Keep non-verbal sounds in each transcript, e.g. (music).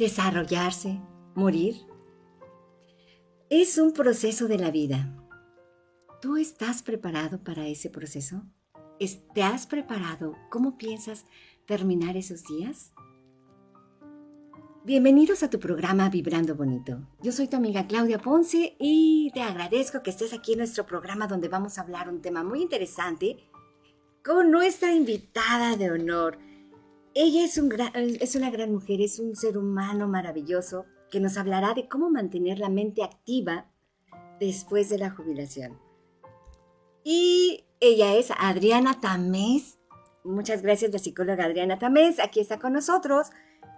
desarrollarse, morir. Es un proceso de la vida. ¿Tú estás preparado para ese proceso? ¿Te has preparado? ¿Cómo piensas terminar esos días? Bienvenidos a tu programa Vibrando Bonito. Yo soy tu amiga Claudia Ponce y te agradezco que estés aquí en nuestro programa donde vamos a hablar un tema muy interesante con nuestra invitada de honor. Ella es, un es una gran mujer, es un ser humano maravilloso que nos hablará de cómo mantener la mente activa después de la jubilación. Y ella es Adriana Tamés. Muchas gracias, la psicóloga Adriana Tamés. Aquí está con nosotros.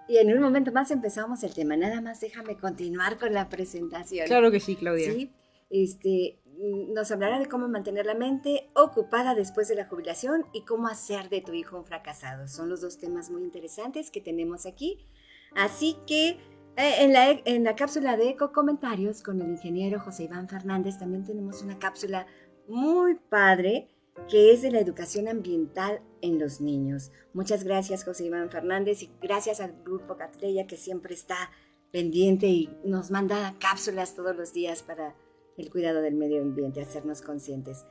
Y en un momento más empezamos el tema. Nada más déjame continuar con la presentación. Claro que sí, Claudia. Sí, este, nos hablará de cómo mantener la mente ocupada después de la jubilación y cómo hacer de tu hijo un fracasado. Son los dos temas muy interesantes que tenemos aquí. Así que eh, en, la, en la cápsula de eco comentarios con el ingeniero José Iván Fernández también tenemos una cápsula muy padre que es de la educación ambiental en los niños. Muchas gracias José Iván Fernández y gracias al grupo Catleya que siempre está pendiente y nos manda cápsulas todos los días para el cuidado del medio ambiente, hacernos conscientes.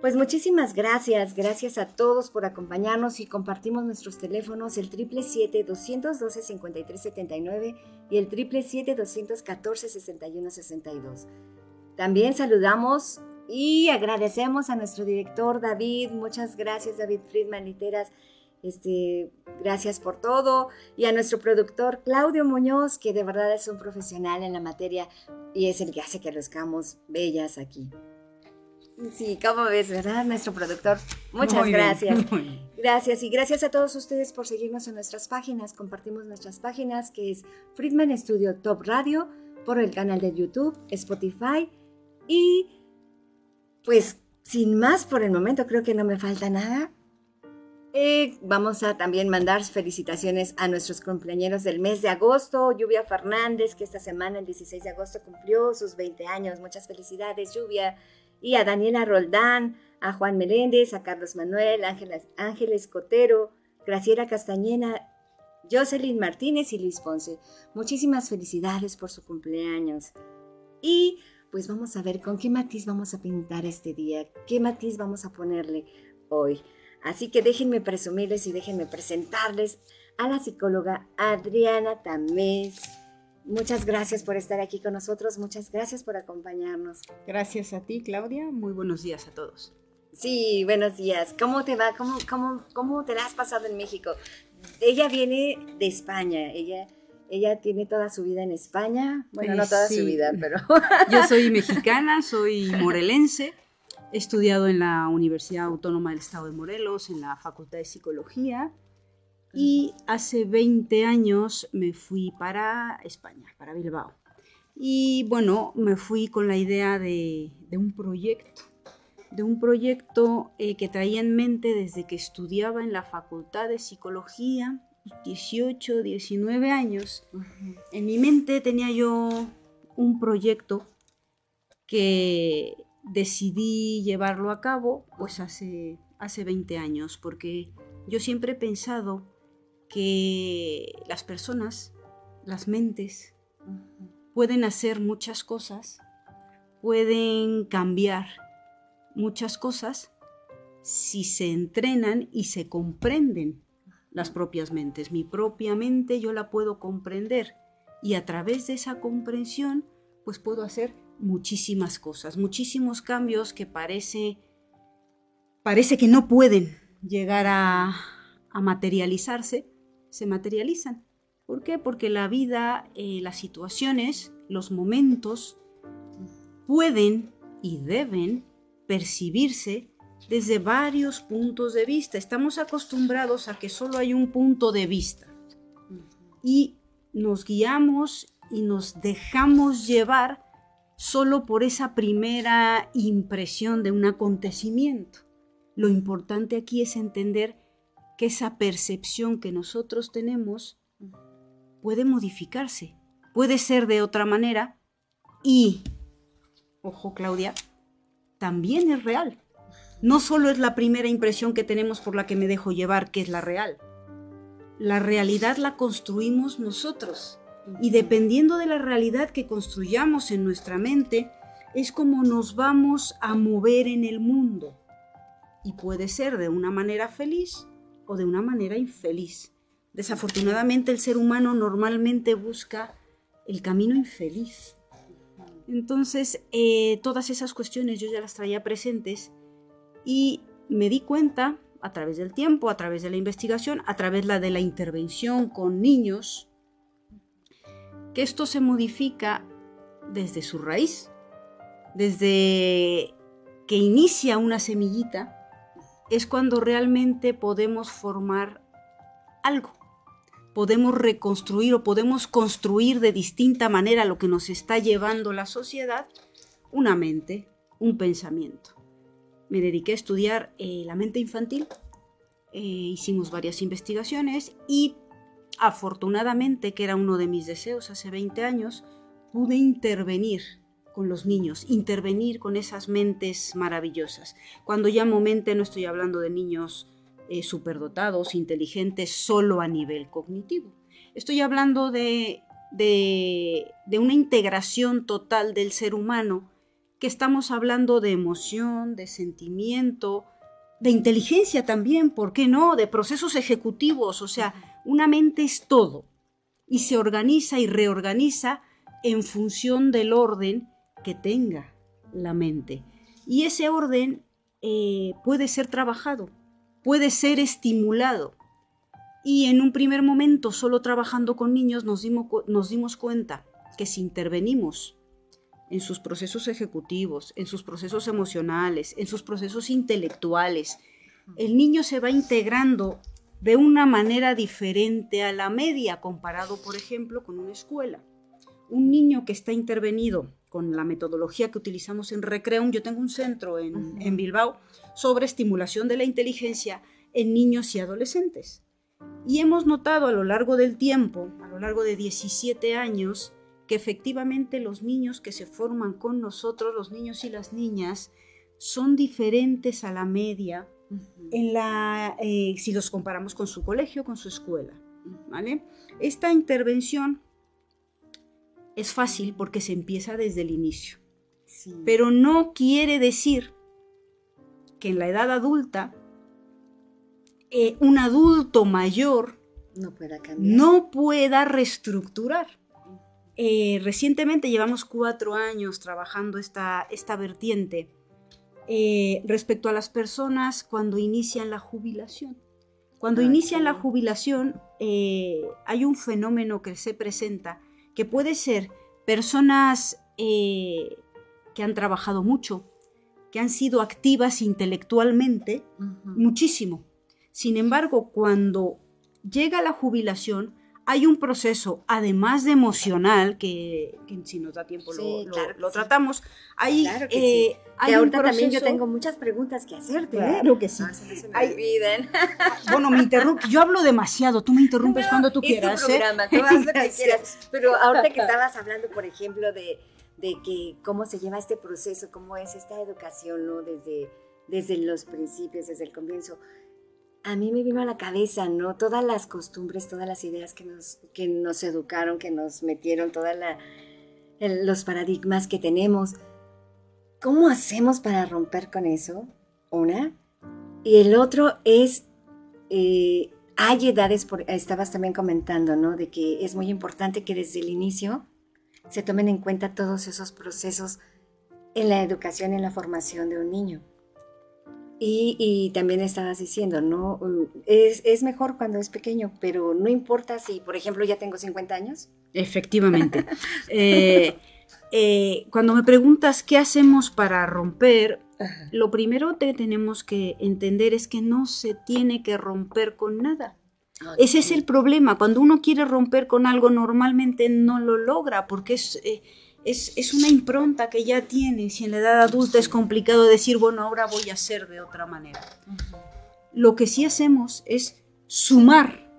Pues muchísimas gracias, gracias a todos por acompañarnos y compartimos nuestros teléfonos el 777-212-5379 y el 777-214-6162. También saludamos y agradecemos a nuestro director David, muchas gracias David Friedman Literas, este, gracias por todo. Y a nuestro productor Claudio Muñoz, que de verdad es un profesional en la materia y es el que hace que luzcamos bellas aquí. Sí, ¿cómo ves, verdad? Nuestro productor. Muchas gracias. Gracias y gracias a todos ustedes por seguirnos en nuestras páginas. Compartimos nuestras páginas que es Friedman Studio Top Radio por el canal de YouTube, Spotify y pues sin más por el momento creo que no me falta nada. Eh, vamos a también mandar felicitaciones a nuestros cumpleaños del mes de agosto. Lluvia Fernández, que esta semana, el 16 de agosto, cumplió sus 20 años. Muchas felicidades, Lluvia. Y a Daniela Roldán, a Juan Meléndez, a Carlos Manuel, Ángeles, Ángeles Cotero, Graciela Castañena, Jocelyn Martínez y Luis Ponce. Muchísimas felicidades por su cumpleaños. Y pues vamos a ver con qué matiz vamos a pintar este día, qué matiz vamos a ponerle hoy. Así que déjenme presumirles y déjenme presentarles a la psicóloga Adriana Tamés. Muchas gracias por estar aquí con nosotros, muchas gracias por acompañarnos. Gracias a ti, Claudia. Muy buenos días a todos. Sí, buenos días. ¿Cómo te va? ¿Cómo, cómo, cómo te la has pasado en México? Ella viene de España, ella, ella tiene toda su vida en España. Bueno, no toda su vida, pero... Yo soy mexicana, soy morelense. He estudiado en la Universidad Autónoma del Estado de Morelos, en la Facultad de Psicología, y hace 20 años me fui para España, para Bilbao. Y bueno, me fui con la idea de, un proyecto, de un proyecto eh, que traía en mente desde que estudiaba en la Facultad de Psicología, 18, 19 años. En mi mente tenía yo un proyecto que decidí llevarlo a cabo pues hace, hace 20 años, porque yo siempre he pensado que las personas, las mentes, pueden hacer muchas cosas, pueden cambiar muchas cosas si se entrenan y se comprenden las propias mentes. Mi propia mente yo la puedo comprender y a través de esa comprensión pues puedo hacer muchísimas cosas, muchísimos cambios que parece, parece que no pueden llegar a, materializarse, se materializan. ¿Por qué? Porque la vida, eh, las situaciones, los momentos pueden y deben percibirse desde varios puntos de vista. Estamos acostumbrados a que solo hay un punto de vista. Y nos guiamos y nos dejamos llevar solo por esa primera impresión de un acontecimiento. Lo importante aquí es entender que esa percepción que nosotros tenemos puede modificarse, puede ser de otra manera y, ojo Claudia, también es real. No solo es la primera impresión que tenemos por la que me dejo llevar, que es la real. La realidad la construimos nosotros. Y dependiendo de la realidad que construyamos en nuestra mente, es como nos vamos a mover en el mundo. Y puede ser de una manera feliz o de una manera infeliz. Desafortunadamente el ser humano normalmente busca el camino infeliz. Entonces, eh, todas esas cuestiones yo ya las traía presentes y me di cuenta a través del tiempo, a través de la investigación, a través la de la intervención con niños, que esto se modifica desde su raíz, desde que inicia una semillita, es cuando realmente podemos formar algo. Podemos reconstruir o podemos construir de distinta manera lo que nos está llevando la sociedad, una mente, un pensamiento. Me dediqué a estudiar eh, la mente infantil, eh, hicimos varias investigaciones y afortunadamente, que era uno de mis deseos hace 20 años, pude intervenir con los niños, intervenir con esas mentes maravillosas. Cuando llamo mente no estoy hablando de niños eh, superdotados, inteligentes, solo a nivel cognitivo. Estoy hablando de, de, de una integración total del ser humano, que estamos hablando de emoción, de sentimiento, de inteligencia también, ¿por qué no? De procesos ejecutivos, o sea, una mente es todo y se organiza y reorganiza en función del orden que tenga la mente. Y ese orden eh, puede ser trabajado, puede ser estimulado. Y en un primer momento, solo trabajando con niños, nos dimos, nos dimos cuenta que si intervenimos en sus procesos ejecutivos, en sus procesos emocionales, en sus procesos intelectuales, el niño se va integrando de una manera diferente a la media comparado, por ejemplo, con una escuela. Un niño que está intervenido con la metodología que utilizamos en Recreum, yo tengo un centro en, en Bilbao sobre estimulación de la inteligencia en niños y adolescentes. Y hemos notado a lo largo del tiempo, a lo largo de 17 años, que efectivamente los niños que se forman con nosotros, los niños y las niñas, son diferentes a la media en la, eh, si los comparamos con su colegio, con su escuela. ¿vale? Esta intervención es fácil porque se empieza desde el inicio, pero no quiere decir que en la edad adulta eh, un adulto mayor no pueda, no pueda reestructurar. Eh, recientemente llevamos cuatro años trabajando esta, esta vertiente eh, respecto a las personas cuando inician la jubilación. Cuando inician la jubilación eh, hay un fenómeno que se presenta que puede ser personas eh, que han trabajado mucho, que han sido activas intelectualmente muchísimo. Sin embargo, cuando llega la jubilación, hay un proceso, además de emocional, que, si nos da tiempo lo, tratamos. Hay, claro que, eh, ahorita también yo tengo muchas preguntas que hacerte. ¿eh? Claro que sí. se me olviden. Bueno, me interrumpo. Yo hablo demasiado. Tú me interrumpes cuando tú quieras. Es tu ¿eh? programa, tú haz lo que quieras. Pero ahorita que (laughs) estabas hablando, por ejemplo, de, de que cómo se lleva este proceso, cómo es esta educación, ¿no? Desde, desde los principios, desde el comienzo a mí me vino a la cabeza, ¿no? Todas las costumbres, todas las ideas que nos, que nos educaron, que nos metieron, todos los paradigmas que tenemos. ¿Cómo hacemos para romper con eso? Una. Y el otro es, eh, hay edades, por, estabas también comentando, ¿no? De que es muy importante que desde el inicio se tomen en cuenta todos esos procesos en la educación en la formación de un niño. Y, también estabas diciendo, ¿no? Es, mejor cuando es pequeño, pero no importa si, por ejemplo, ya tengo 50 años. Efectivamente. (laughs) Eh, eh, cuando me preguntas qué hacemos para romper, lo primero que tenemos que entender es que no se tiene que romper con nada. Ese es el problema. Cuando uno quiere romper con algo, normalmente no lo logra porque es, eh, es, es, una impronta que ya tienes y en la edad adulta es complicado decir, bueno, ahora voy a hacer de otra manera. Lo que sí hacemos es sumar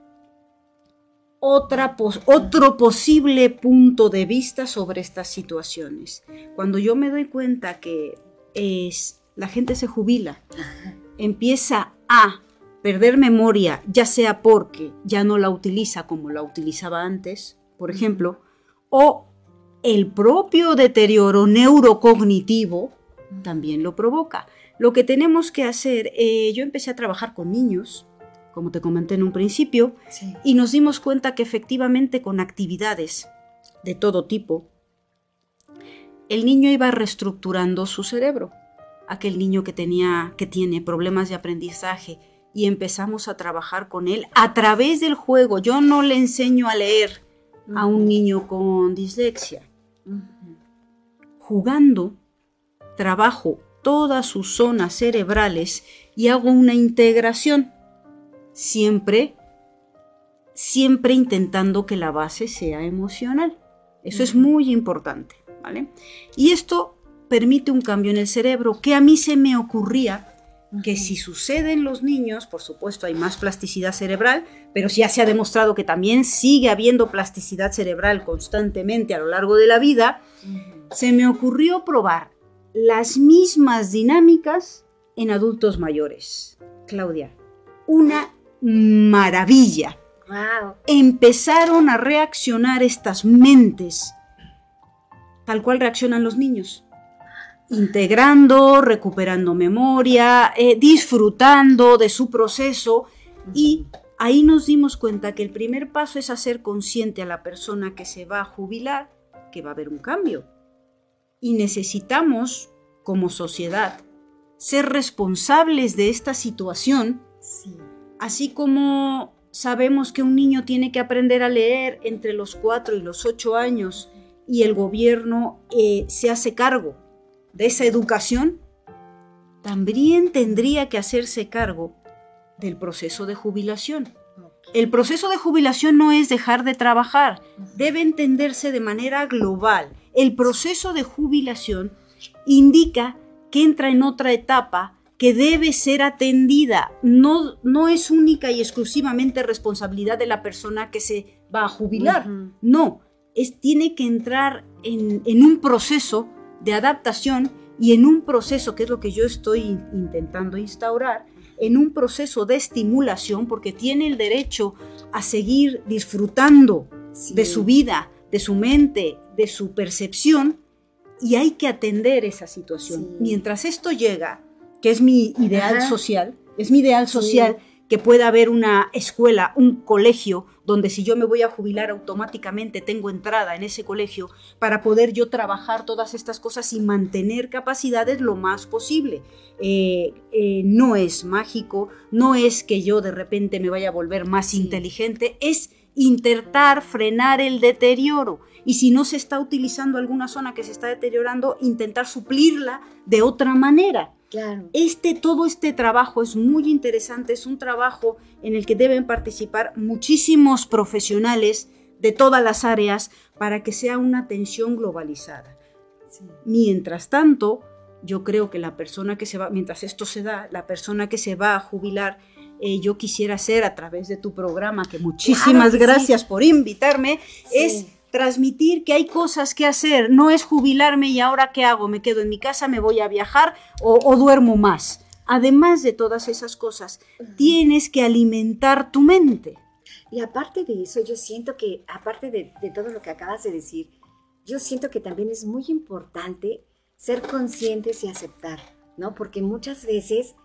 otra otro posible punto de vista sobre estas situaciones. Cuando yo me doy cuenta que es, la gente se jubila, empieza a perder memoria, ya sea porque ya no la utiliza como la utilizaba antes, por ejemplo, o el propio deterioro neurocognitivo también lo provoca. Lo que tenemos que hacer, eh, yo empecé a trabajar con niños, como te comenté en un principio, y nos dimos cuenta que efectivamente con actividades de todo tipo, el niño iba reestructurando su cerebro. Aquel niño que tenía, que tiene problemas de aprendizaje, y empezamos a trabajar con él a través del juego. Yo no le enseño a leer a un niño con dislexia. Jugando, trabajo todas sus zonas cerebrales y hago una integración. Siempre, siempre intentando que la base sea emocional. Eso es muy importante, ¿vale? Y esto permite un cambio en el cerebro que a mí se me ocurría que si sucede en los niños, por supuesto hay más plasticidad cerebral, pero ya se ha demostrado que también sigue habiendo plasticidad cerebral constantemente a lo largo de la vida, se me ocurrió probar las mismas dinámicas en adultos mayores. Claudia, una maravilla. Empezaron a reaccionar estas mentes. Tal cual reaccionan los niños integrando, recuperando memoria, eh, disfrutando de su proceso. Y ahí nos dimos cuenta que el primer paso es hacer consciente a la persona que se va a jubilar que va a haber un cambio. Y necesitamos, como sociedad, ser responsables de esta situación, así como sabemos que un niño tiene que aprender a leer entre los 4 y los 8 años y el gobierno eh, se hace cargo de esa educación, también tendría que hacerse cargo del proceso de jubilación. El proceso de jubilación no es dejar de trabajar, debe entenderse de manera global. El proceso de jubilación indica que entra en otra etapa que debe ser atendida. No, no es única y exclusivamente responsabilidad de la persona que se va a jubilar. No, es, tiene que entrar en, en un proceso de adaptación y en un proceso, que es lo que yo estoy intentando instaurar, en un proceso de estimulación, porque tiene el derecho a seguir disfrutando de su vida, de su mente, de su percepción, y hay que atender esa situación. Mientras esto llega, que es mi ideal social, es mi ideal social, que pueda haber una escuela, un colegio, donde si yo me voy a jubilar automáticamente tengo entrada en ese colegio para poder yo trabajar todas estas cosas y mantener capacidades lo más posible. Eh, eh, no es mágico, no es que yo de repente me vaya a volver más inteligente, es intentar frenar el deterioro. Y si no se está utilizando alguna zona que se está deteriorando, intentar suplirla de otra manera. Este, todo este trabajo es muy interesante, es un trabajo en el que deben participar muchísimos profesionales de todas las áreas para que sea una atención globalizada. Mientras tanto, yo creo que la persona que se va, mientras esto se da, la persona que se va a jubilar, eh, yo quisiera hacer a través de tu programa, que muchísimas gracias por invitarme, es transmitir que hay cosas que hacer, no es jubilarme y ahora qué hago, me quedo en mi casa, me voy a viajar o, duermo más. Además de todas esas cosas, tienes que alimentar tu mente. Y aparte de eso, yo siento que, aparte de, todo lo que acabas de decir, yo siento que también es muy importante ser conscientes y aceptar, ¿no? Porque muchas veces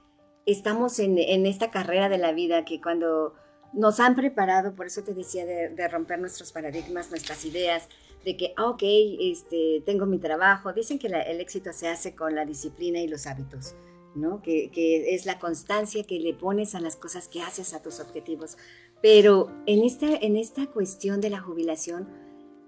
estamos en, en esta carrera de la vida que cuando nos han preparado, por eso te decía, de, romper nuestros paradigmas, nuestras ideas, de que, ah, ok, este, tengo mi trabajo. Dicen que el éxito se hace con la disciplina y los hábitos, ¿no? Que, que, es la constancia que le pones a las cosas que haces, a tus objetivos. Pero en esta, en esta cuestión de la jubilación,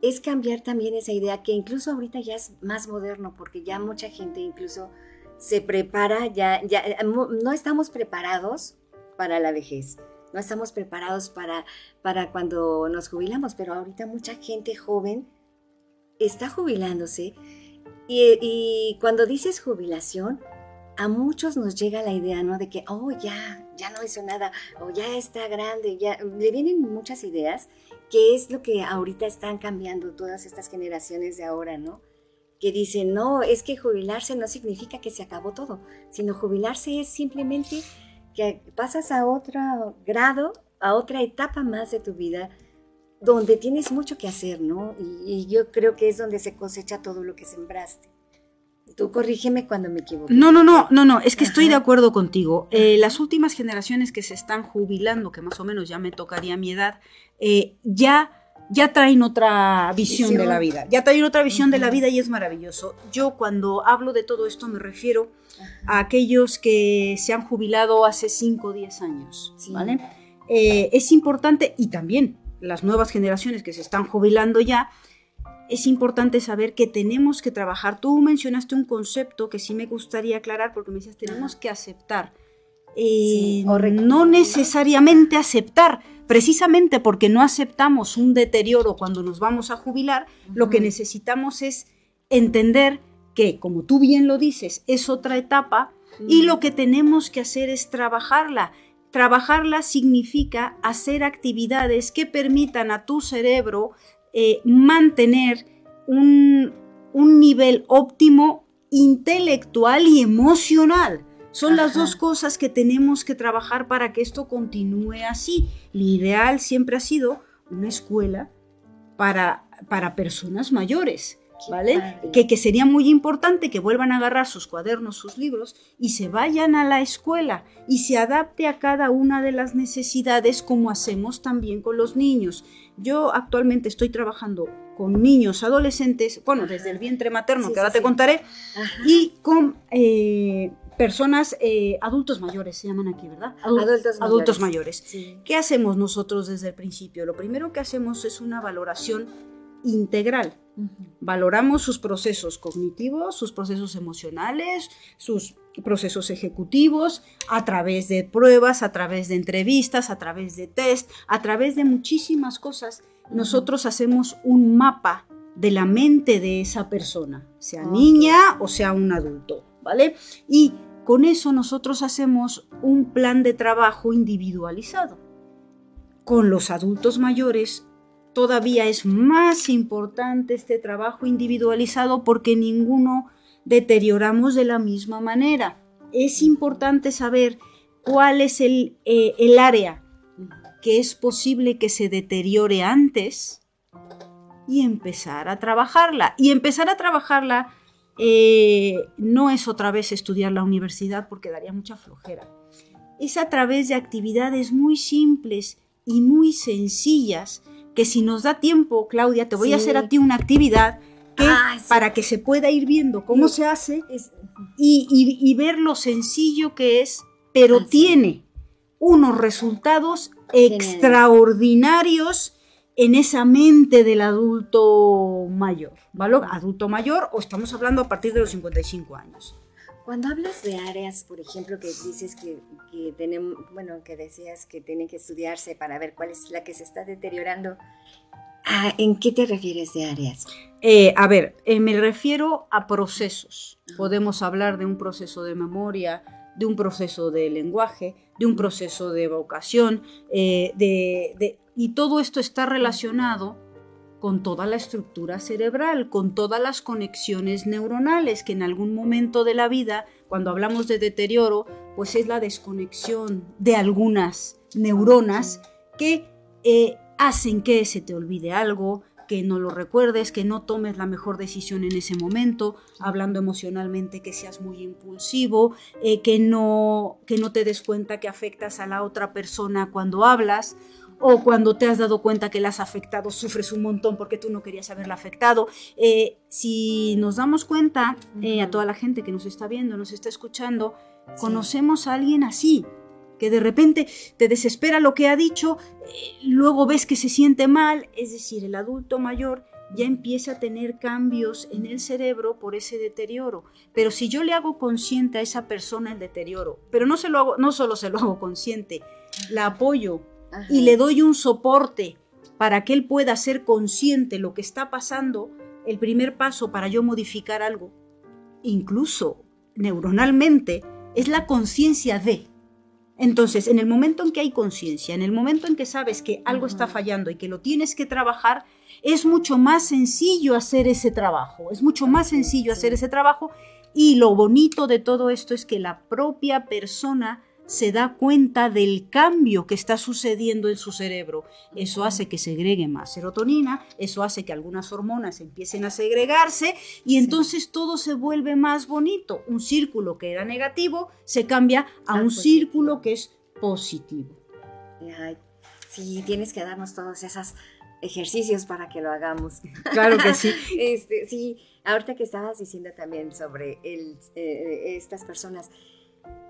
es cambiar también esa idea que incluso ahorita ya es más moderno, porque ya mucha gente incluso se prepara, ya, ya no estamos preparados para la vejez no estamos preparados para, para cuando nos jubilamos, pero ahorita mucha gente joven está jubilándose y, y cuando dices jubilación, a muchos nos llega la idea, ¿no? De que, oh, ya, ya no hizo nada, o ya está grande, ya, le vienen muchas ideas, que es lo que ahorita están cambiando todas estas generaciones de ahora, ¿no? Que dicen, no, es que jubilarse no significa que se acabó todo, sino jubilarse es simplemente que pasas a otro grado, a otra etapa más de tu vida, donde tienes mucho que hacer, ¿no? Y, y yo creo que es donde se cosecha todo lo que sembraste. Tú corrígeme cuando me equivoque. No, no, no, no, no, es que estoy de acuerdo contigo. Eh, las últimas generaciones que se están jubilando, que más o menos ya me tocaría mi edad, eh, ya, ya traen otra visión, de la vida. Ya traen otra visión de la vida y es maravilloso. Yo cuando hablo de todo esto me refiero a aquellos que se han jubilado hace 5 o 10 años, ¿vale? Eh, es importante y también las nuevas generaciones que se están jubilando ya, es importante saber que tenemos que trabajar. Tú mencionaste un concepto que sí me gustaría aclarar porque me decías, tenemos que aceptar. Eh, no necesariamente aceptar, precisamente porque no aceptamos un deterioro cuando nos vamos a jubilar, lo que necesitamos es entender que, como tú bien lo dices, es otra etapa y lo que tenemos que hacer es trabajarla. Trabajarla significa hacer actividades que permitan a tu cerebro eh, mantener un, nivel óptimo intelectual y emocional. Son las dos cosas que tenemos que trabajar para que esto continúe así. Lo ideal siempre ha sido una escuela para, para personas mayores. ¿Vale? Que, que, sería muy importante que vuelvan a agarrar sus cuadernos, sus libros y se vayan a la escuela y se adapte a cada una de las necesidades como hacemos también con los niños. Yo actualmente estoy trabajando con niños, adolescentes, bueno, desde el vientre materno, que ahora te contaré, y con eh, personas, eh, adultos mayores, se llaman aquí, ¿verdad? adultos, mayores. ¿Qué hacemos nosotros desde el principio? Lo primero que hacemos es una valoración integral. Valoramos sus procesos cognitivos, sus procesos emocionales, sus procesos ejecutivos, a través de pruebas, a través de entrevistas, a través de test, a través de muchísimas cosas. Nosotros hacemos un mapa de la mente de esa persona, sea niña o sea un adulto, ¿vale? Y con eso nosotros hacemos un plan de trabajo individualizado. Con los adultos mayores todavía es más importante este trabajo individualizado porque ninguno deterioramos de la misma manera. Es importante saber cuál es el, eh, el área que es posible que se deteriore antes y empezar a trabajarla. Y empezar a trabajarla eh, no es otra vez estudiar la universidad porque daría mucha flojera. Es a través de actividades muy simples y muy sencillas que si nos da tiempo, Claudia, te voy a hacer a ti una actividad para que se pueda ir viendo cómo se hace y, ver lo sencillo que es, pero tiene unos resultados extraordinarios en esa mente del adulto mayor, ¿vale? Adulto mayor o estamos hablando a partir de los 55 años. Cuando hablas de áreas, por ejemplo, que dices que, que tenemos, bueno, que decías que tienen que estudiarse para ver cuál es la que se está deteriorando, Ah, ¿En qué te refieres de áreas? Eh, a ver, eh, me refiero a procesos. Podemos hablar de un proceso de memoria, de un proceso de lenguaje, de un proceso de vocación, eh, y todo esto está relacionado con toda la estructura cerebral, con todas las conexiones neuronales que en algún momento de la vida, cuando hablamos de deterioro, pues es la desconexión de algunas neuronas que hacen que se te olvide algo, que no lo recuerdes, que no tomes la mejor decisión en ese momento, hablando emocionalmente que seas muy impulsivo, eh, que, no, que no te des cuenta que afectas a la otra persona cuando hablas o cuando te has dado cuenta que la has afectado, sufres un montón porque tú no querías haberla afectado. Eh, si nos damos cuenta, eh, a toda la gente que nos está viendo, nos está escuchando, conocemos a alguien así, que de repente te desespera lo que ha dicho, eh, luego ves que se siente mal, es decir, el adulto mayor ya empieza a tener cambios en el cerebro por ese deterioro. Pero si yo le hago consciente a esa persona el deterioro, pero no, se lo hago, no solo se lo hago consciente, la apoyo y le doy un soporte para que él pueda ser consciente lo que está pasando, el primer paso para yo modificar algo, incluso neuronalmente, es la conciencia de. Entonces, en el momento en que hay conciencia, en el momento en que sabes que algo está fallando y que lo tienes que trabajar, es mucho más sencillo hacer ese trabajo, es mucho más sencillo hacer ese trabajo. Y lo bonito de todo esto es que la propia persona se da cuenta del cambio que está sucediendo en su cerebro. Eso hace que segregue más serotonina, eso hace que algunas hormonas empiecen a segregarse y entonces todo se vuelve más bonito. Un círculo que era negativo se cambia a ah, un círculo que es positivo. sí, tienes que darnos todos esos ejercicios para que lo hagamos. (laughs) Claro que sí. (laughs) Este, sí, ahorita que estabas diciendo también sobre el, eh, estas personas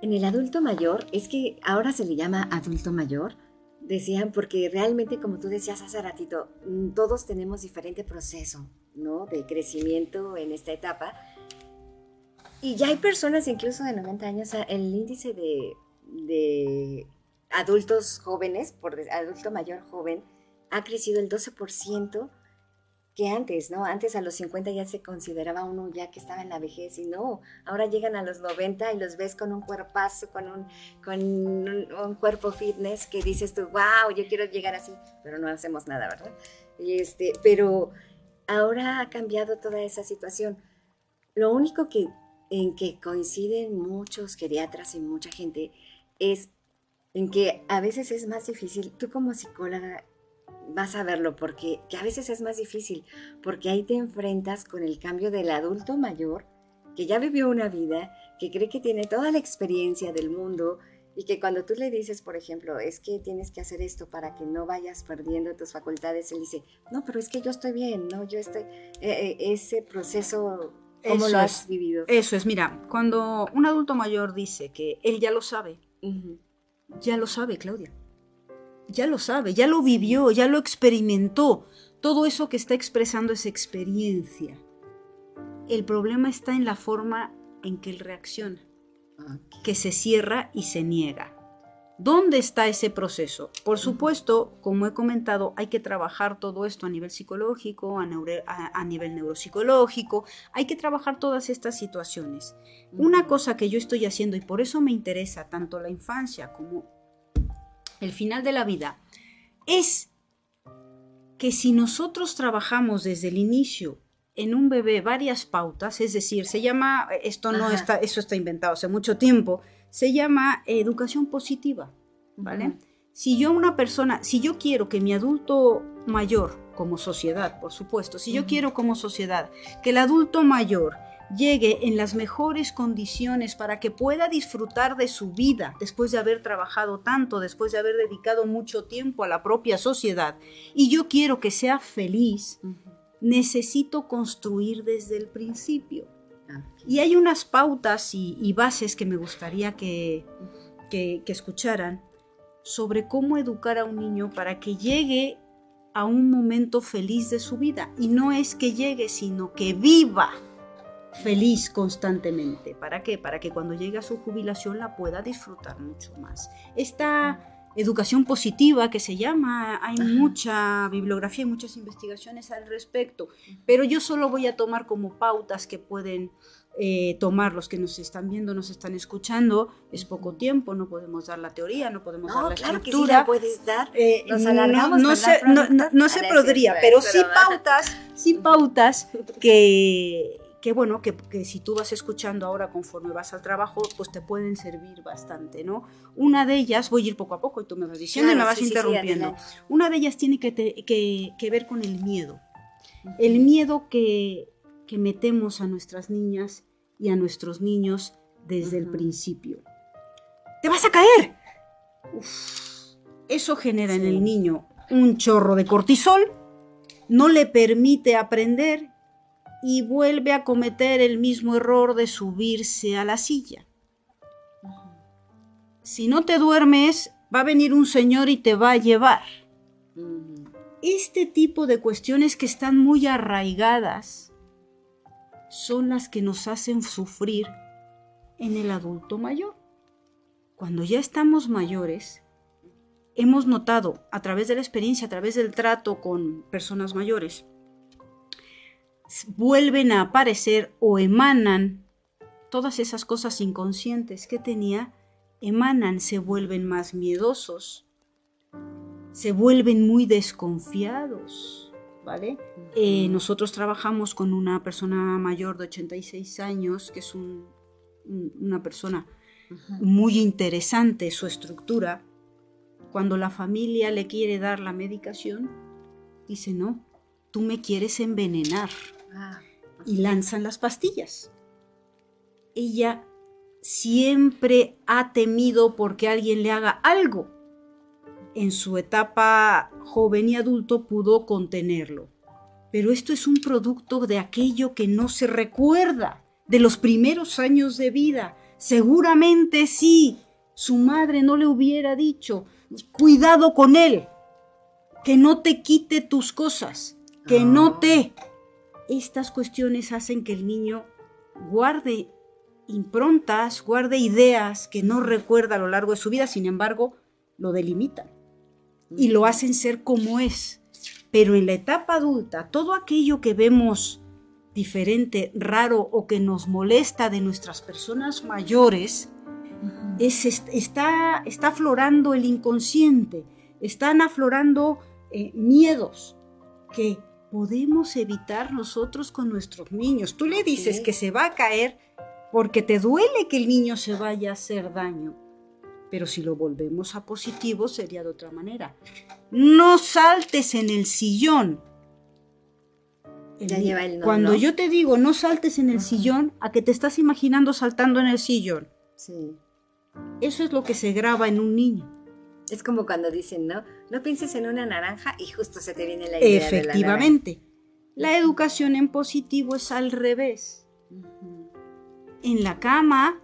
en el adulto mayor, es que ahora se le llama adulto mayor, decían, porque realmente, como tú decías hace ratito, mm, todos tenemos diferente proceso, ¿no? De crecimiento en esta etapa. Y ya hay personas incluso de 90 años, el índice de, de adultos jóvenes, por adulto mayor joven, ha crecido el 12% que antes, ¿no? Antes a los 50 ya se consideraba uno ya que estaba en la vejez y no, ahora llegan a los 90 y los ves con un cuerpazo, con un, con un, cuerpo fitness que dices tú, wow, yo quiero llegar así, pero no hacemos nada, ¿verdad? Y este, pero ahora ha cambiado toda esa situación. Lo único que en que coinciden muchos geriatras y mucha gente es en que a veces es más difícil, tú como psicóloga vas a verlo porque que a veces es más difícil, porque ahí te enfrentas con el cambio del adulto mayor que ya vivió una vida, que cree que tiene toda la experiencia del mundo y que cuando tú le dices, por ejemplo, es que tienes que hacer esto para que no vayas perdiendo tus facultades, él dice, no, pero es que yo estoy bien, ¿no? Yo estoy, eh, eh, ese proceso, ¿cómo lo has vivido? Eso es, mira, cuando un adulto mayor dice que él ya lo sabe, ya lo sabe, Claudia ya lo sabe, ya lo vivió, ya lo experimentó. Todo eso que está expresando es experiencia. El problema está en la forma en que él reacciona, que se cierra y se niega. ¿Dónde está ese proceso? Por supuesto, como he comentado, hay que trabajar todo esto a nivel psicológico, a, nivel neuropsicológico, hay que trabajar todas estas situaciones. Una cosa que yo estoy haciendo y por eso me interesa tanto la infancia como el final de la vida, es que si nosotros trabajamos desde el inicio en un bebé varias pautas, es decir, se llama, esto no está, eso está inventado hace mucho tiempo, se llama educación positiva, ¿vale? Si yo una persona, si yo quiero que mi adulto mayor, como sociedad, por supuesto, si yo quiero como sociedad que el adulto mayor llegue en las mejores condiciones para que pueda disfrutar de su vida después de haber trabajado tanto, después de haber dedicado mucho tiempo a la propia sociedad, y yo quiero que sea feliz, necesito construir desde el principio. Y hay unas pautas y, bases que me gustaría que, que escucharan sobre cómo educar a un niño para que llegue a un momento feliz de su vida. Y no es que llegue, sino que viva feliz constantemente. ¿Para qué? Para que cuando llegue a su jubilación la pueda disfrutar mucho más. Esta educación positiva que se llama, hay mucha bibliografía y muchas investigaciones al respecto, pero yo solo voy a tomar como pautas que pueden eh, tomar los que nos están viendo, nos están escuchando. Es poco tiempo, no podemos dar la teoría, no podemos dar la claro Que sí la puedes dar. Eh, no, no, se, no, se podría, pero sí pautas, sí pautas que (laughs) que bueno, que, si tú vas escuchando ahora conforme vas al trabajo, pues te pueden servir bastante, ¿no? Una de ellas, voy a ir poco a poco y tú me vas diciendo y me vas interrumpiendo. Una de ellas tiene que, que, ver con el miedo. El miedo que, metemos a nuestras niñas y a nuestros niños desde el principio. ¡Te vas a caer! Eso genera en el niño un chorro de cortisol, no le permite aprender y vuelve a cometer el mismo error de subirse a la silla. Si no te duermes, va a venir un señor y te va a llevar. Este tipo de cuestiones que están muy arraigadas son las que nos hacen sufrir en el adulto mayor. Cuando ya estamos mayores, hemos notado a través de la experiencia, a través del trato con personas mayores, vuelven a aparecer o emanan todas esas cosas inconscientes que tenía, emanan, se vuelven más miedosos, se vuelven muy desconfiados, ¿vale? Eh, nosotros trabajamos con una persona mayor de 86 años, que es una persona muy interesante, su estructura. Cuando la familia le quiere dar la medicación, dice, no, tú me quieres envenenar. Ah, y lanzan las pastillas. Ella siempre ha temido porque alguien le haga algo. En su etapa joven y adulto pudo contenerlo. Pero esto es un producto de aquello que no se recuerda, de los primeros años de vida. Seguramente sí, su madre no le hubiera dicho, cuidado con él, que no te quite tus cosas, que no ah. te estas cuestiones hacen que el niño guarde improntas, guarde ideas que no recuerda a lo largo de su vida, sin embargo, lo delimitan y lo hacen ser como es. Pero en la etapa adulta, todo aquello que vemos diferente, raro o que nos molesta de nuestras personas mayores, es, está, está aflorando el inconsciente, están aflorando eh, miedos que podemos evitar nosotros con nuestros niños. Tú le dices que se va a caer porque te duele que el niño se vaya a hacer daño. Pero si lo volvemos a positivo sería de otra manera. No saltes en el sillón. Cuando yo te digo no saltes en el sillón, a que te estás imaginando saltando en el sillón. Sí. Eso es lo que se graba en un niño. Es como cuando dicen, ¿no? No pienses en una naranja y justo se te viene la idea. Efectivamente. la, educación en positivo es al revés. En la cama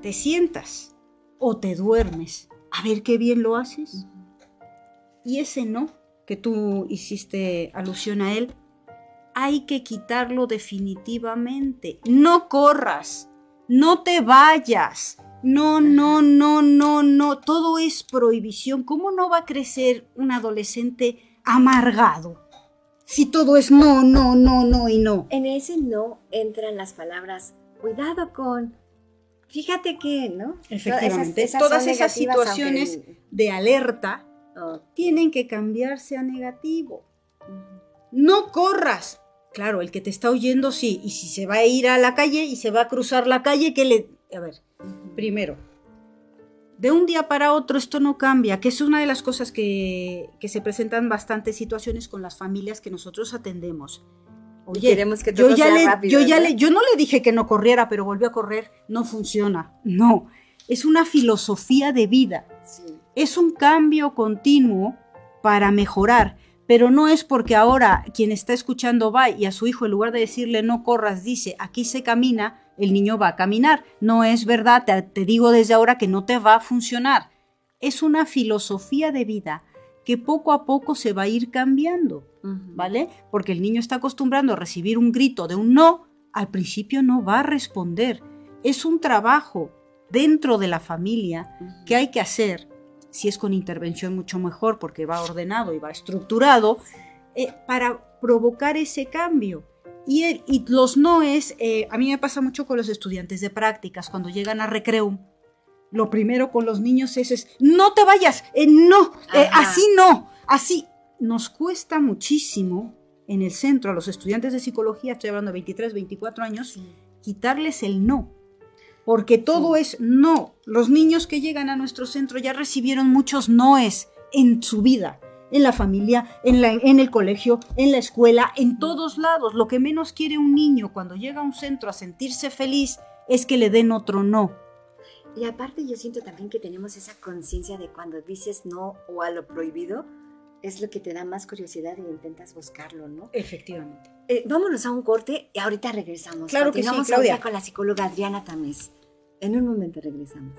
te sientas o te duermes. A ver qué bien lo haces. Y ese no, que tú hiciste alusión a él, hay que quitarlo definitivamente. No corras, no te vayas, no, no, no, no, no, todo es prohibición. ¿Cómo no va a crecer un adolescente amargado? Si todo es no, no, no, no y no. En ese no entran las palabras, cuidado con, fíjate que, ¿no? Efectivamente, todas esas, situaciones de alerta tienen que cambiarse a negativo. No corras. Claro, el que te está oyendo sí, y si se va a ir a la calle y se va a cruzar la calle, ¿qué le... A ver, Primero, de un día para otro esto no cambia, que es una de las cosas que, se presentan bastantes situaciones con las familias que nosotros atendemos. Oye, queremos que todo yo ya le, rápido, yo ya le, yo no le dije que no corriera, pero volvió a correr, no funciona. No, es una filosofía de vida. Es un cambio continuo para mejorar, pero no es porque ahora quien está escuchando va y a su hijo en lugar de decirle no corras dice aquí se camina, el niño va a caminar. No es verdad, te, digo desde ahora que no te va a funcionar. Es una filosofía de vida que poco a poco se va a ir cambiando, ¿vale? Porque el niño está acostumbrando a recibir un grito de un no, al principio no va a responder. Es un trabajo dentro de la familia que hay que hacer, si es con intervención mucho mejor porque va ordenado y va estructurado, eh, para provocar ese cambio. Y, los noes, eh, a mí me pasa mucho con los estudiantes de prácticas, cuando llegan a recreo, lo primero con los niños es, no te vayas, eh, no, eh, así no, así. Nos cuesta muchísimo en el centro a los estudiantes de psicología, estoy hablando de 23, 24 años, quitarles el no. Porque todo es no. Los niños que llegan a nuestro centro ya recibieron muchos noes en su vida en la familia, en, la, en el colegio, en la escuela, en todos lados. Lo que menos quiere un niño cuando llega a un centro a sentirse feliz es que le den otro no. Y aparte yo siento también que tenemos esa conciencia de cuando dices no o a lo prohibido, es lo que te da más curiosidad y intentas buscarlo, ¿no? Efectivamente. Eh, vámonos a un corte y ahorita regresamos. Claro que sí, Claudia. con la psicóloga Adriana Tamés. En un momento regresamos.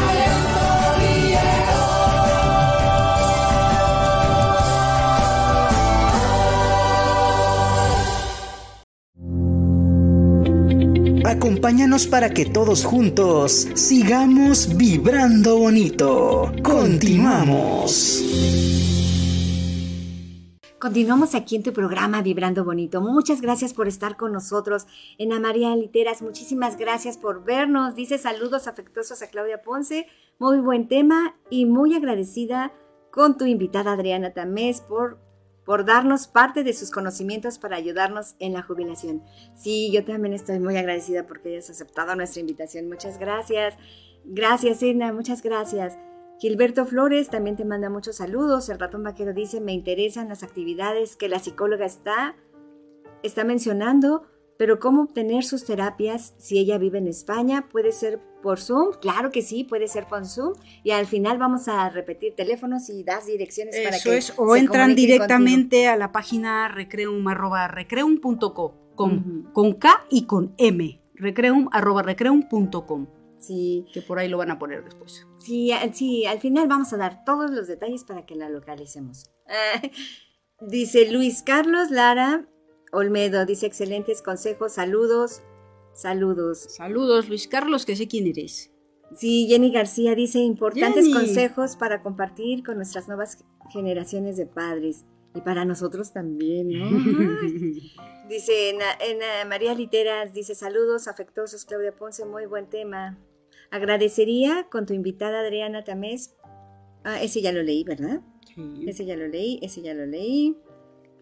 Acompáñanos para que todos juntos sigamos vibrando bonito. Continuamos. Continuamos aquí en tu programa Vibrando Bonito. Muchas gracias por estar con nosotros. Ana María Literas, muchísimas gracias por vernos. Dice saludos afectuosos a Claudia Ponce. Muy buen tema y muy agradecida con tu invitada Adriana Tamés por, por darnos parte de sus conocimientos para ayudarnos en la jubilación. Sí, yo también estoy muy agradecida porque hayas aceptado nuestra invitación. Muchas gracias. Gracias, Edna, muchas gracias. Gilberto Flores también te manda muchos saludos. El ratón vaquero dice, me interesan las actividades que la psicóloga está, está mencionando, pero ¿cómo obtener sus terapias si ella vive en España? ¿Puede ser por Zoom? Claro que sí, puede ser por Zoom. Y al final vamos a repetir teléfonos y das direcciones para Eso que es, o se entran directamente a la página recreum arroba recreum.com con, con K y con M. Recreum arroba recreum.com. Sí, que por ahí lo van a poner después. sí, sí, al final vamos a dar todos los detalles para que la localicemos. (laughs) Dice Luis Carlos Lara Olmedo, dice excelentes consejos, saludos, saludos. Saludos, Luis Carlos, que sé quién eres. Sí, Jenny García dice importantes Jenny. consejos para compartir con nuestras nuevas generaciones de padres y para nosotros también, ¿no? (laughs) Dice María Literas, dice saludos afectuosos, Claudia Ponce, muy buen tema. Agradecería con tu invitada Adriana Tamés. Ah, ese ya lo leí, ¿verdad? Sí. Ese ya lo leí, ese ya lo leí.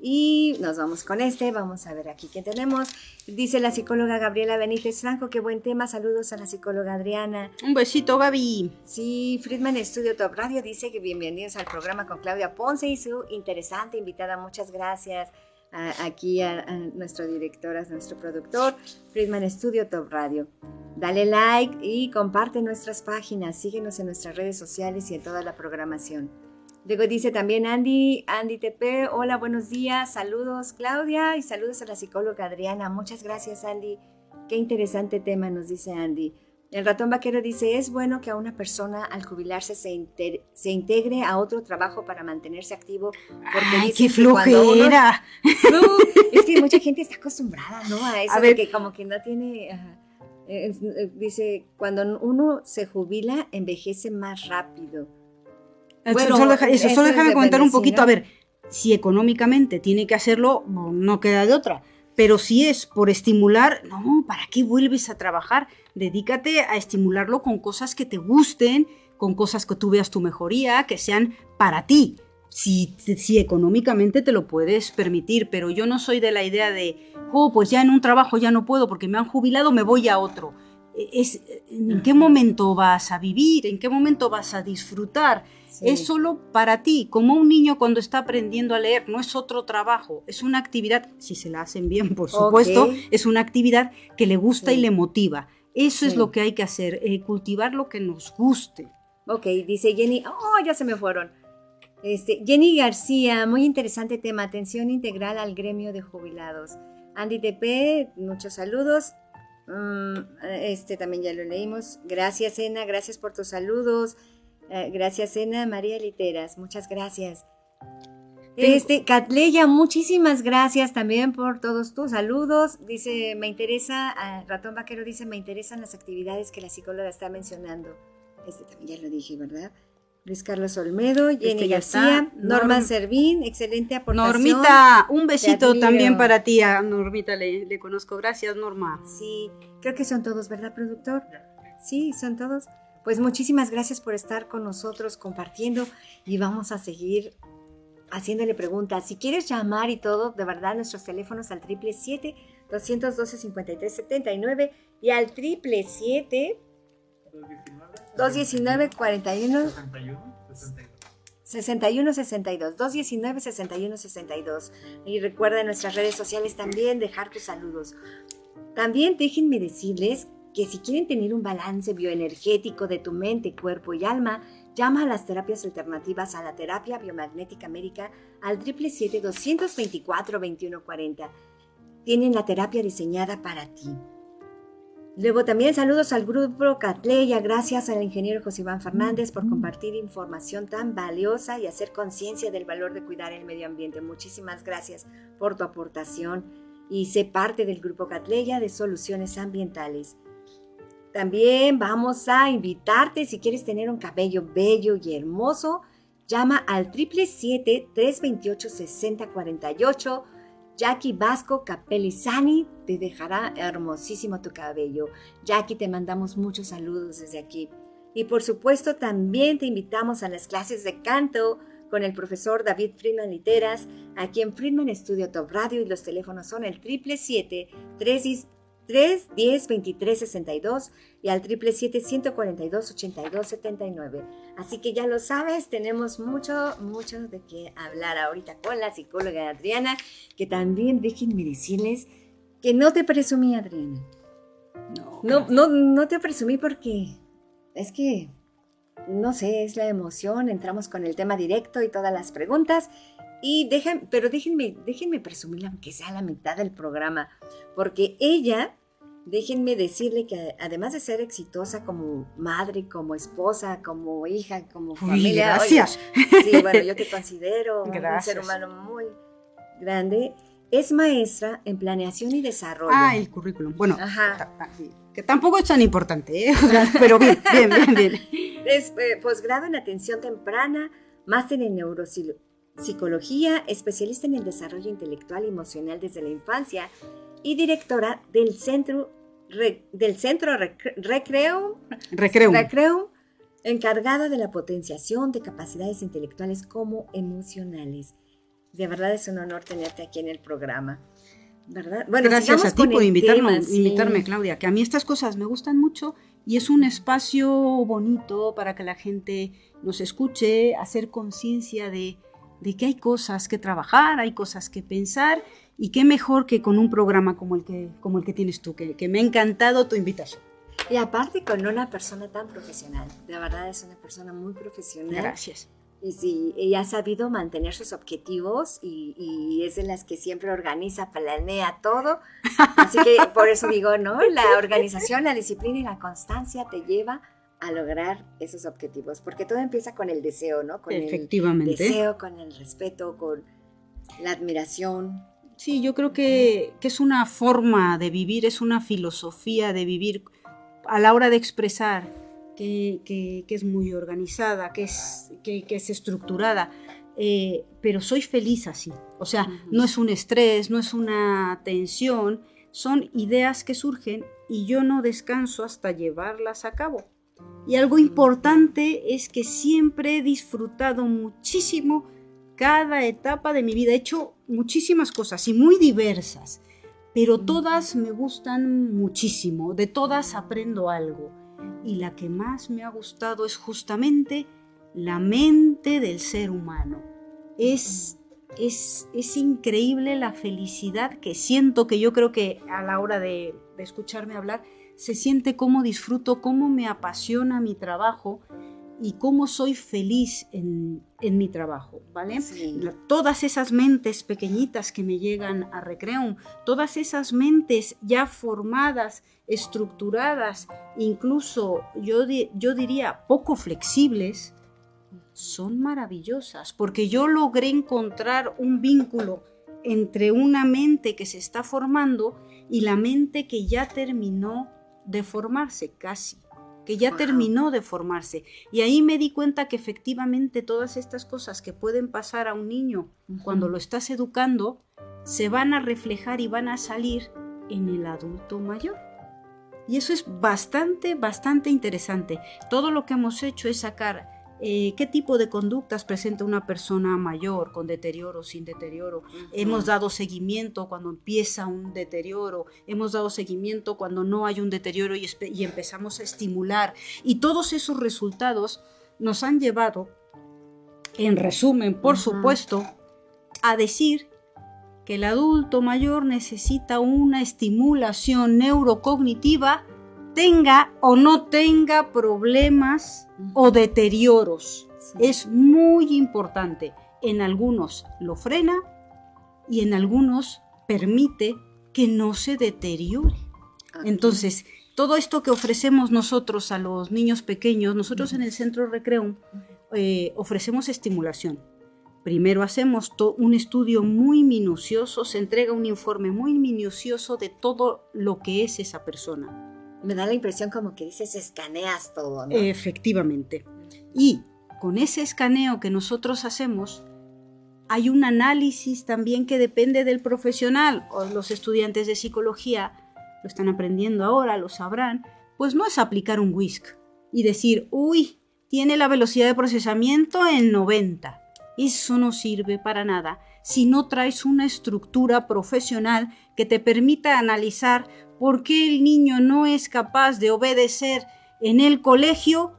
Y nos vamos con este. Vamos a ver aquí qué tenemos. Dice la psicóloga Gabriela Benítez Franco, qué buen tema. Saludos a la psicóloga Adriana. Un besito, Gaby. Sí, Friedman Studio Top Radio dice que bienvenidos al programa con Claudia Ponce y su interesante invitada. Muchas gracias a- aquí a, a nuestro director, a nuestro productor, Friedman Studio Top Radio. Dale like y comparte nuestras páginas. Síguenos en nuestras redes sociales y en toda la programación. Luego dice también Andy, Andy TP, hola, buenos días, saludos Claudia y saludos a la psicóloga Adriana. Muchas gracias Andy. Qué interesante tema nos dice Andy. El ratón vaquero dice, es bueno que a una persona al jubilarse se, inter- se integre a otro trabajo para mantenerse activo. Porque Ay, qué uno- flojera. No, es que mucha gente está acostumbrada, ¿no? A eso A de ver. que como que no tiene... ajá. Eh, eh, dice, cuando uno se jubila, envejece más rápido. Eso Bueno, solo, deja- eso, eso solo es déjame comentar un poquito. A ver, si económicamente tiene que hacerlo, no, no queda de otra. Pero si es por estimular, no, ¿para qué vuelves a trabajar? Dedícate a estimularlo con cosas que te gusten, con cosas que tú veas tu mejoría, que sean para ti. si, si, económicamente te lo puedes permitir, pero yo no soy de la idea de, oh, pues ya en un trabajo ya no puedo porque me han jubilado, me voy a otro. E, es, ¿En qué momento vas a vivir? ¿En qué momento vas a disfrutar? Es solo para ti, como un niño cuando está aprendiendo a leer, no es otro trabajo, es una actividad, si se la hacen bien, por supuesto, es una actividad que le gusta y le motiva. Eso es lo que hay que hacer, eh, cultivar lo que nos guste. Ok, dice Jenny, oh, ya se me fueron. Este, Jenny García, muy interesante tema, atención integral al gremio de jubilados. Andy TP, muchos saludos. Mm, este también ya lo leímos. Gracias, Ena, gracias por tus saludos. Eh, gracias, Ena María Literas, muchas gracias. Este, Catleya, muchísimas gracias también por todos tus saludos. Dice, me interesa, ah, Ratón Vaquero dice, me interesan las actividades que la psicóloga está mencionando. Este también ya lo dije, ¿verdad? Luis Carlos Olmedo, este Jenny García, Norma Servín, excelente aportación. Normita, un besito también para ti, a Normita le, le, conozco. Gracias, Norma. Sí, creo que son todos, ¿verdad, productor? Sí, son todos. Pues muchísimas gracias por estar con nosotros compartiendo y vamos a seguir haciéndole preguntas. Si quieres llamar y todo, de verdad, nuestros teléfonos al 777-212-5379 y al 777 219 41 61 62 219 61 62 y recuerda en nuestras redes sociales también dejar tus saludos también déjenme decirles que si quieren tener un balance bioenergético de tu mente, cuerpo y alma, llama a las terapias alternativas a la terapia biomagnética médica al 777-224-2140. Tienen la terapia diseñada para ti. Luego también saludos al grupo Catleya, gracias al ingeniero José Iván Fernández por compartir información tan valiosa y hacer conciencia del valor de cuidar el medio ambiente. Muchísimas gracias por tu aportación y sé parte del grupo Catleya de Soluciones Ambientales. También vamos a invitarte, si quieres tener un cabello bello y hermoso, llama al 777-328-6048. Jackie Vasco Capelizani te dejará hermosísimo tu cabello. Jackie, te mandamos muchos saludos desde aquí. Y por supuesto, también te invitamos a las clases de canto con el profesor David Friedman Literas, aquí en Friedman Studio Top Radio y los teléfonos son el 777 3 3 10 23 62 y al 777 142 82 79. Así que ya lo sabes, tenemos mucho, mucho de qué hablar ahorita con la psicóloga Adriana, que también déjenme decirles que no te presumí, Adriana. No, no, no, no te presumí porque es que, no sé, es la emoción, entramos con el tema directo y todas las preguntas. Y dejen, pero déjenme, déjenme presumirla, aunque sea la mitad del programa, porque ella déjenme decirle que además de ser exitosa como madre, como esposa, como hija, como familia. Gracias. sí, bueno, yo te considero (laughs) un ser humano muy grande. Es maestra en planeación y desarrollo. Ah, el currículum. Bueno, que tampoco es tan importante, ¿eh? pero bien, bien, bien, bien. (laughs) Es eh, posgrado en atención temprana, máster en neuropsicología, especialista en el desarrollo intelectual y emocional desde la infancia y directora del Centro, del centro Recreo, Recreo, encargada de la potenciación de capacidades intelectuales como emocionales. De verdad es un honor tenerte aquí en el programa. ¿verdad? Bueno, Gracias a ti por invitarme, Claudia, que a mí estas cosas me gustan mucho y es un espacio bonito para que la gente nos escuche, hacer conciencia de, de que hay cosas que trabajar, hay cosas que pensar y qué mejor que con un programa como el que, como el que tienes tú, que, que me ha encantado tu invitación. Y aparte con una persona tan profesional, de verdad es una persona muy profesional. Gracias. Y sí, ella ha sabido mantener sus objetivos y, y, es de las que siempre organiza, planea todo. Así que por eso digo, ¿no? La organización, la disciplina y la constancia te lleva a lograr esos objetivos, porque todo empieza con el deseo, ¿no? Con Efectivamente. el deseo, con el respeto, con la admiración, Sí, yo creo que, es una forma de vivir, es una filosofía de vivir a la hora de expresar que, es muy organizada, que es, que, es estructurada. Eh, pero soy feliz así. O sea, no es un estrés, no es una tensión, son ideas que surgen y yo no descanso hasta llevarlas a cabo. Y algo importante es que siempre he disfrutado muchísimo cada etapa de mi vida. He hecho muchísimas cosas y muy diversas, pero todas me gustan muchísimo, de todas aprendo algo. Y la que más me ha gustado es justamente la mente del ser humano. Es, es, es increíble la felicidad que siento, que yo creo que a la hora de, de escucharme hablar, se siente cómo disfruto, cómo me apasiona mi trabajo y cómo soy feliz en, mi trabajo, ¿vale? Todas esas mentes pequeñitas que me llegan a Recreum, todas esas mentes ya formadas, estructuradas, incluso yo, yo diría poco flexibles, son maravillosas, porque yo logré encontrar un vínculo entre una mente que se está formando y la mente que ya terminó de formarse casi que ya terminó de formarse. Y ahí me di cuenta que efectivamente todas estas cosas que pueden pasar a un niño cuando lo estás educando, se van a reflejar y van a salir en el adulto mayor. Y eso es bastante, bastante interesante. Todo lo que hemos hecho es sacar eh, qué tipo de conductas presenta una persona mayor, con deterioro, sin deterioro. Hemos dado seguimiento cuando empieza un deterioro, hemos dado seguimiento cuando no hay un deterioro y, empezamos a estimular. Y todos esos resultados nos han llevado, en resumen, por supuesto, a decir que el adulto mayor necesita una estimulación neurocognitiva tenga o no tenga problemas o deterioros. Es muy importante. En algunos lo frena y en algunos permite que no se deteriore. Entonces, todo esto que ofrecemos nosotros a los niños pequeños, nosotros en el Centro Recreum eh, ofrecemos estimulación. Primero hacemos un estudio muy minucioso, se entrega un informe muy minucioso de todo lo que es esa persona me da la impresión como que dices escaneas todo, ¿no? Efectivamente. Y con ese escaneo que nosotros hacemos, hay un análisis también que depende del profesional. Los estudiantes de psicología lo están aprendiendo ahora, lo sabrán. Pues no es aplicar un WISC y decir, uy, tiene la velocidad de procesamiento en 90. Eso no sirve para nada si no traes una estructura profesional que te permita analizar ¿Por qué el niño no es capaz de obedecer en el colegio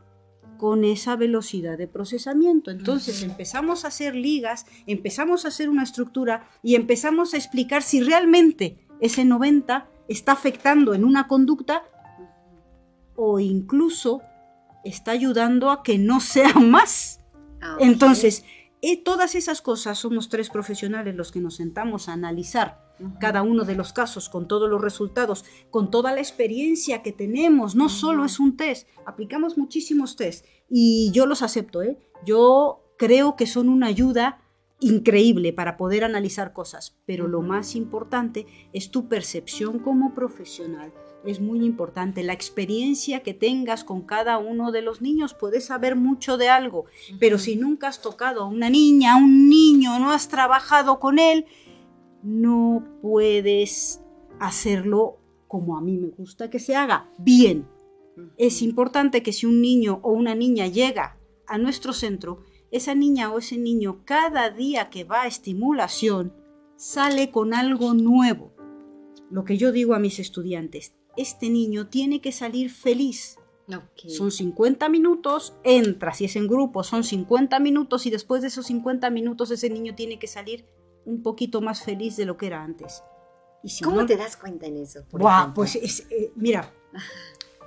con esa velocidad de procesamiento? Entonces empezamos a hacer ligas, empezamos a hacer una estructura y empezamos a explicar si realmente ese 90 está afectando en una conducta o incluso está ayudando a que no sea (laughs) más. Ah, Entonces, eh, todas esas cosas somos tres profesionales los que nos sentamos a analizar cada uno de los casos, con todos los resultados, con toda la experiencia que tenemos. No solo es un test, aplicamos muchísimos test y yo los acepto. ¿eh? Yo creo que son una ayuda increíble para poder analizar cosas, pero lo más importante es tu percepción como profesional. Es muy importante la experiencia que tengas con cada uno de los niños. Puedes saber mucho de algo, pero si nunca has tocado a una niña, a un niño, no has trabajado con él, no puedes hacerlo como a mí me gusta que se haga, bien. Es importante que si un niño o una niña llega a nuestro centro, esa niña o ese niño cada día que va a estimulación sale con algo nuevo. Lo que yo digo a mis estudiantes, este niño tiene que salir feliz. Son 50 minutos, entra, si es en grupo, son 50 minutos y después de esos 50 minutos ese niño tiene que salir un poquito más feliz de lo que era antes. Y ¿Cómo te das cuenta en eso? pues eh, mira,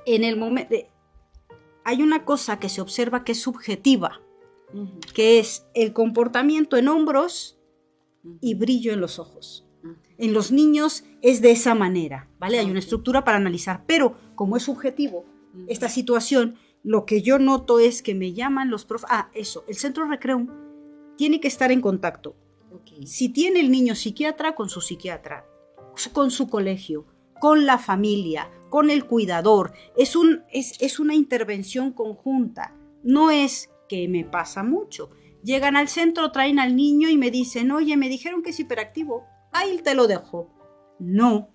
en el momento... hay una cosa que se observa que es subjetiva, que es el comportamiento en hombros y brillo en los ojos. En los niños es de esa manera, ¿vale? Hay una estructura para analizar, pero como es subjetivo, esta situación, lo que yo noto es que me llaman los profes... Ah, eso, el centro recreo tiene que estar en contacto si tiene el niño psiquiatra, con su psiquiatra, con su colegio, con la familia, con el cuidador. Es, un, es, es una intervención conjunta. No es que me pasa mucho. Llegan al centro, traen al niño y me dicen, oye, me dijeron que es hiperactivo. Ahí te lo dejo. No,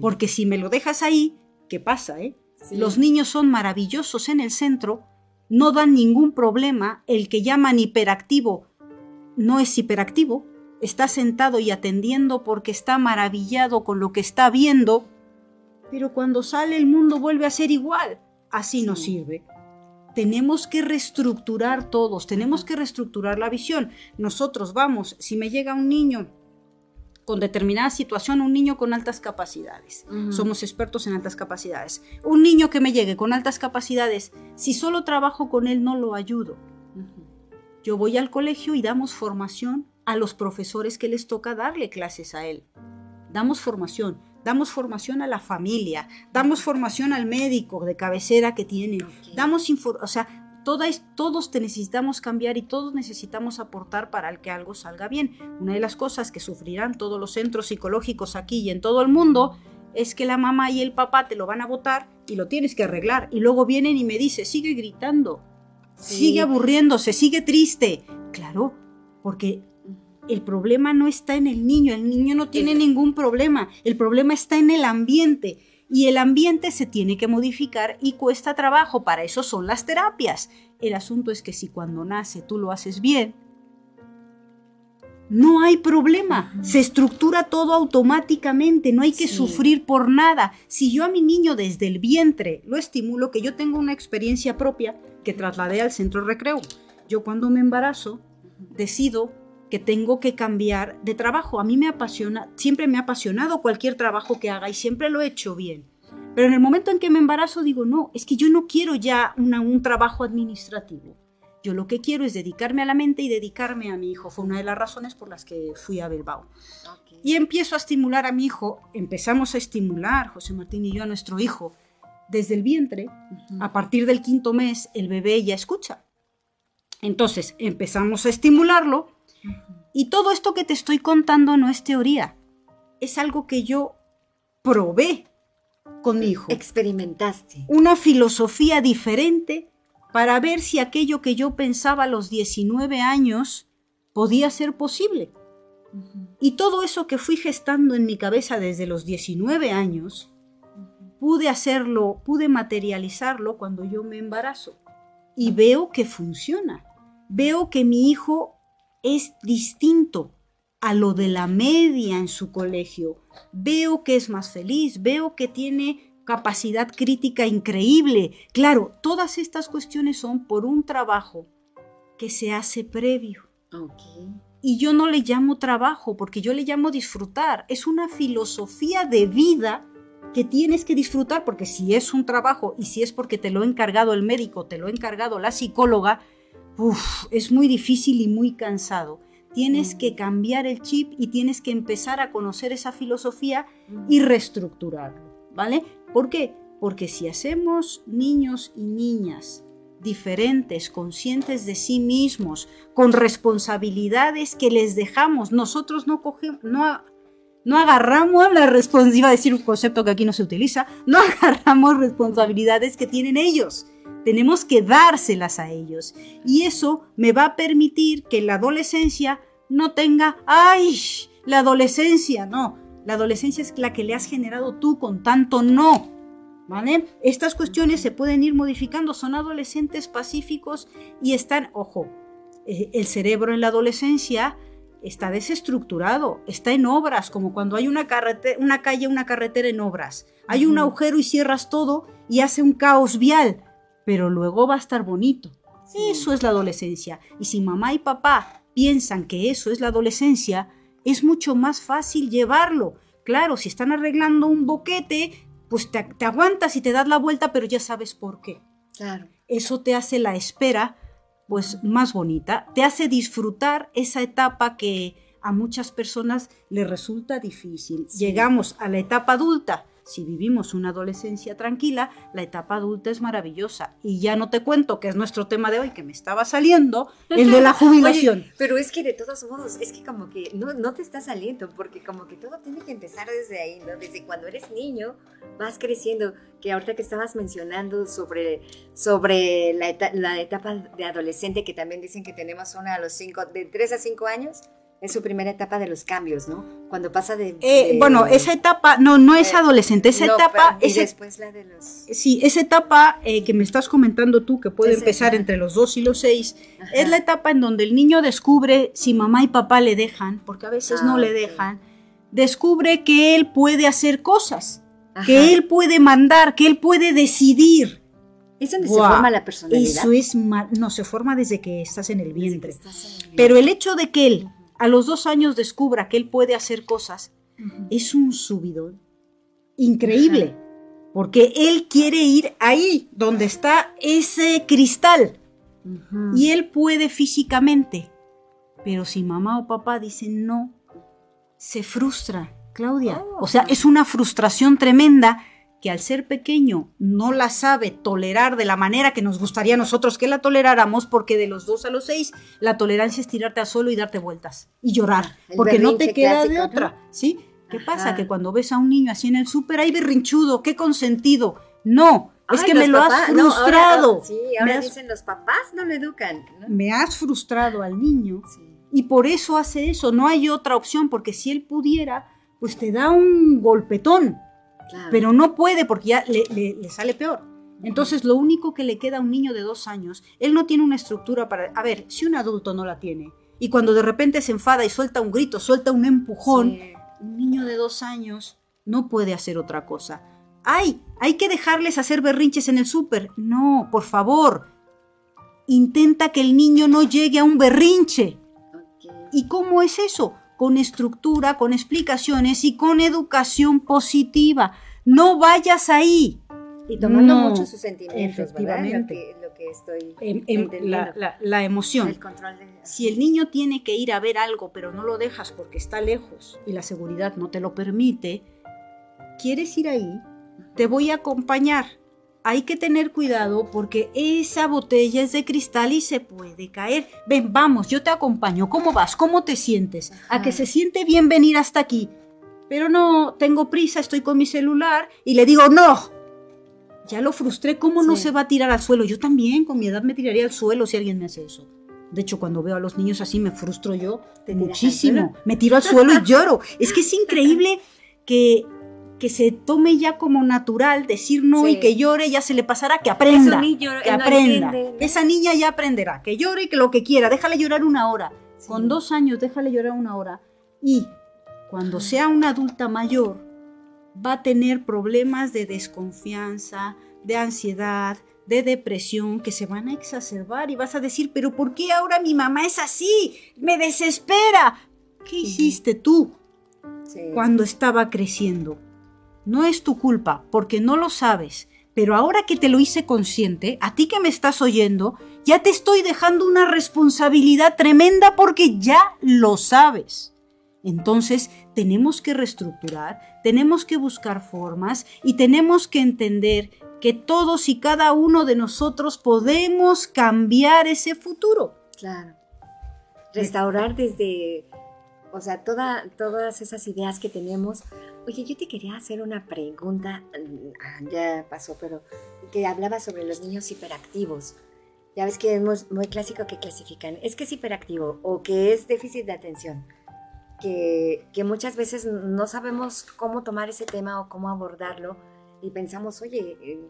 porque si me lo dejas ahí, ¿qué pasa? Eh? Los niños son maravillosos en el centro, no dan ningún problema. El que llaman hiperactivo no es hiperactivo, está sentado y atendiendo porque está maravillado con lo que está viendo, pero cuando sale el mundo vuelve a ser igual. Así no sirve. Tenemos que reestructurar todos, tenemos que reestructurar la visión. Nosotros vamos, si me llega un niño con determinada situación, un niño con altas capacidades. Somos expertos en altas capacidades. Un niño que me llegue con altas capacidades, si solo trabajo con él, no lo ayudo. Yo voy al colegio y damos formación a los profesores que les toca darle clases a él. Damos formación, damos formación a la familia, damos formación al médico de cabecera que tiene, damos o sea, todas, todos te necesitamos cambiar y todos necesitamos aportar para que algo salga bien. Una de las cosas que sufrirán todos los centros psicológicos aquí y en todo el mundo es que la mamá y el papá te lo van a votar y lo tienes que arreglar y luego vienen y me dice, sigue gritando, sigue aburriéndose, sigue triste. Claro, porque el problema no está en el niño, el niño no tiene ningún problema, el problema está en el ambiente y el ambiente se tiene que modificar y cuesta trabajo, para eso son las terapias. El asunto es que si cuando nace tú lo haces bien, no hay problema, se estructura todo automáticamente, no hay que sufrir por nada. Si yo a mi niño desde el vientre lo estimulo, que yo tengo una experiencia propia que trasladé al centro recreo. Yo cuando me embarazo decido que tengo que cambiar de trabajo. A mí me apasiona, siempre me ha apasionado cualquier trabajo que haga y siempre lo he hecho bien. Pero en el momento en que me embarazo digo, no, es que yo no quiero ya un trabajo administrativo. Yo lo que quiero es dedicarme a la mente y dedicarme a mi hijo. Fue una de las razones por las que fui a Bilbao. Y empiezo a estimular a mi hijo, empezamos a estimular, José Martín y yo, a nuestro hijo. Desde el vientre, a partir del quinto mes, el bebé ya escucha. Entonces empezamos a estimularlo y todo esto que te estoy contando no es teoría, es algo que yo probé con mi hijo. Experimentaste. Una filosofía diferente para ver si aquello que yo pensaba a los 19 años podía ser posible. Y todo eso que fui gestando en mi cabeza desde los 19 años, pude hacerlo, pude materializarlo cuando yo me embarazo. Y veo que funciona. Veo que mi hijo es distinto a lo de la media en su colegio. Veo que es más feliz, veo que tiene capacidad crítica increíble. Claro, todas estas cuestiones son por un trabajo que se hace previo. Y yo no le llamo trabajo, porque yo le llamo disfrutar. Es una filosofía de vida que tienes que disfrutar, porque si es un trabajo y si es porque te lo ha encargado el médico, te lo ha encargado la psicóloga, es muy difícil y muy cansado. Tienes que mm. cambiar el chip y tienes que empezar a conocer esa filosofía y reestructurarlo, ¿vale? ¿Por qué? Porque si hacemos niños y niñas diferentes, conscientes de sí mismos, con responsabilidades que les dejamos, nosotros no cogemos, no, no agarramos la responsabilidad, iba a decir un concepto que aquí no se utiliza, (laughs) no agarramos responsabilidades que tienen ellos tenemos que dárselas a ellos. Y eso me va a permitir que la adolescencia no tenga, ay, la adolescencia, no. La adolescencia es la que le has generado tú con tanto no. ¿Vale? Estas cuestiones se pueden ir modificando, son adolescentes pacíficos y están, ojo, eh, el cerebro en la adolescencia está desestructurado, está en obras, como cuando hay una, una calle, una carretera en obras. Hay un agujero y cierras todo y hace un caos vial pero luego va a estar bonito. Eso es la adolescencia. Y si mamá y papá piensan que eso es la adolescencia, es mucho más fácil llevarlo. Claro, si están arreglando un boquete, pues te, aguantas y te das la vuelta, pero ya sabes por qué. Claro. Eso te hace la espera pues más bonita, te hace disfrutar esa etapa que a muchas personas les resulta difícil. Llegamos a la etapa adulta si vivimos una adolescencia tranquila, la etapa adulta es maravillosa. Y ya no te cuento, que es nuestro tema de hoy, que me estaba saliendo, el de la (laughs) jubilación. pero es que de todos modos, es que como que no, no te está saliendo, porque como que todo tiene que empezar desde ahí, ¿no? Desde cuando eres niño, vas creciendo. Que ahorita que estabas mencionando sobre, sobre la, etapa, la etapa de adolescente, que también dicen que tenemos una a los cinco, de 3 a 5 años, Es su primera etapa de los cambios, ¿no? Cuando pasa de... Eh, de- bueno, esa etapa, no, no es Eh, adolescente, esa no, etapa, y esa- después la de los... sí, esa etapa eh, que me estás comentando tú, que puede Ese, empezar ajá. entre los dos y los seis, Ajá. es la etapa en donde el niño descubre si mamá y papá le dejan, porque a veces Ah, no le dejan, descubre que él puede hacer cosas, Ajá. que él puede mandar, que él puede decidir. Es donde Guau, se forma la personalidad. Eso es ma- no se forma desde que estás en el vientre. estás en el vientre. Pero el hecho de que él a los dos años descubra que él puede hacer cosas es un subidón increíble. Porque él quiere ir ahí, donde está ese cristal. Y él puede físicamente. Pero si mamá o papá dicen no, se frustra, Claudia. Oh. O sea, es una frustración tremenda que al ser pequeño no la sabe tolerar de la manera que nos gustaría a nosotros que la toleráramos, porque de los dos a los seis la tolerancia es tirarte al suelo y darte vueltas y llorar, El porque no te queda de clásico, ¿no? otra, ¿sí? ¿Qué pasa? Que cuando ves a un niño así en el súper, ¡ay, berrinchudo! ¡Qué consentido! No, es que me lo has papás- no, ahora- frustrado. ahora- sí, ahora Me has- dicen los papás no lo educan. ¿no? me has frustrado al niño Sí. y por eso hace eso. No hay otra opción, porque si él pudiera, pues te da un golpetón, Claro. pero no puede porque ya le, le- le sale peor. Entonces, lo único que le queda a un niño de dos años, él no tiene una estructura para... A ver, si un adulto no la tiene, y cuando de repente se enfada y suelta un grito, suelta un empujón, Sí. un niño de dos años no puede hacer otra cosa. ¡Ay! Hay que dejarles hacer berrinches en el súper. No, por favor. Intenta que el niño no llegue a un berrinche. Ok. ¿Y cómo es eso? Con estructura, con explicaciones y con educación positiva. No vayas ahí. Y tomando No, mucho sus sentimientos, ¿verdad? Lo efectivamente. que, lo que estoy Em- em, la, la- la emoción. El control de... Si el niño tiene que ir a ver algo, pero no lo dejas porque está lejos y la seguridad no te lo permite, ¿quieres ir ahí? Te voy a acompañar. Hay que tener cuidado porque esa botella es de cristal y se puede caer. Ven, vamos, yo te acompaño. ¿Cómo vas? ¿Cómo te sientes? A que se siente bien venir hasta aquí. Pero no, tengo prisa, estoy con mi celular y le digo, no. Ya lo frustré, ¿cómo no se va a tirar al suelo? Yo también, con mi edad, me tiraría al suelo si alguien me hace eso. De hecho, cuando veo a los niños así, me frustro yo ¿Te tiras al muchísimo. Me tiro al suelo y lloro. Es que es increíble que, que se tome ya como natural decir no Sí. y que llore, ya se le pasará, que aprenda. niño, Que no aprenda. Esa niña ya aprenderá. Que llore y que lo que quiera. Déjale llorar una hora. Sí. Con dos años, déjale llorar una hora. Y cuando sea una adulta mayor, va a tener problemas de desconfianza, de ansiedad, de depresión que se van a exacerbar y vas a decir, pero ¿por qué ahora mi mamá es así? Me desespera. ¿Qué hiciste tú Sí. cuando estaba creciendo? No es tu culpa, porque no lo sabes. Pero ahora que te lo hice consciente, a ti que me estás oyendo, ya te estoy dejando una responsabilidad tremenda porque ya lo sabes. Entonces, tenemos que reestructurar, tenemos que buscar formas y tenemos que entender que todos y cada uno de nosotros podemos cambiar ese futuro. Claro. Restaurar desde, o sea, toda, todas esas ideas que tenemos. Oye, yo te quería hacer una pregunta, mm, ah, ya pasó, pero que hablaba sobre los niños hiperactivos. Ya ves que es muy, clásico que clasifican, es que es hiperactivo o que es déficit de atención. Que, que muchas veces no sabemos cómo tomar ese tema o cómo abordarlo y pensamos, oye, eh,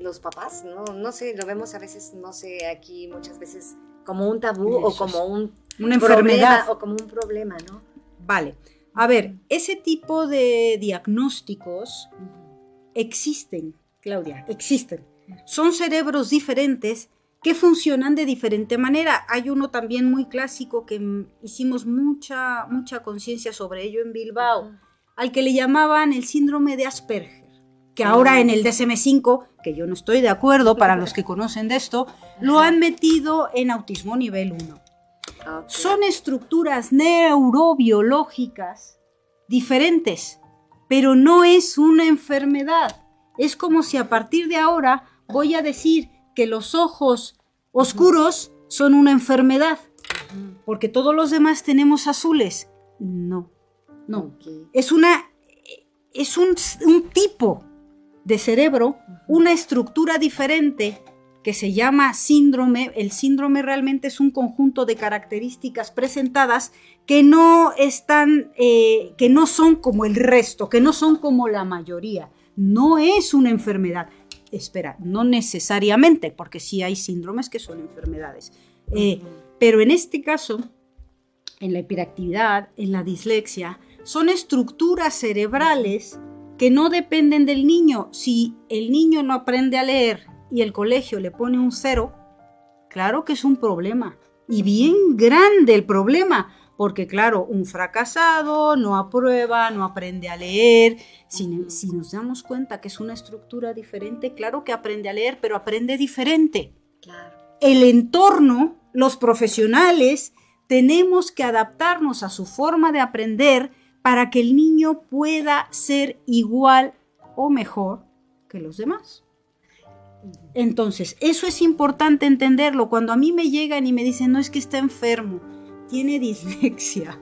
los papás, no, no sé, lo vemos a veces, no sé, aquí muchas veces como un tabú o Eso es. como un Una problema enfermedad. o como un problema, ¿no? Vale. A ver, ese tipo de diagnósticos existen, Claudia, existen. Son cerebros diferentes que funcionan de diferente manera. Hay uno también muy clásico que hicimos mucha, mucha conciencia sobre ello en Bilbao, al que le llamaban el síndrome de Asperger, que ahora en el DSM5, que yo no estoy de acuerdo para los que conocen de esto, lo han metido en autismo nivel 1. Son estructuras neurobiológicas diferentes, pero no es una enfermedad. Es como si a partir de ahora voy a decir que los ojos oscuros son una enfermedad, porque todos los demás tenemos azules. No, no. Es una es un, un tipo de cerebro, una estructura diferente que se llama síndrome. El síndrome realmente es un conjunto de características presentadas que no están, eh, que no son como el resto, que no son como la mayoría. No es una enfermedad. Espera, no necesariamente, porque sí hay síndromes que son enfermedades. Eh, pero en este caso, en la hiperactividad, en la dislexia, son estructuras cerebrales que no dependen del niño. Si el niño no aprende a leer y el colegio le pone un cero, claro que es un problema. Y bien grande el problema, porque claro, un fracasado no aprueba, no aprende a leer. Si, nos damos cuenta que es una estructura diferente, claro que aprende a leer, pero aprende diferente. El entorno, los profesionales, tenemos que adaptarnos a su forma de aprender para que el niño pueda ser igual o mejor que los demás. Entonces, eso es importante entenderlo. Cuando a mí me llegan y me dicen, no es que está enfermo, tiene dislexia.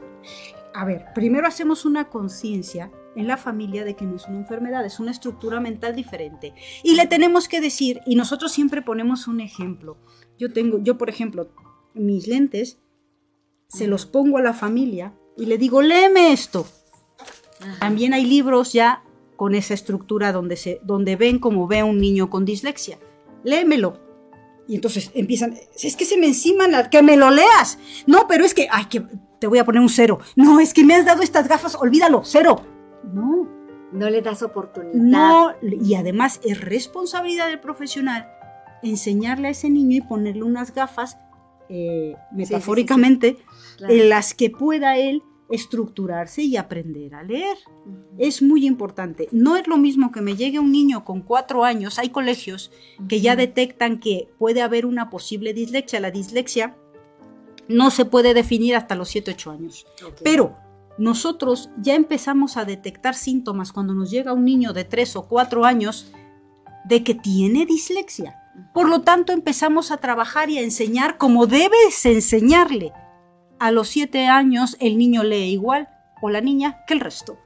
A ver, primero hacemos una conciencia en la familia de que no es una enfermedad, es una estructura mental diferente. Y le tenemos que decir, y nosotros siempre ponemos un ejemplo. Yo tengo, yo por ejemplo, mis lentes se los pongo a la familia y le digo, léeme esto. También hay libros ya con esa estructura donde, se, donde ven como ve un niño con dislexia. Léemelo. Y entonces empiezan, es que se me enciman, que me lo leas. No, pero es que, ay, que te voy a poner un cero. No, es que me has dado estas gafas, olvídalo, cero. No. No le das oportunidad. No, y además es responsabilidad del profesional enseñarle a ese niño y ponerle unas gafas, eh, metafóricamente, en las que pueda él estructurarse y aprender a leer. Es muy importante. No es lo mismo que me llegue un niño con cuatro años. Hay colegios que ya detectan que puede haber una posible dislexia. La dislexia no se puede definir hasta los 7, 8 años. Pero nosotros ya empezamos a detectar síntomas cuando nos llega un niño de 3 o 4 años de que tiene dislexia. Por lo tanto, empezamos a trabajar y a enseñar como debes enseñarle a los siete años el niño lee igual o la niña que el resto.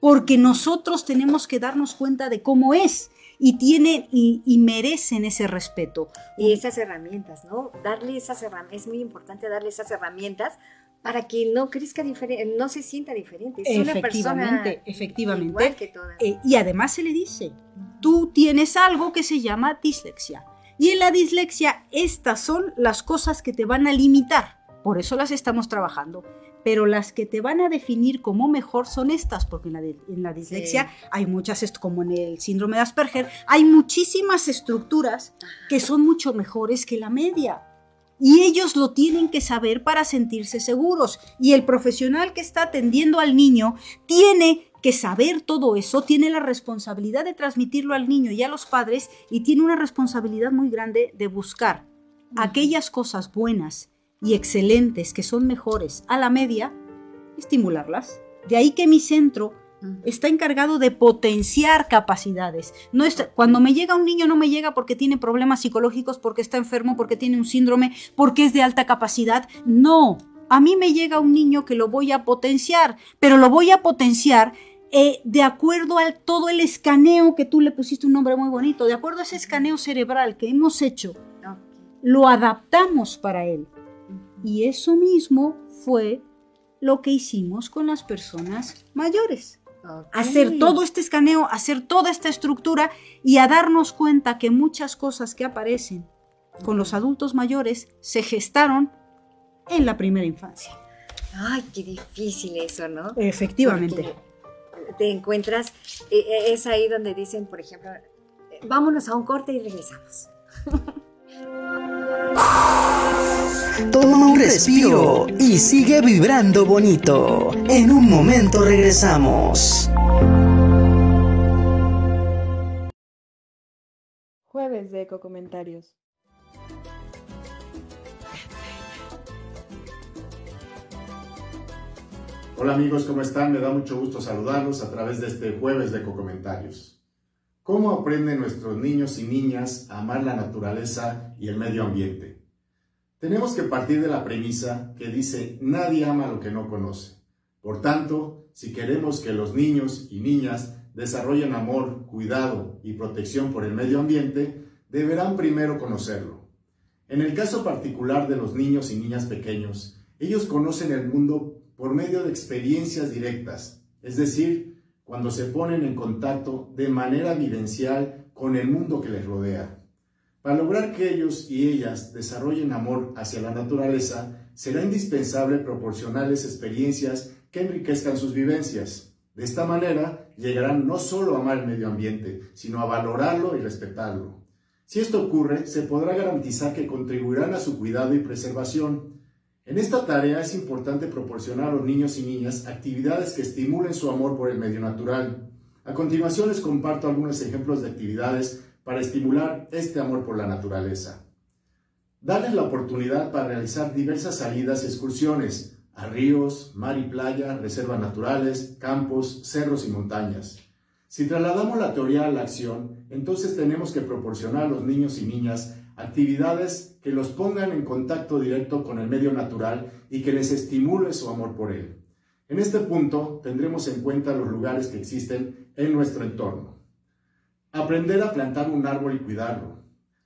Porque nosotros tenemos que darnos cuenta de cómo es y tienen y, merecen ese respeto. Y esas herramientas, ¿no? Darle esas herramientas, es muy importante darle esas herramientas para que no crezca diferente, no se sienta diferente. Es efectivamente, efectivamente. Eh, y además se le dice, tú tienes algo que se llama dislexia. Y en la dislexia, estas son las cosas que te van a limitar por eso las estamos trabajando. Pero las que te van a definir como mejor son estas, porque en la, dislexia hay muchas, como en el síndrome de Asperger, hay muchísimas estructuras que son mucho mejores que la media. Y ellos lo tienen que saber para sentirse seguros. Y el profesional que está atendiendo al niño tiene que saber todo eso, tiene la responsabilidad de transmitirlo al niño y a los padres y tiene una responsabilidad muy grande de buscar aquellas cosas buenas y excelentes que son mejores a la media, estimularlas. De ahí que mi centro está encargado de potenciar capacidades. No cuando me llega un niño no me llega porque tiene problemas psicológicos, porque está enfermo, porque tiene un síndrome, porque es de alta capacidad. No, a mí me llega un niño que lo voy a potenciar, pero lo voy a potenciar eh, de acuerdo a todo el escaneo que tú le pusiste un nombre muy bonito, de acuerdo a ese escaneo cerebral que hemos hecho, lo adaptamos para él. Y eso mismo fue lo que hicimos con las personas mayores. Hacer todo este escaneo, hacer toda esta estructura y a darnos cuenta que muchas cosas que aparecen con los adultos mayores se gestaron en la primera infancia. Ay, qué difícil eso, ¿no? Efectivamente. te encuentras, eh, eh, es ahí donde dicen, por ejemplo, eh, vámonos a un corte y regresamos. (laughs) Toma un respiro y sigue vibrando bonito. En un momento regresamos. Jueves de Eco Comentarios. Hola amigos, ¿cómo están? Me da mucho gusto saludarlos a través de este jueves de Eco-Comentarios. ¿Cómo aprenden nuestros niños y niñas a amar la naturaleza y el medio ambiente? Tenemos que partir de la premisa que dice, nadie ama lo que no conoce. Por tanto, si queremos que los niños y niñas desarrollen amor, cuidado y protección por el medio ambiente, deberán primero conocerlo. En el caso particular de los niños y niñas pequeños, ellos conocen el mundo por medio de experiencias directas, es decir, cuando se ponen en contacto de manera vivencial con el mundo que les rodea. Para lograr que ellos y ellas desarrollen amor hacia la naturaleza, será indispensable proporcionarles experiencias que enriquezcan sus vivencias. De esta manera, llegarán no solo a amar el medio ambiente, sino a valorarlo y respetarlo. Si esto ocurre, se podrá garantizar que contribuirán a su cuidado y preservación. En esta tarea es importante proporcionar a los niños y niñas actividades que estimulen su amor por el medio natural. A continuación les comparto algunos ejemplos de actividades para estimular este amor por la naturaleza. Darles la oportunidad para realizar diversas salidas y excursiones a ríos, mar y playa, reservas naturales, campos, cerros y montañas. Si trasladamos la teoría a la acción, entonces tenemos que proporcionar a los niños y niñas actividades que los pongan en contacto directo con el medio natural y que les estimule su amor por él. En este punto tendremos en cuenta los lugares que existen en nuestro entorno. Aprender a plantar un árbol y cuidarlo.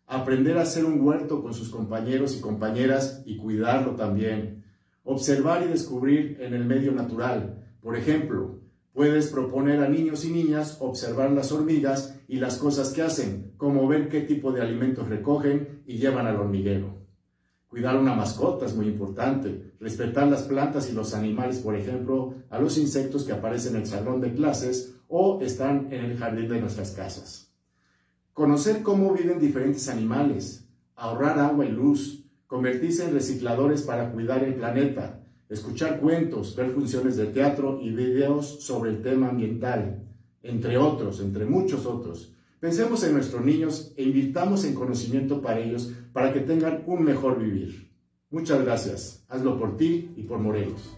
Aprender a hacer un huerto con sus compañeros y compañeras y cuidarlo también. Observar y descubrir en el medio natural. Por ejemplo, puedes proponer a niños y niñas observar las hormigas y las cosas que hacen, como ver qué tipo de alimentos recogen y llevan al hormiguero. Cuidar una mascota es muy importante. Respetar las plantas y los animales, por ejemplo, a los insectos que aparecen en el salón de clases o están en el jardín de nuestras casas. Conocer cómo viven diferentes animales, ahorrar agua y luz, convertirse en recicladores para cuidar el planeta, escuchar cuentos, ver funciones de teatro y videos sobre el tema ambiental, entre otros, entre muchos otros. Pensemos en nuestros niños e invitamos en conocimiento para ellos para que tengan un mejor vivir. Muchas gracias. Hazlo por ti y por Morelos.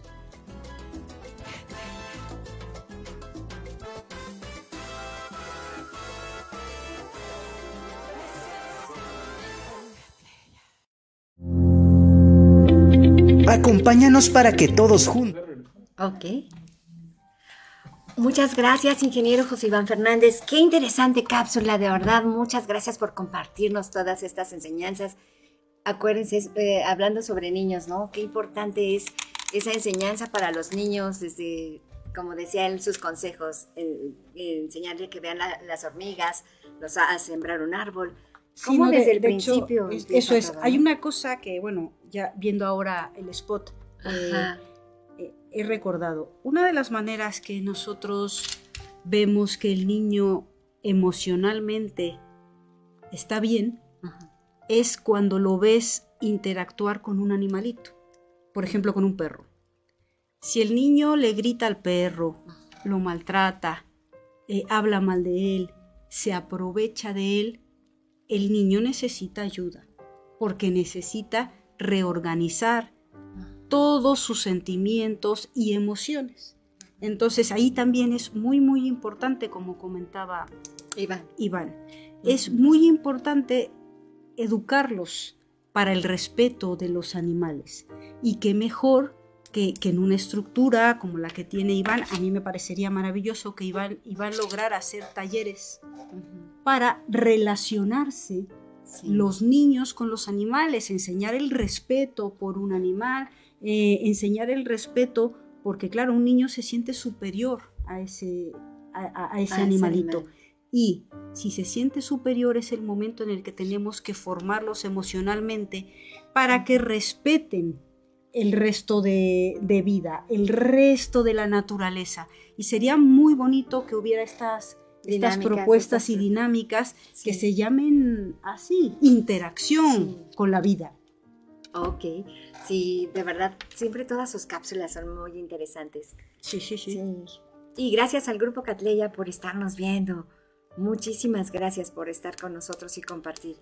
Acompáñanos para que todos juntos. Ok. Muchas gracias, ingeniero José Iván Fernández. Qué interesante cápsula, de verdad. Muchas gracias por compartirnos todas estas enseñanzas. Acuérdense, eh, hablando sobre niños, ¿no? Qué importante es esa enseñanza para los niños, desde, como decía él, sus consejos, enseñarle que vean las hormigas, los a, sembrar un árbol. ¿Cómo desde el principio? eso es. Hay una cosa que, bueno, ya viendo ahora el spot, eh, he recordado. Una de las maneras que nosotros vemos que el niño emocionalmente está bien es cuando lo ves interactuar con un animalito, por ejemplo con un perro. Si el niño le grita al perro, lo maltrata, eh, habla mal de él, se aprovecha de él, el niño necesita ayuda, porque necesita reorganizar todos sus sentimientos y emociones. Entonces ahí también es muy, muy importante, como comentaba Iván, Iván es muy importante educarlos para el respeto de los animales. Y qué mejor que, en una estructura como la que tiene Iván, a mí me parecería maravilloso que Iván, Iván lograra hacer talleres para relacionarse los niños con los animales, enseñar el respeto por un animal, eh, enseñar el respeto porque claro, un niño se siente superior a ese, a, ese animalito. Y si se siente superior es el momento en el que tenemos que formarlos emocionalmente para que respeten el resto de, vida, el resto de la naturaleza. Y sería muy bonito que hubiera estas estas propuestas y dinámicas que se llamen así, interacción con la vida. Ok, sí, de verdad, siempre todas sus cápsulas son muy interesantes. Sí, sí, sí. Y gracias al Grupo Catleya por estarnos viendo. Muchísimas gracias por estar con nosotros y compartir.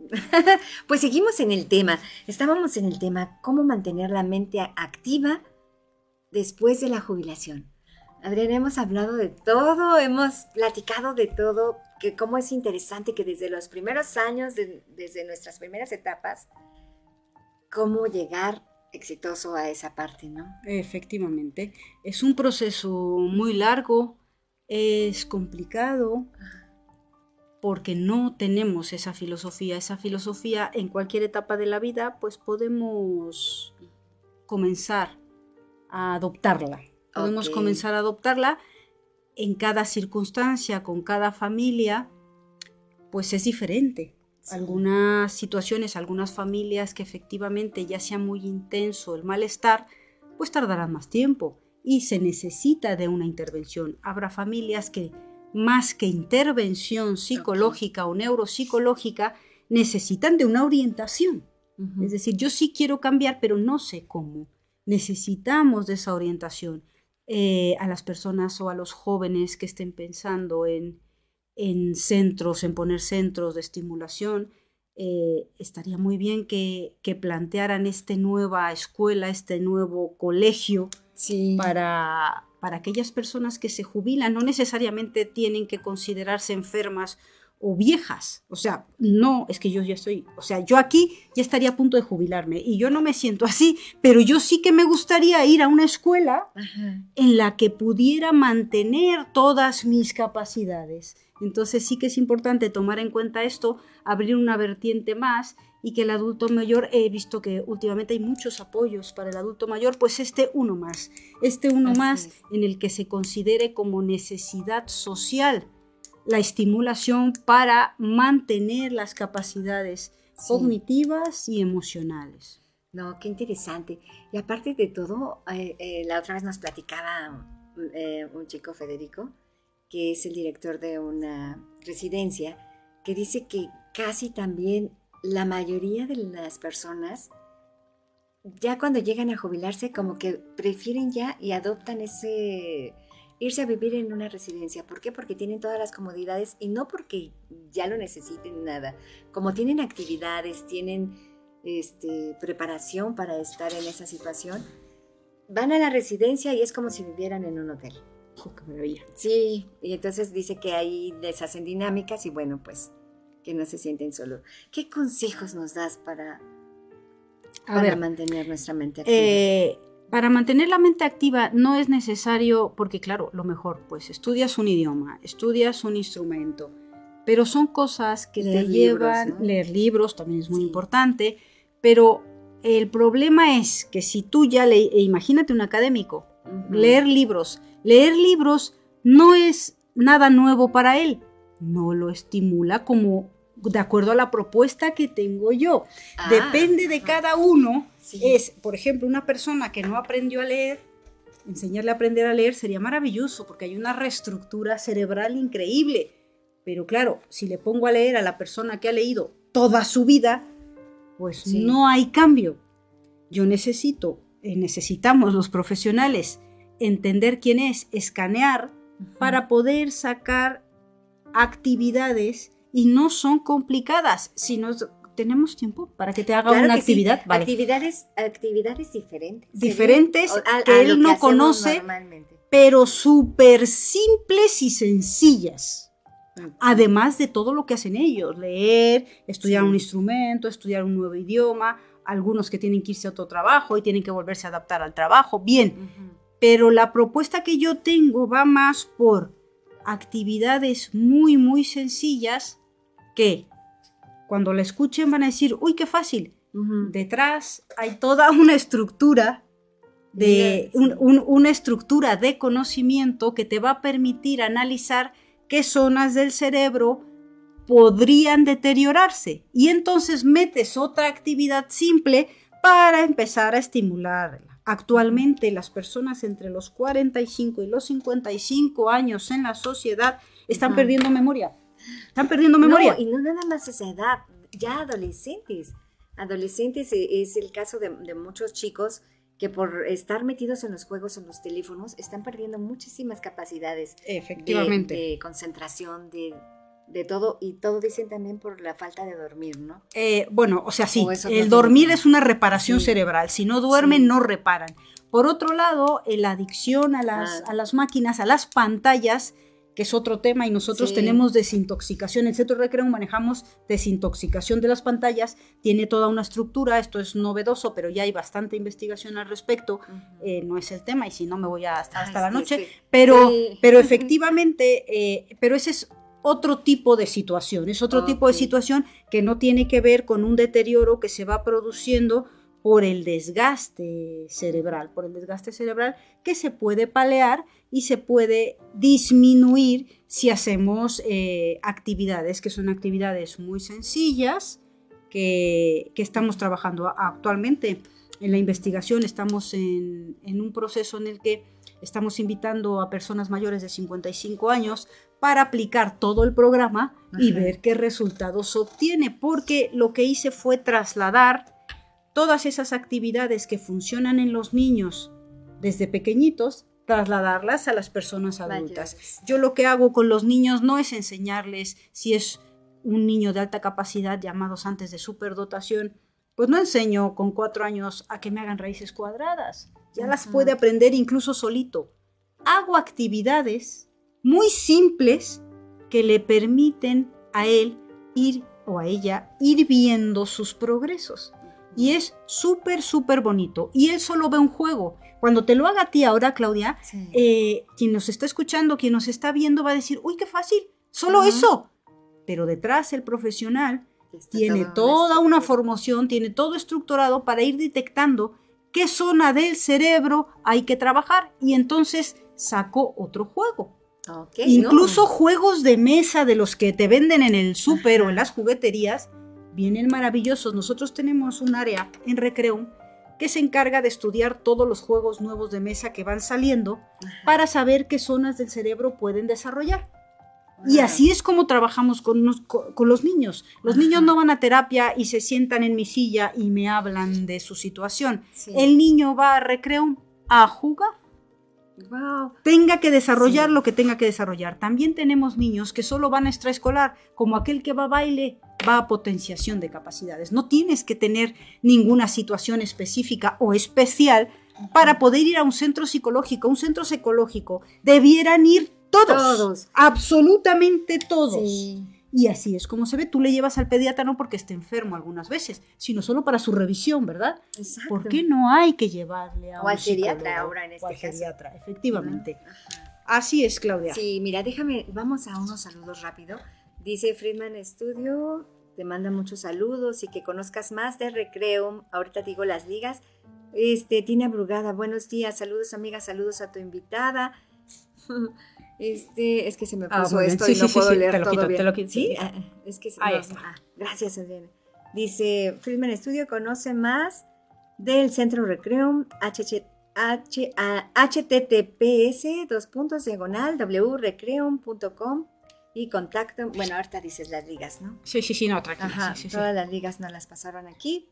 (laughs) pues seguimos en el tema. Estábamos en el tema cómo mantener la mente activa después de la jubilación. Adrián, hemos hablado de todo, hemos platicado de todo, que cómo es interesante que desde los primeros años, desde nuestras primeras etapas, cómo llegar exitoso a esa parte, ¿no? Efectivamente, es un proceso muy largo, es complicado, porque no tenemos esa filosofía. Esa filosofía en cualquier etapa de la vida, pues podemos comenzar a adoptarla. Podemos comenzar a adoptarla en cada circunstancia, con cada familia, pues es diferente. Sí. Algunas situaciones, algunas familias que efectivamente ya sea muy intenso el malestar, pues tardarán más tiempo y se necesita de una intervención. Habrá familias que más que intervención psicológica o neuropsicológica, necesitan de una orientación. Es decir, yo sí quiero cambiar, pero no sé cómo. Necesitamos de esa orientación. Eh, a las personas o a los jóvenes que estén pensando en, en centros, en poner centros de estimulación, eh, estaría muy bien que, que plantearan esta nueva escuela, este nuevo colegio Sí. para, para aquellas personas que se jubilan. No necesariamente tienen que considerarse enfermas o viejas. O sea, no, es que yo ya estoy, o sea, yo aquí ya estaría a punto de jubilarme y yo no me siento así, pero yo sí que me gustaría ir a una escuela Ajá. en la que pudiera mantener todas mis capacidades. Entonces sí que es importante tomar en cuenta esto, abrir una vertiente más y que el adulto mayor, he visto que últimamente hay muchos apoyos para el adulto mayor, pues este uno más, este uno Así más es. en el que se considere como necesidad social la estimulación para mantener las capacidades Sí. cognitivas y emocionales. No, qué interesante. Y aparte de todo, eh, eh, la otra vez nos platicaba eh, un chico, Federico, que es el director de una residencia, que dice que casi también la mayoría de las personas, ya cuando llegan a jubilarse, como que prefieren ya y adoptan ese irse a vivir en una residencia. ¿Por qué? Porque tienen todas las comodidades y no porque ya lo necesiten nada. Como tienen actividades, tienen este, preparación para estar en esa situación, van a la residencia y es como si vivieran en un hotel. ¡Oh, qué maravilla! Sí, y entonces dice que ahí les hacen dinámicas y bueno, pues que no se sienten solos. ¿Qué consejos nos das para, A para ver, mantener nuestra mente activa? Eh, para mantener la mente activa no es necesario, porque claro, lo mejor, pues estudias un idioma, estudias un instrumento, pero son cosas que Leer te libros, llevan, ¿no? leer libros también es muy Sí. importante, pero el problema es que si tú ya le, e imagínate un académico, leer libros, leer libros no es nada nuevo para él, no lo estimula como de acuerdo a la propuesta que tengo yo. Ah, Depende de cada uno. Sí. Es, por ejemplo, una persona que no aprendió a leer, enseñarle a aprender a leer sería maravilloso porque hay una reestructura cerebral increíble. Pero claro, si le pongo a leer a la persona que ha leído toda su vida, pues Sí. no hay cambio. Yo necesito, eh, necesitamos los profesionales entender quién es, escanear para poder sacar actividades y no son complicadas, sino tenemos tiempo para que te haga Claro una sí, actividad, vale. actividades, actividades diferentes. Diferentes a- que a él no conoce. pero súper simples y sencillas. Ujú. Además de todo lo que hacen ellos, leer, estudiar Sí. un instrumento, estudiar un nuevo idioma, algunos que tienen que irse a otro trabajo y tienen que volverse a adaptar al trabajo, bien, pero la propuesta que yo tengo va más por actividades muy, muy sencillas cuando la escuchen van a decir, uy, qué fácil. Ujú. Detrás hay toda una estructura de un- un- una estructura de conocimiento que te va a permitir analizar qué zonas del cerebro podrían deteriorarse y entonces metes otra actividad simple para empezar a estimularla. Actualmente las personas entre los 45 y los 55 años en la sociedad están Ajá. perdiendo memoria. Están perdiendo memoria. No, y no nada más esa edad, ya adolescentes. Adolescentes eh, es el caso de, de muchos chicos que por estar metidos en los juegos, en los teléfonos, están perdiendo muchísimas capacidades de, Efectivamente. de concentración, de, de todo, y todo dicen también por la falta de dormir, ¿no? Eh, bueno, o sea, sí, O el dormir es una reparación Sí. cerebral. Si no duermen, Sí. no reparan. Por otro lado, eh, la adicción a las, Ah. a las máquinas, a las pantallas, que es otro tema, y nosotros Sí. tenemos desintoxicación. El Centro Recreo manejamos desintoxicación de las pantallas. Tiene toda una estructura, esto es novedoso, pero ya hay bastante investigación al respecto. Eh, no es el tema, y si no me voy a- hasta, hasta Ay, la noche. sí. Pero, Sí. pero (laughs) efectivamente, eh, pero ese es otro tipo de situación, es otro tipo de situación que no tiene que ver con un deterioro que se va produciendo por el desgaste cerebral, por el desgaste cerebral que se puede palear y se puede disminuir si hacemos eh, actividades que son actividades muy sencillas que, estamos trabajando actualmente. En la investigación estamos en, en un proceso en el que estamos invitando a personas mayores de 55 años para aplicar todo el programa y ver qué resultados obtiene, porque lo que hice fue trasladar todas esas actividades que funcionan en los niños desde pequeñitos, trasladarlas a las personas adultas. Yo lo que hago con los niños no es enseñarles si es un niño de alta capacidad llamados antes de superdotación, pues no enseño con cuatro años a que me hagan raíces cuadradas, ya las puede aprender incluso solito. Hago actividades muy simples que le permiten a él ir o a ella ir viendo sus progresos. Y es súper, súper bonito. Y él solo ve un juego. Cuando te lo haga a ti ahora, Claudia, eh, quien nos está escuchando, quien nos está viendo, va a decir, uy, qué fácil, solo eso. Pero detrás el profesional tiene toda una formación, tiene todo estructurado para ir detectando qué zona del cerebro hay que trabajar. Y entonces sacó otro juego. Incluso juegos de mesa de los que te venden en el súper o en las jugueterías vienen maravillosos. Nosotros tenemos un área en Recreo que se encarga de estudiar todos los juegos nuevos de mesa que van saliendo para saber qué zonas del cerebro pueden desarrollar. Y así es como trabajamos con, los niños. Los niños no van a terapia y se sientan en mi silla y me hablan de su situación. El niño va a recreo a jugar Tenga que desarrollar lo que tenga que desarrollar. También tenemos niños que solo van a extraescolar, como aquel que va a baile, va a potenciación de capacidades. No tienes que tener ninguna situación específica o especial para poder ir a un centro psicológico. Un centro psicológico debieran ir todos. Todos. Absolutamente todos. Sí. Y así es como se ve. Tú le llevas al pediatra no porque esté enfermo algunas veces, sino solo para su revisión, ¿verdad? Exacto. ¿Por qué no hay que llevarle a o un al pediatra ahora en este caso? Pediatra, efectivamente. Así es, Claudia. Sí, mira, déjame, vamos a unos saludos rápido. Dice Friedman Studio, te manda muchos saludos y que conozcas más de Recreo. Ahorita digo las ligas. Este, Tina Brugada, buenos días, saludos amigas, saludos a tu invitada. (laughs) Este, es que se me ah, puso esto y no puedo leer todo bien. sí, ah, es que se ah, gracias, Adriana. Dice, Friedman Studio conoce más del Centro Recreum https dos puntos diagonal wrecreum.com y contacto, bueno, ahorita dices las ligas, ¿no? Sí, sí, sí, no, tranquila. Ajá, todas las ligas nos las pasaron aquí.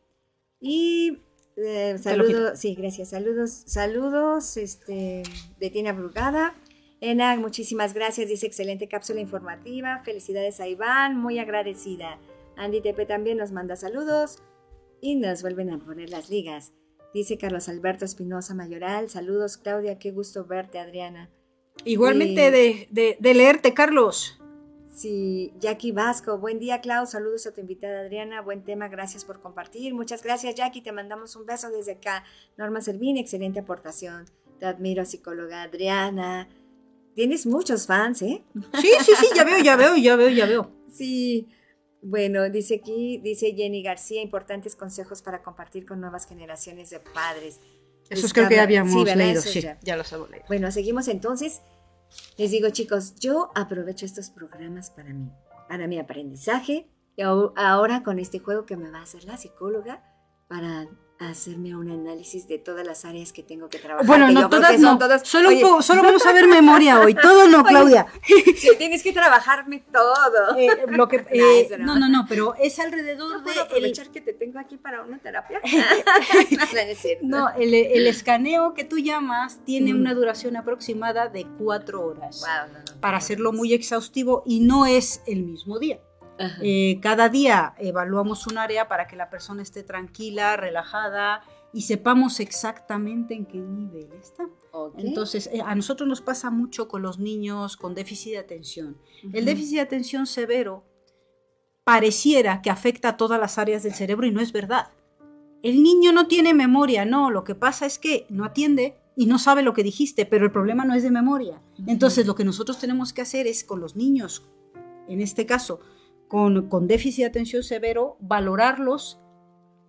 Y eh, saludos, sí, gracias, saludos, saludos, este, de Tina Brugada. Enag, muchísimas gracias. Dice excelente cápsula informativa. Felicidades a Iván, muy agradecida. Andy Tepe también nos manda saludos y nos vuelven a poner las ligas. Dice Carlos Alberto Espinosa Mayoral. Saludos, Claudia. Qué gusto verte, Adriana. Igualmente de, de, leerte, Carlos. Sí, Jackie Vasco. Buen día, Klaus. Saludos a tu invitada Adriana. Buen tema. Gracias por compartir. Muchas gracias, Jackie. Te mandamos un beso desde acá. Norma Servín, excelente aportación. Te admiro, psicóloga Adriana. Tienes muchos fans, ¿eh? Sí, sí, sí, ya veo, ya veo, ya veo, ya veo. Sí. Bueno, dice aquí, dice Jenny García, importantes consejos para compartir con nuevas generaciones de padres. Eso es creo que ya habíamos leído, sí, ya. los hemos leído. Bueno, seguimos entonces. Les digo, chicos, yo aprovecho estos programas para mí, para mi aprendizaje. Y ahora con este juego que me va a hacer la psicóloga para hacerme un análisis de todas las áreas que tengo que trabajar. Bueno, no todas, no. Todas, solo, solo vamos a ver memoria hoy. Todo no, (laughs) Claudia. (laughs) sí, tienes que trabarme todo. (laughs) Eh, lo que, eh, no, no, no, pero es alrededor de... aprovechar que te tengo aquí para una terapia? no, el, el, escaneo que tú llamas tiene mm. una duración aproximada de cuatro horas. Wow, para hacerlo muy exhaustivo y no es el mismo día. Eh, cada día evaluamos un área para que la persona esté tranquila, relajada y sepamos exactamente en qué nivel está. Entonces, eh, a nosotros nos pasa mucho con los niños con déficit de atención. El déficit de atención severo pareciera que afecta a todas las áreas del cerebro y no es verdad. El niño no tiene memoria, no, lo que pasa es que no atiende y no sabe lo que dijiste, pero el problema no es de memoria. Entonces, lo que nosotros tenemos que hacer es con los niños en este caso, con, con déficit de atención severo, valorarlos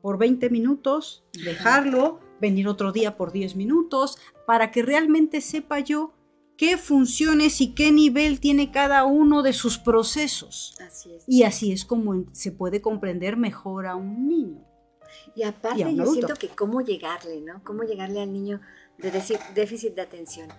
por 20 minutos, dejarlo, venir otro día por 10 minutos, para que realmente sepa yo qué funciones y qué nivel tiene cada uno de sus procesos. Así es. Y así es como se puede comprender mejor a un niño. Y aparte Y yo siento que cómo llegarle, ¿no? Cómo llegarle al niño de deci- déficit de atención.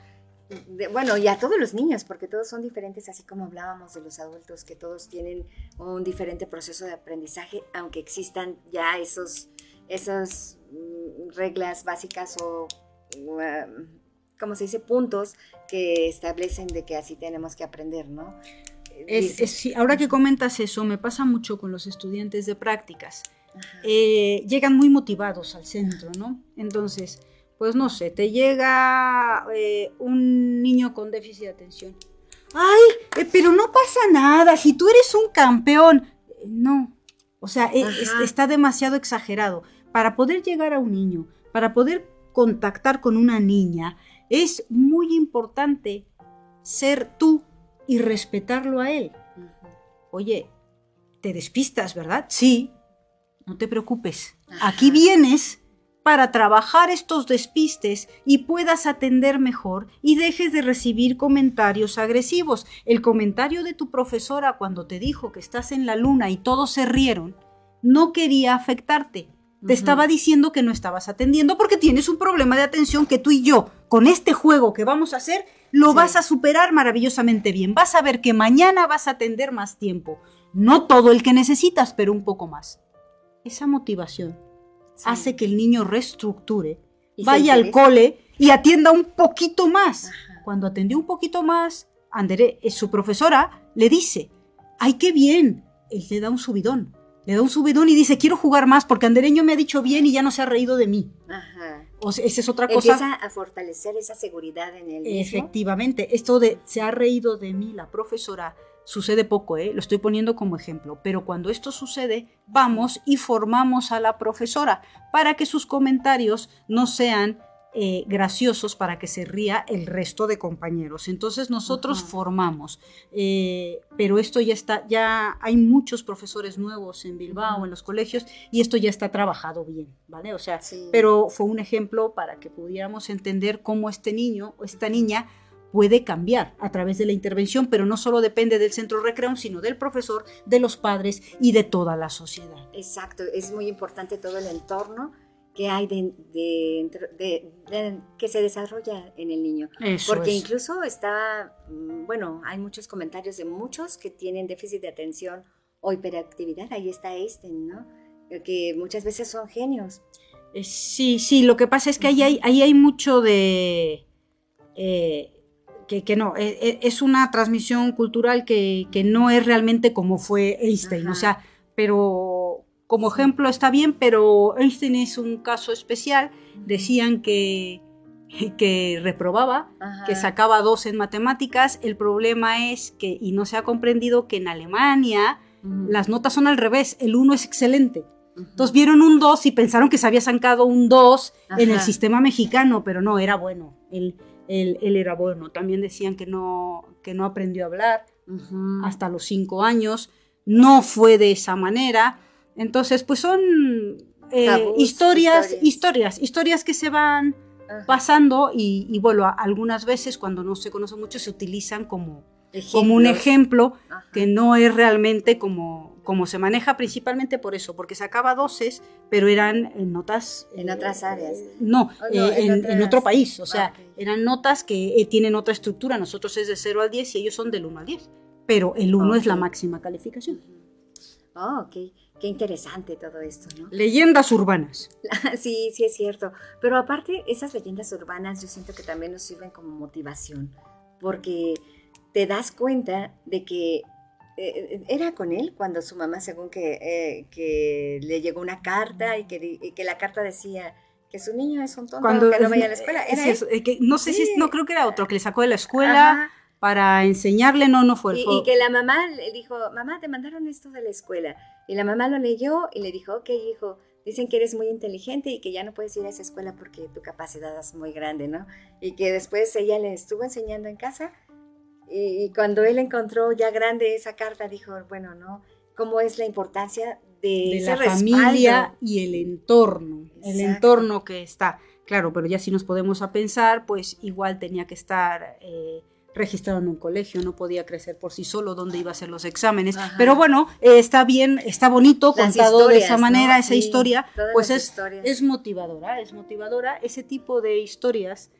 De- bueno, y a todos los niños, porque todos son diferentes, así como hablábamos de los adultos, que todos tienen un diferente proceso de aprendizaje, aunque existan ya esos, esas mm, reglas básicas o, um, ¿cómo se dice? Puntos que establecen de que así tenemos que aprender, ¿no? Es- Dice- es- sí, ahora que comentas eso, me pasa mucho con los estudiantes de prácticas. Eh, llegan muy motivados al centro, ¿no? Entonces, pues no sé, te llega eh, un niño con déficit de atención. Ay, eh, pero no pasa nada, si tú eres un campeón. Eh, No, o sea, es- está demasiado exagerado. Para poder llegar a un niño, para poder contactar con una niña, es muy importante ser tú y respetarlo a él. Oye, te despistas, ¿verdad? Sí. No te preocupes. Ajá. Aquí vienes para trabajar estos despistes y puedas atender mejor y dejes de recibir comentarios agresivos. El comentario de tu profesora cuando te dijo que estás en la luna y todos se rieron, no quería afectarte. Te estaba diciendo que no estabas atendiendo porque tienes un problema de atención que tú y yo, con este juego que vamos a hacer, lo Sí. vas a superar maravillosamente bien. Vas a ver que mañana vas a atender más tiempo. No todo el que necesitas, pero un poco más. Esa motivación Sí. hace que el niño reestructure, Y vaya al cole y atienda un poquito más. Ajá. Cuando atendió un poquito más, Andere, eh, su profesora le dice, ¡ay, qué bien! Él le da un subidón. Le da un subidón y dice, quiero jugar más porque Andereño me ha dicho bien y ya no se ha reído de mí. Ajá. O sea, esa es otra cosa. Empieza a fortalecer esa seguridad en él mismo. Efectivamente, esto de se ha reído de mí la profesora sucede poco, ¿eh? lo estoy poniendo como ejemplo, pero cuando esto sucede, vamos y formamos a la profesora para que sus comentarios no sean eh, graciosos, para que se ría el resto de compañeros. Entonces nosotros formamos, eh, pero esto ya está, ya hay muchos profesores nuevos en Bilbao, en los colegios, y esto ya está trabajado bien, ¿vale? O sea, Sí. pero fue un ejemplo para que pudiéramos entender cómo este niño o esta niña puede cambiar a través de la intervención, pero no solo depende del centro recreo, sino del profesor, de los padres y de toda la sociedad. Exacto, es muy importante todo el entorno que hay de, de- de- de- que se desarrolla en el niño. Eso Porque es. incluso estaba, mm, bueno, hay muchos comentarios de muchos que tienen déficit de atención o hiperactividad. Ahí está Einstein, ¿no? Eh, Que muchas veces son genios. Eh, Sí, sí, lo que pasa es que ahí hay, ahí hay mucho de... eh, que, que no, eh, eh, es una transmisión cultural que, que no es realmente como fue Einstein, Ajá. o sea, pero como ejemplo está bien, pero Einstein es un caso especial, decían que, que reprobaba, Ajá. que sacaba dos en matemáticas, el problema es que, y no se ha comprendido, que en Alemania las notas son al revés, el 1 es excelente. Entonces vieron un 2 y pensaron que se había sacado un 2 en el sistema mexicano, pero no, era bueno. Él- él era bueno. También decían que no, que no aprendió a hablar hasta los 5 años. No fue de esa manera. Entonces, pues son eh, Tabús, historias, historias. historias, historias que se van Ajá. pasando y, y, bueno, a- algunas veces cuando no se conoce mucho se utilizan como, como un ejemplo Ajá. que no es realmente como, como se maneja principalmente por eso, porque sacaba doces, pero eran en notas... En eh, otras áreas. No, Oh, no, eh, en otras- otro país, o sea, Ah, ok. eran notas que eh, tienen otra estructura, nosotros es de 0 al 10 y ellos son del 1 al 10, pero el 1 es la máxima calificación. Oh, ok. Qué interesante todo esto, ¿no? Leyendas urbanas. (laughs) Sí, sí es cierto. Pero aparte, esas leyendas urbanas yo siento que también nos sirven como motivación, porque te das cuenta de que eh, era con él cuando su mamá, según que, eh, que le llegó una carta y que, y que la carta decía que su niño es un tonto Cuando, que no vaya a la (laughs) escuela. ¿Era Sí, él? eso, eh, que no sé si, no creo que era otro, que le sacó de la escuela Ajá. para enseñarle, no, no fue. Y, fue- y que la mamá le dijo, mamá, te mandaron esto de la escuela. Y la mamá lo leyó y le dijo, ok, hijo, dicen que eres muy inteligente y que ya no puedes ir a esa escuela porque tu capacidad es muy grande, ¿no? Y que después ella le estuvo enseñando en casa Y, cuando él encontró ya grande esa carta, dijo, bueno, ¿no? ¿Cómo es la importancia de, la familia y el entorno? El entorno que está. Claro, pero ya si nos podemos a pensar, pues igual tenía que estar... Eh, registrado en un colegio, no podía crecer por sí solo, dónde iba a hacer los exámenes. Pero bueno, eh, está bien, está bonito contado de esa manera, esa historia, pues es, es motivadora, es motivadora. Ese tipo de historias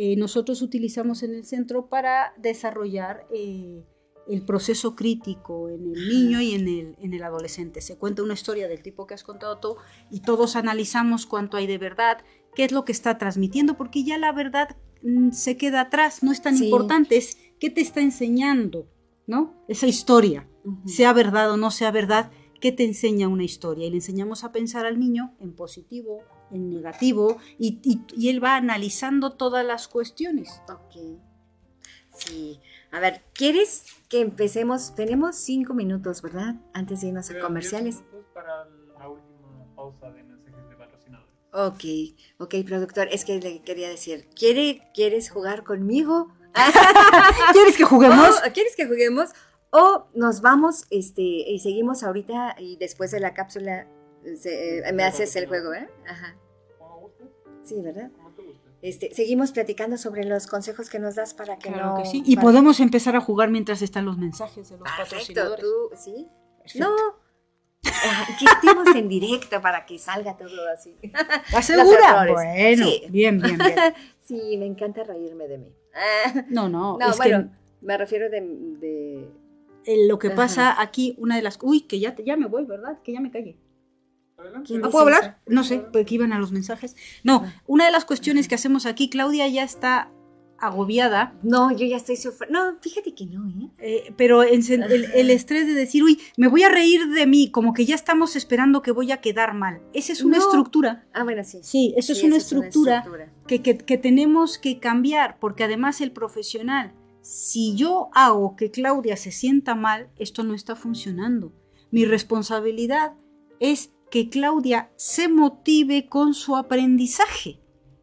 eh, nosotros utilizamos en el centro para desarrollar eh, el proceso crítico en el niño y en el, en el adolescente. Se cuenta una historia del tipo que has contado tú y todos analizamos cuánto hay de verdad, qué es lo que está transmitiendo, porque ya la verdad mm, se queda atrás, no es tan importante, es qué te está enseñando, ¿no? Esa historia, sea verdad o no sea verdad, ¿qué te enseña una historia? Y le enseñamos a pensar al niño en positivo, en negativo y, él va analizando todas las cuestiones. Ok. Sí. A ver, ¿quieres que empecemos? Tenemos cinco minutos, ¿verdad? Antes de irnos a comerciales. para la última pausa de mensajes de patrocinadores. Ok, ok, productor. Es que le quería decir, ¿quiere, ¿quieres jugar conmigo? (laughs) ¿Quieres que juguemos? ¿Quieres que juguemos? O nos vamos este, y seguimos ahorita y después de la cápsula eh, me haces el juego, ¿eh? Ajá. Sí, ¿verdad? Este, seguimos platicando sobre los consejos que nos das para que no. sí. Y podemos empezar a jugar mientras están los mensajes de los Perfecto, tú, ¿sí? No. Aquí estemos en directo para que salga todo así. (laughs) ¿Asegura? Bueno, bien, bien, bien. (laughs) sí, me encanta reírme de mí. (laughs) No, no. No, bueno, me refiero de. lo que pasa aquí, una de las. Uy, que ya, ya me voy, ¿verdad? Que ya me calle. ¿No puedo hablar? No sé, porque iban a los mensajes. No, ah. una de las cuestiones que hacemos aquí, Claudia ya está agobiada. No, yo ya estoy sufriendo. No, fíjate que no, ¿eh? eh pero el, (laughs) el, estrés de decir, uy, me voy a reír de mí, como que ya estamos esperando que voy a quedar mal. Esa es una estructura. Ah, bueno, sí. Sí, eso es, una estructura, Que, que, que tenemos que cambiar, porque además el profesional, si yo hago que Claudia se sienta mal, esto no está funcionando. Mi responsabilidad es que Claudia se motive con su aprendizaje.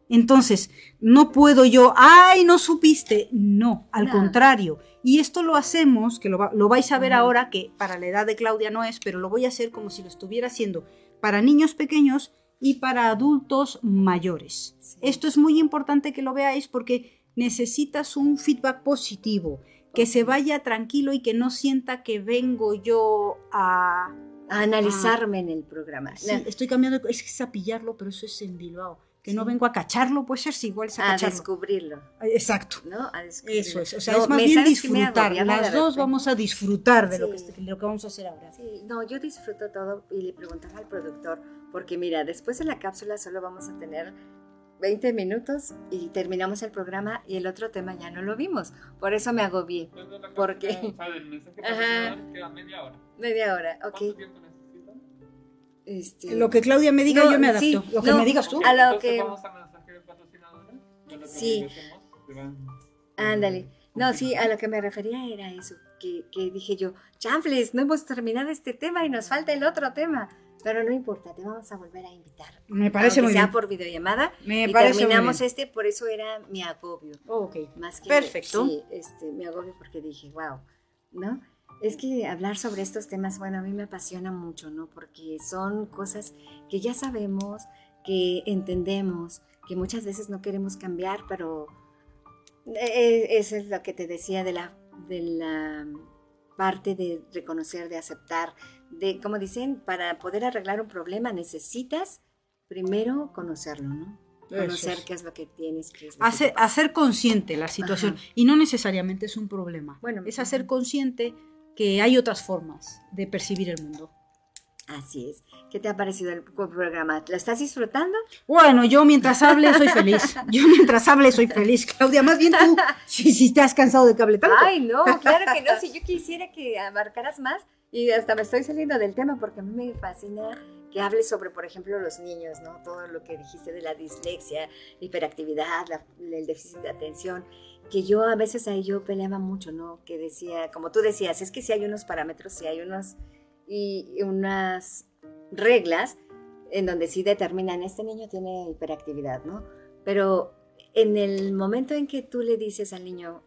Entonces, no puedo yo, ay, no supiste. No, al contrario. Y esto lo hacemos, que lo, vais a ver ahora, que para la edad de Claudia no es, pero lo voy a hacer como si lo estuviera haciendo para niños pequeños y para adultos mayores. Esto es muy importante que lo veáis porque necesitas un feedback positivo, que se vaya tranquilo y que no sienta que vengo yo a a analizarme en el programa. Sí, estoy cambiando, es que sapillarlo, pero eso es en Bilbao. Que no vengo a cacharlo, puede ser si igual es a, a descubrirlo. Exacto. ¿No? A descubrirlo. Eso es. O sea, es más bien disfrutar. Las dos vamos a disfrutar de, lo que, de lo que vamos a hacer ahora. Sí, no, yo disfruto todo y le preguntaba al productor, porque mira, después de la cápsula solo vamos a tener 20 minutos y terminamos el programa y el otro tema ya no lo vimos. Por eso me agobié. Porque... (laughs) Ajá. Queda media hora. Media hora, ok. ¿Cuánto tiempo necesitan? Este... Lo que Claudia me diga, yo me adapto. lo que me digas tú. A lo que... vamos a mensaje patrocinadores. Sí. Ándale. No, sí, a lo que me refería era eso, que, que dije yo, chanfles, no hemos terminado este tema y nos falta el otro tema. Pero no importa, te vamos a volver a invitar. Me parece muy sea por videollamada. Me y terminamos este, por eso era mi agobio. Oh, ok. Más que, Perfecto. Sí, este, mi agobio porque dije, wow, ¿no? Es que hablar sobre estos temas, bueno, a mí me apasiona mucho, ¿no? Porque son cosas que ya sabemos, que entendemos, que muchas veces no queremos cambiar, pero eh, eso es lo que te decía de la, de la parte de reconocer, de aceptar, de, como dicen, para poder arreglar un problema necesitas primero conocerlo, ¿no? Conocer qué es lo que tienes, qué es hacer, consciente la situación. Y no necesariamente es un problema. Bueno, es hacer consciente que hay otras formas de percibir el mundo. Así es. ¿Qué te ha parecido el programa? ¿Lo estás disfrutando? Bueno, yo mientras hable soy feliz. (laughs) Yo mientras hable soy feliz, Claudia. Más bien tú, si, si te has cansado de cable tanto. Ay, no, claro que no. (laughs) Si yo quisiera que abarcaras más, y hasta me estoy saliendo del tema porque a mí me fascina que hables sobre, por ejemplo, los niños, ¿no? Todo lo que dijiste de la dislexia, hiperactividad, el déficit de atención, que yo a veces ahí yo peleaba mucho, ¿no? Que decía, como tú decías, es que si hay unos parámetros, si hay unos y unas reglas en donde sí determinan, este niño tiene hiperactividad, ¿no? Pero en el momento en que tú le dices al niño,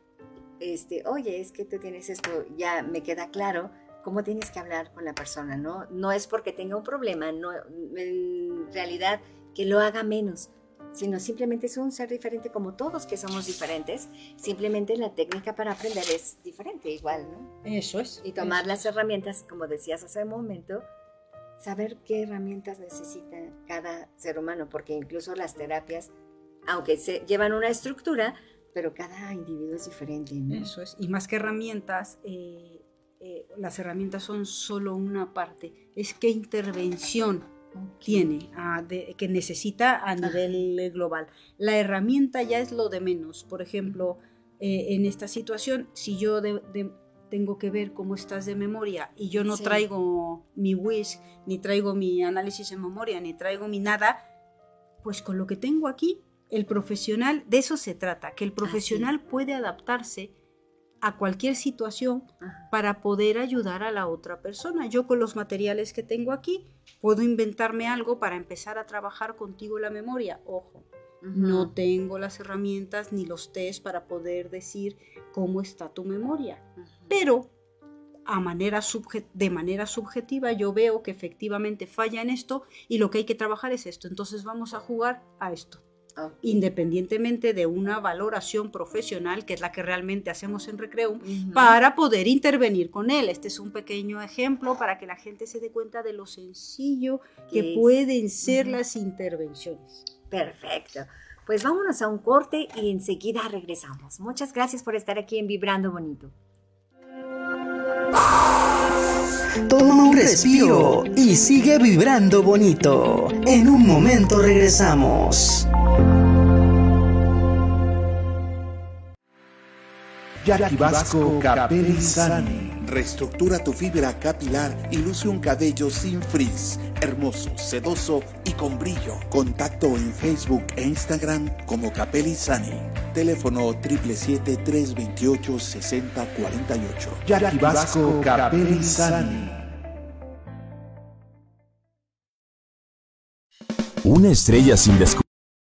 este, oye, es que tú tienes esto, ya me queda claro cómo tienes que hablar con la persona, ¿no? No es porque tenga un problema, no, en realidad que lo haga menos, sino simplemente es un ser diferente como todos que somos diferentes, simplemente la técnica para aprender es diferente igual, ¿no? Eso es. Y tomar las herramientas, como decías hace un momento, saber qué herramientas necesita cada ser humano, porque incluso las terapias, aunque se llevan una estructura, pero cada individuo es diferente, ¿no? Eso es. Y más que herramientas, eh, eh, las herramientas son solo una parte. Es qué intervención tiene de- que necesita a nivel global. La herramienta ya es lo de menos. Por ejemplo, eh, en esta situación, si yo de- de- tengo que ver cómo estás de memoria y yo no Sí. traigo mi WIS, ni traigo mi análisis en memoria, ni traigo mi nada, pues con lo que tengo aquí, el profesional, de eso se trata, que el profesional puede adaptarse a cualquier situación para poder ayudar a la otra persona. Yo con los materiales que tengo aquí puedo inventarme algo para empezar a trabajar contigo la memoria. Ojo, no tengo las herramientas ni los test para poder decir cómo está tu memoria. Pero a manera subje- de manera subjetiva yo veo que efectivamente falla en esto y lo que hay que trabajar es esto. Entonces vamos a jugar a esto. Independientemente de una valoración profesional, que es la que realmente hacemos en Recreum, Ujú. para poder intervenir con él. Este es un pequeño ejemplo para que la gente se dé cuenta de lo sencillo que es. pueden ser Ujú. las intervenciones. Perfecto. Pues vámonos a un corte y enseguida regresamos. Muchas gracias por estar aquí en Vibrando Bonito. Toma un respiro y sigue vibrando bonito. En un momento regresamos. Jackie Vasco Capelli Sani. Reestructura tu fibra capilar y luce un cabello sin frizz, hermoso, sedoso y con brillo. Contacto en Facebook e Instagram como Capelli Sani. Teléfono 777-328-6048. Jackie Vasco Capelli Sani. Una estrella sin descubrir.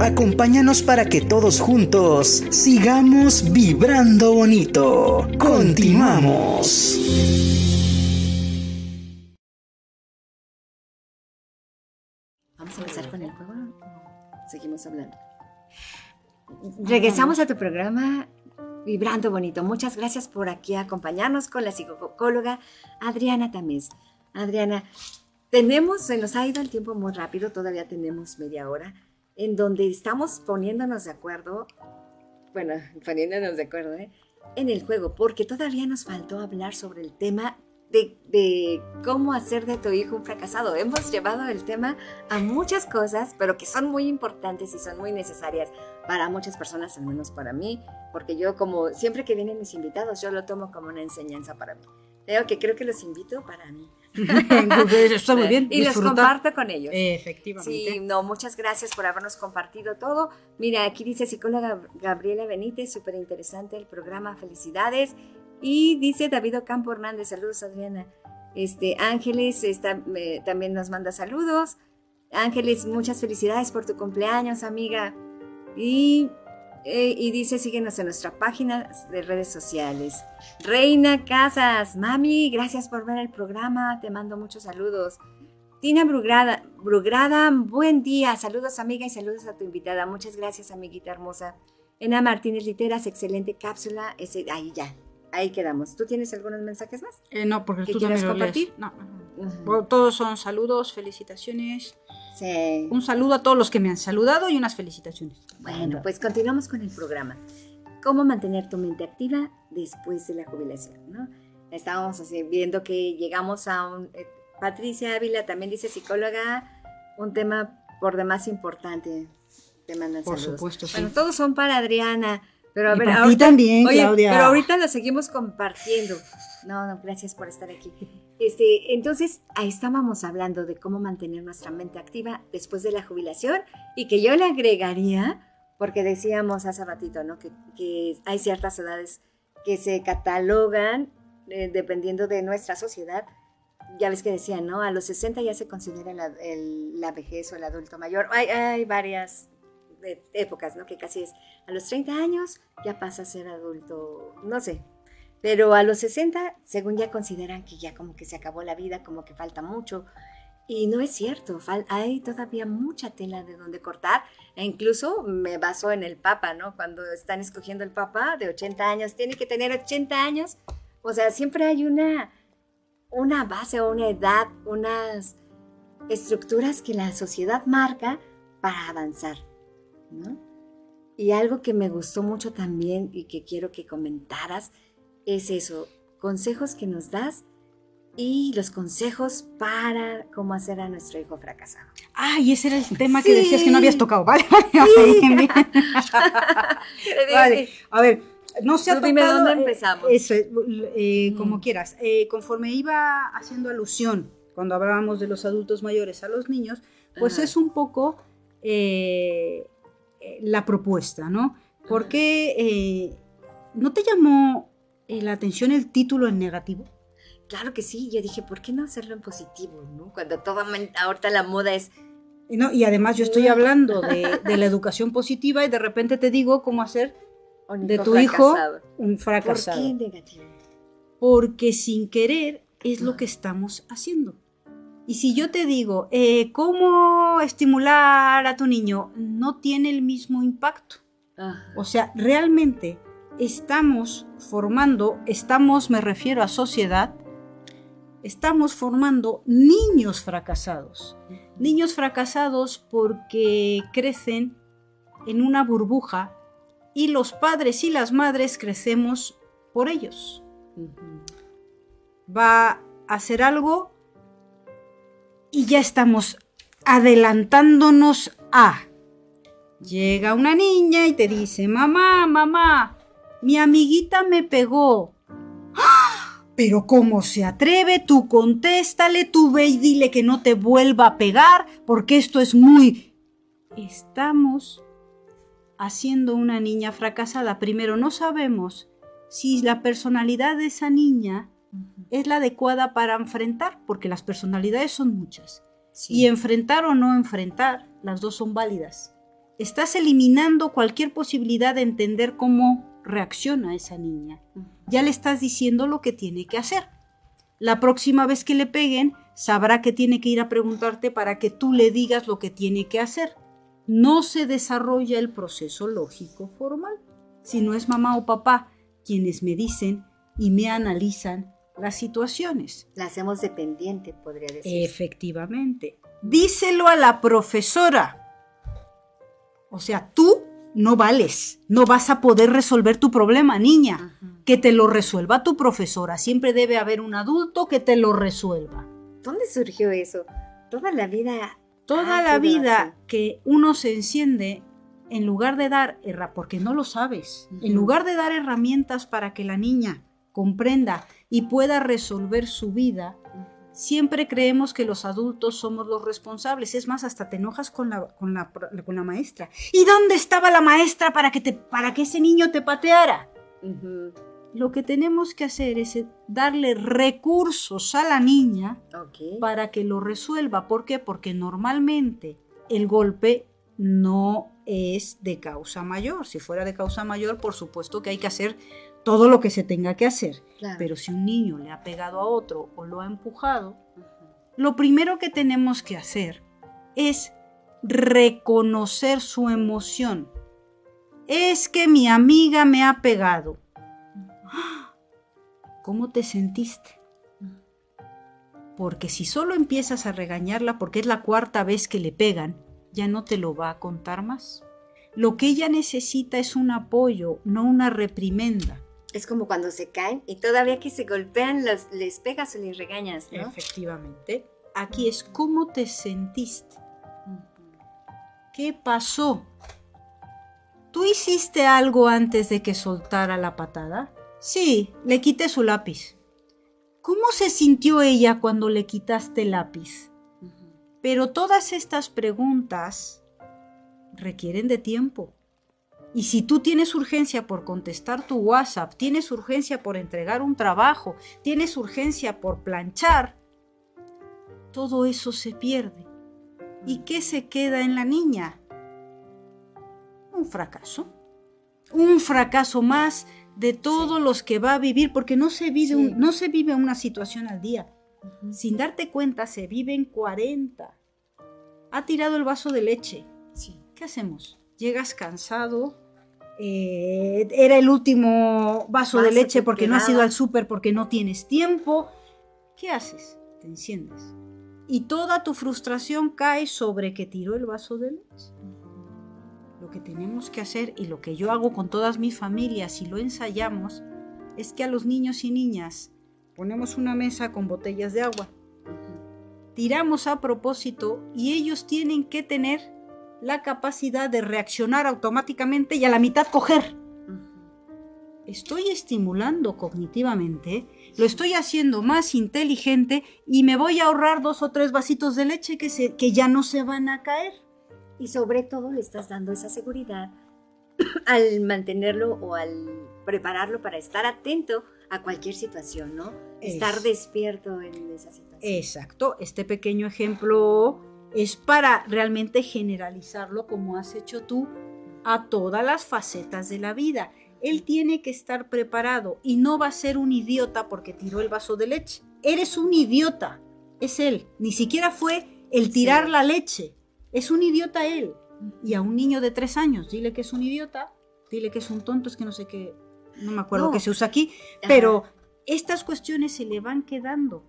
Acompáñanos para que todos juntos sigamos vibrando bonito. Continuamos. Vamos a empezar con el juego. Seguimos hablando. Regresamos a tu programa Vibrando Bonito. Muchas gracias por aquí acompañarnos con la psicóloga Adriana Tamés. Adriana, tenemos, se nos ha ido el tiempo muy rápido, todavía tenemos media hora, en donde estamos poniéndonos de acuerdo, bueno, (laughs) poniéndonos de acuerdo, ¿eh? en el juego, porque todavía nos faltó hablar sobre el tema de, cómo hacer de tu hijo un fracasado. Hemos llevado el tema a muchas cosas, pero que son muy importantes y son muy necesarias para muchas personas, al menos para mí, porque yo como siempre que vienen mis invitados, yo lo tomo como una enseñanza para mí. Veo que creo que los invito para mí. (laughs) Está muy bien. Y los comparto con ellos. Efectivamente. Sí, no, muchas gracias por habernos compartido todo. Mira, aquí dice psicóloga Gabriela Benítez, súper interesante el programa, felicidades. Y dice David Ocampo Hernández, saludos Adriana. Este, Ángeles está, también nos manda saludos. Ángeles, muchas felicidades por tu cumpleaños, amiga. Y, eh, y dice, síguenos en nuestra página de redes sociales. Reina Casas, mami, gracias por ver el programa, te mando muchos saludos. Tina Brugrada, Brugrada, buen día, saludos amiga y saludos a tu invitada, muchas gracias amiguita hermosa. Ena Martínez Literas, excelente cápsula, ese, ahí ya, ahí quedamos. ¿Tú tienes algunos mensajes más? Eh, no, porque ¿Qué tú quieres compartir? No, Todos son saludos, felicitaciones. Sí. Un saludo a todos los que me han saludado y unas felicitaciones. Bueno, pues continuamos con el programa. ¿Cómo mantener tu mente activa después de la jubilación? ¿no? Estábamos así, viendo que llegamos a un... eh, Patricia Ávila también dice psicóloga, un tema por demás importante. Te mandan Por saludos. supuesto, sí. Bueno, todos son para Adriana, Pero a Y ver, para ti ahorita, también, oye, Claudia. pero ahorita lo seguimos compartiendo. No, no, gracias por estar aquí. Este, entonces, ahí estábamos hablando de cómo mantener nuestra mente activa después de la jubilación y que yo le agregaría, porque decíamos hace ratito, ¿no? Que, que hay ciertas edades que se catalogan eh, dependiendo de nuestra sociedad. Ya ves que decían, ¿no? A los 60 ya se considera la, el- la vejez o el adulto mayor. Hay, hay varias eh, épocas, ¿no? Que casi es a los 30 años ya pasa a ser adulto, no sé. Pero a los 60, según ya consideran que ya como que se acabó la vida, como que falta mucho. Y no es cierto, hay todavía mucha tela de donde cortar. E incluso me baso en el Papa, ¿no? Cuando están escogiendo el Papa de 80 años, tiene que tener 80 años. O sea, siempre hay una, una base o una edad, unas estructuras que la sociedad marca para avanzar, ¿no? Y algo que me gustó mucho también y que quiero que comentaras es eso, consejos que nos das y los consejos para cómo hacer a nuestro hijo fracasado. Ay, ese era el tema Sí. que decías que no habías tocado. Vale, vale, bien. (laughs) Vale, a ver, no se ha dime tocado, dónde eh, empezamos. Eso, eh, como Mm. quieras. Eh, conforme iba haciendo alusión cuando hablábamos de los adultos mayores a los niños, pues Ajá. es un poco eh, eh, la propuesta, ¿no? Porque eh, ¿no te llamó eh, la atención el título en negativo? Claro que sí, yo dije, ¿por qué no hacerlo en positivo? ¿no? Cuando todo, ahorita la moda es Y No, y además yo estoy hablando de, (laughs) de la educación positiva y de repente te digo cómo hacer de tu hijo fracasado. un ¿Por fracasado. qué negativo? Porque sin querer es lo que estamos haciendo. Y si yo te digo, eh, ¿cómo estimular a tu niño? No tiene el mismo impacto. O sea, realmente estamos formando, estamos, me refiero a sociedad, estamos formando niños fracasados. Niños fracasados porque crecen en una burbuja y los padres y las madres crecemos por ellos. Va a hacer algo y ya estamos adelantándonos a... Llega una niña y te dice, mamá, mamá, mi amiguita me pegó. ¡Ah! Pero ¿cómo se atreve? Tú contéstale, tú ve y dile que no te vuelva a pegar, porque esto es muy... Estamos haciendo una niña fracasada. Primero, no sabemos si la personalidad de esa niña es la adecuada para enfrentar, porque las personalidades son muchas. Y enfrentar o no enfrentar, las dos son válidas. Estás eliminando cualquier posibilidad de entender cómo reacciona esa niña. Ya le estás diciendo lo que tiene que hacer. La próxima vez que le peguen, sabrá que tiene que ir a preguntarte para que tú le digas lo que tiene que hacer. No se desarrolla el proceso lógico formal, si no es mamá o papá quienes me dicen y me analizan las situaciones. La hacemos dependiente, podría decir. Efectivamente. Díselo a la profesora. O sea, tú no vales, no vas a poder resolver tu problema, niña. Que te lo resuelva tu profesora. Siempre debe haber un adulto que te lo resuelva. ¿Dónde surgió eso? Toda la vida. Toda la vida así. que uno se enciende, en lugar de dar, porque no lo sabes, en lugar de dar herramientas para que la niña comprenda y pueda resolver su vida, siempre creemos que los adultos somos los responsables. Es más, hasta te enojas con la, con la, con la maestra. ¿Y dónde estaba la maestra para que, te, para que ese niño te pateara? Lo que tenemos que hacer es darle recursos a la niña para que lo resuelva. ¿Por qué? Porque normalmente el golpe no es de causa mayor. Si fuera de causa mayor, por supuesto que hay que hacer todo lo que se tenga que hacer. Claro. Pero si un niño le ha pegado a otro o lo ha empujado, lo primero que tenemos que hacer es reconocer su emoción. Es que mi amiga me ha pegado. ¿Cómo te sentiste? Porque si solo empiezas a regañarla porque es la cuarta vez que le pegan, ya no te lo va a contar más. Lo que ella necesita es un apoyo, no una reprimenda. Es como cuando se caen y todavía que se golpean, los- les pegas o les regañas, ¿no? Efectivamente. Aquí es cómo te sentiste. ¿Qué pasó? ¿Tú hiciste algo antes de que soltara la patada? Sí, le quité su lápiz. ¿Cómo se sintió ella cuando le quitaste el lápiz? Pero todas estas preguntas requieren de tiempo. Y si tú tienes urgencia por contestar tu WhatsApp, tienes urgencia por entregar un trabajo, tienes urgencia por planchar, todo eso se pierde. ¿Y qué se queda en la niña? Un fracaso. Un fracaso más de todos los que va a vivir, porque no se vive, Sí. un- no se vive una situación al día. Sin darte cuenta, se viven 40. Ha tirado el vaso de leche. Sí. ¿Qué hacemos? Llegas cansado. eh, era el último vaso, de leche que porque no has ido al súper porque no tienes tiempo. ¿Qué haces? Te enciendes. Y toda tu frustración cae sobre que tiró el vaso de leche. Lo que tenemos que hacer y lo que yo hago con todas mis familias y lo ensayamos es que a los niños y niñas ponemos una mesa con botellas de agua tiramos a propósito y ellos tienen que tener la capacidad de reaccionar automáticamente y a la mitad coger. Estoy estimulando cognitivamente, lo estoy haciendo más inteligente y me voy a ahorrar dos o tres vasitos de leche que, se- que ya no se van a caer. Y sobre todo le estás dando esa seguridad (coughs) al mantenerlo o al prepararlo para estar atento a cualquier situación, ¿no? Estar Es- despierto en esa situación. Exacto, este pequeño ejemplo es para realmente generalizarlo como has hecho tú a todas las facetas de la vida. Él tiene que estar preparado y no va a ser un idiota porque tiró el vaso de leche. Eres un idiota, es él. Ni siquiera fue el tirar Sí. la leche. Es un idiota él. Y a un niño de tres años, dile que es un idiota, dile que es un tonto, es que no sé qué, no me acuerdo No. qué se usa aquí, Ajá. pero estas cuestiones se le van quedando.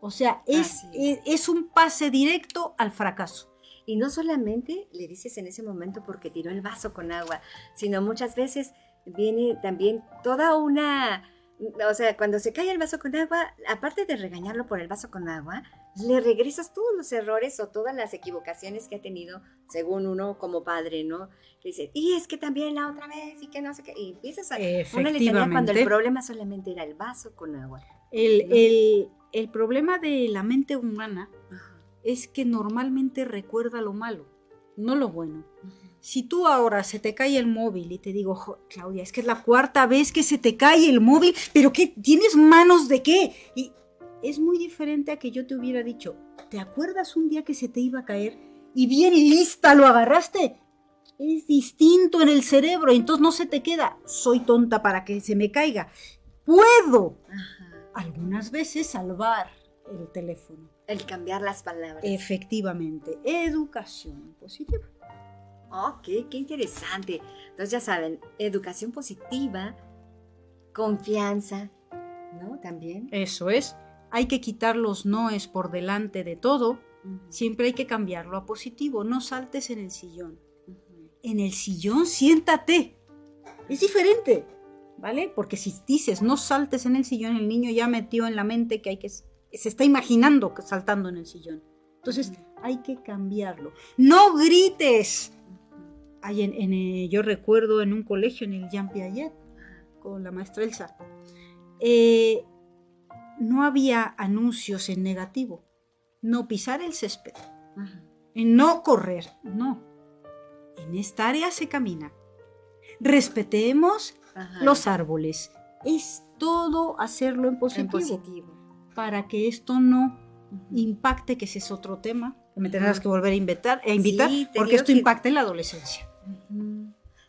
O sea, es, Así es, es. es un pase directo al fracaso. Y no solamente le dices en ese momento porque tiró el vaso con agua, sino muchas veces viene también toda una, o sea, cuando se cae el vaso con agua, aparte de regañarlo por el vaso con agua, le regresas todos los errores o todas las equivocaciones que ha tenido, según uno como padre, ¿no? Que dice, y es que también la otra vez, y que no sé qué, y empiezas a una letanía cuando el problema solamente era el vaso con agua. El, ¿no? el- el problema de la mente humana Ajá. es que normalmente recuerda lo malo, no lo bueno. Si tú ahora se te cae el móvil y te digo, "Jo, Claudia, es que es la cuarta vez que se te cae el móvil, pero ¿qué? ¿Tienes manos de qué? Y es muy diferente a que yo te hubiera dicho, ¿te acuerdas un día que se te iba a caer y bien lista lo agarraste? Es distinto en el cerebro, entonces no se te queda, soy tonta para que se me caiga. Puedo Ajá. Algunas veces salvar el teléfono. El cambiar las palabras. Efectivamente, educación positiva. Ok, qué interesante. Entonces ya saben, educación positiva, confianza, ¿no? También. Eso es. Hay que quitar los noes por delante de todo. Siempre hay que cambiarlo a positivo. No saltes en el sillón. En el sillón siéntate. Es diferente, ¿vale? Porque si dices no saltes en el sillón, el niño ya metió en la mente que hay que se está imaginando que saltando en el sillón. Entonces hay que cambiarlo. No grites. Ay, en- en, eh, yo recuerdo en un colegio en el Jean Piaget con la maestra Elsa. eh, no había anuncios en negativo. No pisar el césped. En no correr. No. En esta área se camina. Respetemos Ajá. los árboles. Es todo hacerlo en en positivo. positivo. Para que esto no impacte, que ese es otro tema, que me tendrás que volver a invitar, a invitar Sí, porque esto que- impacta en la adolescencia.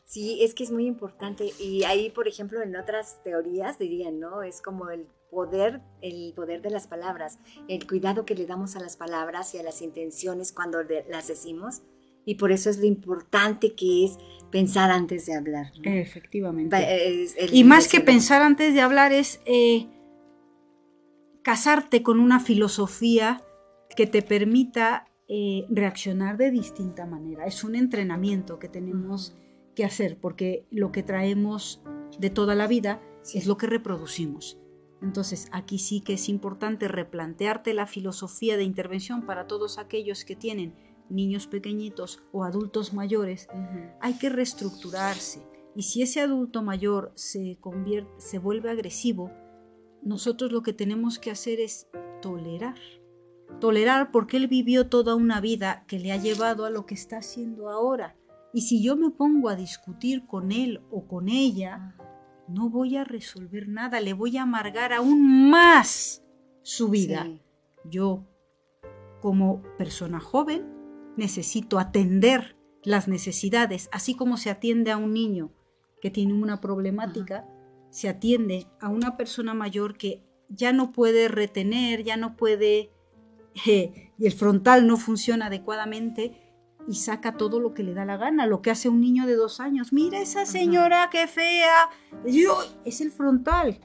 Sí, es que es muy importante. Y ahí, por ejemplo, en otras teorías dirían, ¿no? Es como el poder, el poder de las palabras, el cuidado que le damos a las palabras y a las intenciones cuando las decimos. Y por eso es lo importante que es pensar antes de hablar. ¿no? Efectivamente. Va- es el- Y más que el- pensar antes de hablar es eh, casarte con una filosofía que te permita eh, reaccionar de distinta manera. Es un entrenamiento que tenemos que hacer porque lo que traemos de toda la vida es lo que reproducimos. Entonces aquí sí que es importante replantearte la filosofía de intervención para todos aquellos que tienen niños pequeñitos o adultos mayores, hay que reestructurarse. Y si ese adulto mayor se, convierte, se vuelve agresivo, nosotros lo que tenemos que hacer es tolerar. Tolerar porque él vivió toda una vida que le ha llevado a lo que está haciendo ahora. Y si yo me pongo a discutir con él o con ella, no voy a resolver nada, le voy a amargar aún más su vida. Yo, como persona joven, necesito atender las necesidades, así como se atiende a un niño que tiene una problemática, se atiende a una persona mayor que ya no puede retener, ya no puede, eh, y el frontal no funciona adecuadamente y saca todo lo que le da la gana, lo que hace un niño de dos años. Mira esa señora, qué fea. es el frontal,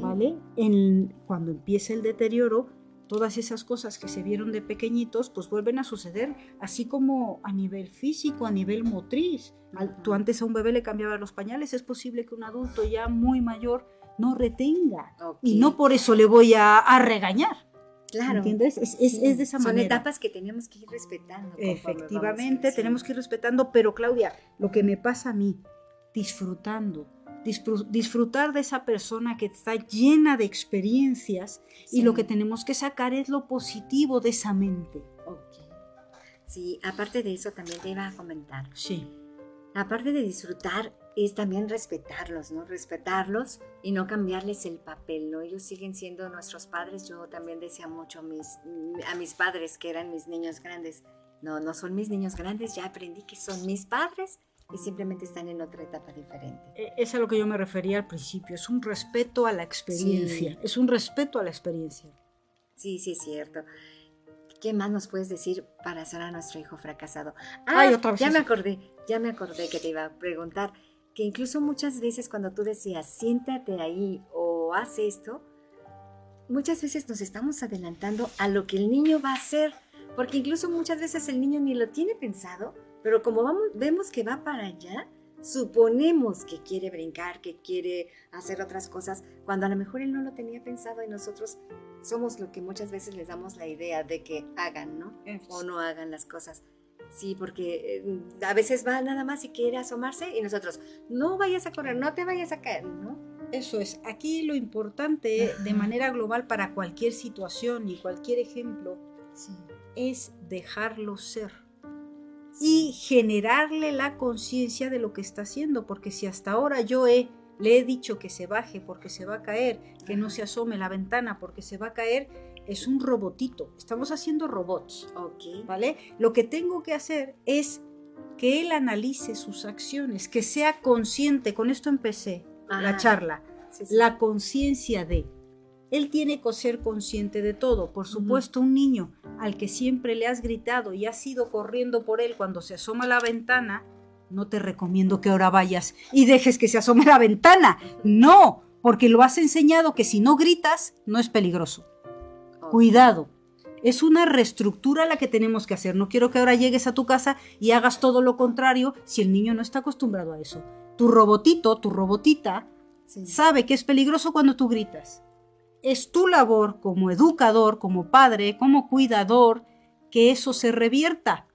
¿vale? En, cuando empieza el deterioro, todas esas cosas que se vieron de pequeñitos, pues vuelven a suceder, así como a nivel físico, a nivel motriz. tú antes a un bebé le cambiabas los pañales, es posible que un adulto ya muy mayor no retenga. Y no por eso le voy a, regañar. Claro. ¿Entiendes? Es, de esa manera. Son etapas que tenemos que ir respetando. Efectivamente, tenemos que ir respetando, pero Claudia, lo que me pasa a mí, disfrutando, disfrutar de esa persona que está llena de experiencias y lo que tenemos que sacar es lo positivo de esa mente. Sí, aparte de eso también te iba a comentar. Sí. Aparte de disfrutar es también respetarlos, ¿no? Respetarlos y no cambiarles el papel, ¿no? Ellos siguen siendo nuestros padres. Yo también decía mucho a mis, a mis padres que eran mis niños grandes. No, no son mis niños grandes, ya aprendí que son mis padres y simplemente están en otra etapa diferente. E, es a lo que yo me refería al principio, es un respeto a la experiencia, es un respeto a la experiencia. Sí, sí, es cierto. ¿Qué más nos puedes decir para hacer a nuestro hijo fracasado? Ah, otra ya me acordé, ya me acordé que te iba a preguntar que incluso muchas veces cuando tú decías siéntate ahí o haz esto, muchas veces nos estamos adelantando a lo que el niño va a hacer, porque incluso muchas veces el niño ni lo tiene pensado, pero como vamos, vemos que va para allá, suponemos que quiere brincar, que quiere hacer otras cosas, cuando a lo mejor él no lo tenía pensado y nosotros somos lo que muchas veces les damos la idea de que hagan, ¿no? O no hagan las cosas. Sí, porque eh, a veces va nada más y quiere asomarse y nosotros, no vayas a correr, no te vayas a caer, ¿no? Eso es, aquí lo importante de manera global para cualquier situación y cualquier ejemplo es dejarlo ser y generarle la conciencia de lo que está haciendo, porque si hasta ahora yo he, le he dicho que se baje porque se va a caer, que no se asome la ventana porque se va a caer, es un robotito. Estamos haciendo robots. ¿Vale? Lo que tengo que hacer es que él analice sus acciones, que sea consciente. Con esto empecé la charla. La conciencia de. Él tiene que ser consciente de todo. Por supuesto, un niño al que siempre le has gritado y has ido corriendo por él cuando se asoma a la ventana, no te recomiendo que ahora vayas y dejes que se asome a la ventana. No, porque lo has enseñado que si no gritas, no es peligroso. Cuidado. Es una reestructura la que tenemos que hacer. No quiero que ahora llegues a tu casa y hagas todo lo contrario si el niño no está acostumbrado a eso. Tu robotito, tu robotita, sabe que es peligroso cuando tú gritas es tu labor como educador, como padre, como cuidador, que eso se revierta.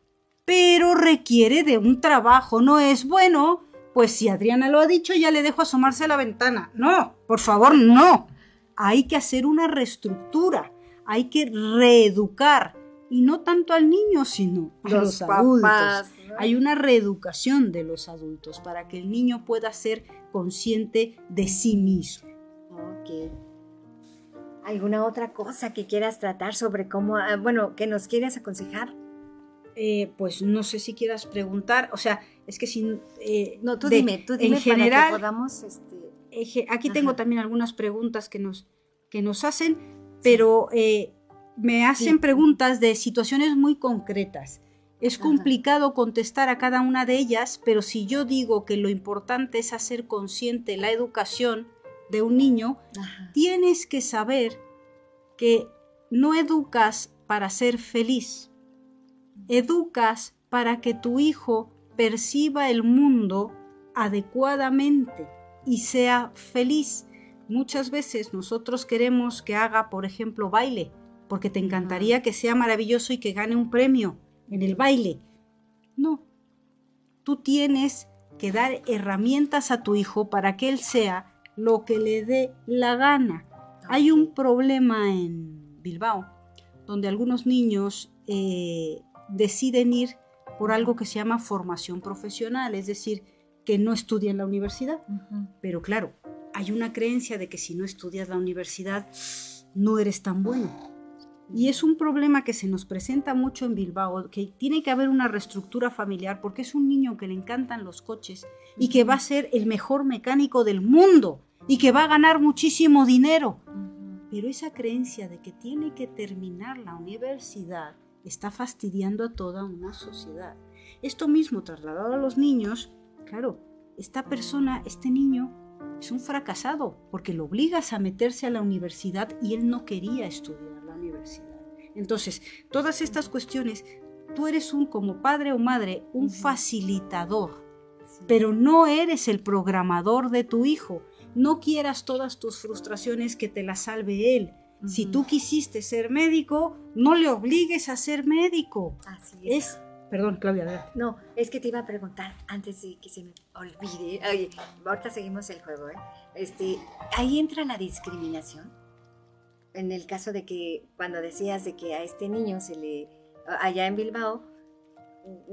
Pero requiere de un trabajo, no es bueno, pues si Adriana lo ha dicho ya le dejo asomarse a la ventana. No, por favor, no. Hay que hacer una reestructura, hay que reeducar, y no tanto al niño, sino a los, adultos. Hay una reeducación de los adultos para que el niño pueda ser consciente de sí mismo. Okay. ¿Alguna otra cosa que quieras tratar sobre cómo, ah, bueno, que nos quieras aconsejar? Eh, pues no sé si quieras preguntar, o sea, es que si... Eh, no, tú dime, tú dime en general, para que podamos... Este... aquí tengo también algunas preguntas que nos, que nos hacen, pero eh, me hacen preguntas de situaciones muy concretas. Es complicado contestar a cada una de ellas, pero si yo digo que lo importante es hacer consciente la educación, de un niño, tienes que saber que no educas para ser feliz, educas para que tu hijo perciba el mundo adecuadamente y sea feliz. Muchas veces nosotros queremos que haga, por ejemplo, baile, porque te encantaría que sea maravilloso y que gane un premio. en el baile. No, tú tienes que dar herramientas a tu hijo para que él sea lo que le dé la gana. Hay un problema en Bilbao donde algunos niños eh, deciden ir por algo que se llama formación profesional, es decir, que no estudian la universidad. Pero claro, hay una creencia de que si no estudias la universidad no eres tan bueno. Y es un problema que se nos presenta mucho en Bilbao, que tiene que haber una reestructura familiar porque es un niño que le encantan los coches y que va a ser el mejor mecánico del mundo y que va a ganar muchísimo dinero. Pero esa creencia de que tiene que terminar la universidad está fastidiando a toda una sociedad. Esto mismo trasladado a los niños, claro, esta persona, este niño, es un fracasado porque lo obligas a meterse a la universidad y él no quería estudiar universidad. Entonces, todas estas cuestiones, tú eres un, como padre o madre, un facilitador, pero no eres el programador de tu hijo. No quieras todas tus frustraciones que te las salve él. Si tú quisiste ser médico, no le obligues a ser médico. Así es. Es, perdón, Claudia, a ver. No, es que te iba a preguntar antes de que se me olvide. Oye, ahorita seguimos el juego, ¿eh? Este, ahí entra la discriminación. En el caso de que cuando decías de que a este niño se le allá en Bilbao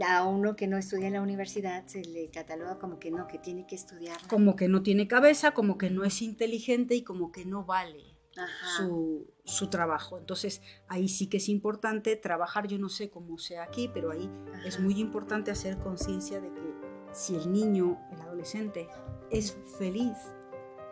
a uno que no estudia en la universidad se le cataloga como que no, que tiene que estudiar. Como que no tiene cabeza, como que no es inteligente y como que no vale su, su trabajo. Entonces, ahí sí que es importante trabajar, yo no sé cómo sea aquí, pero ahí es Ajá. muy importante hacer conciencia de que si el niño, el adolescente, es feliz,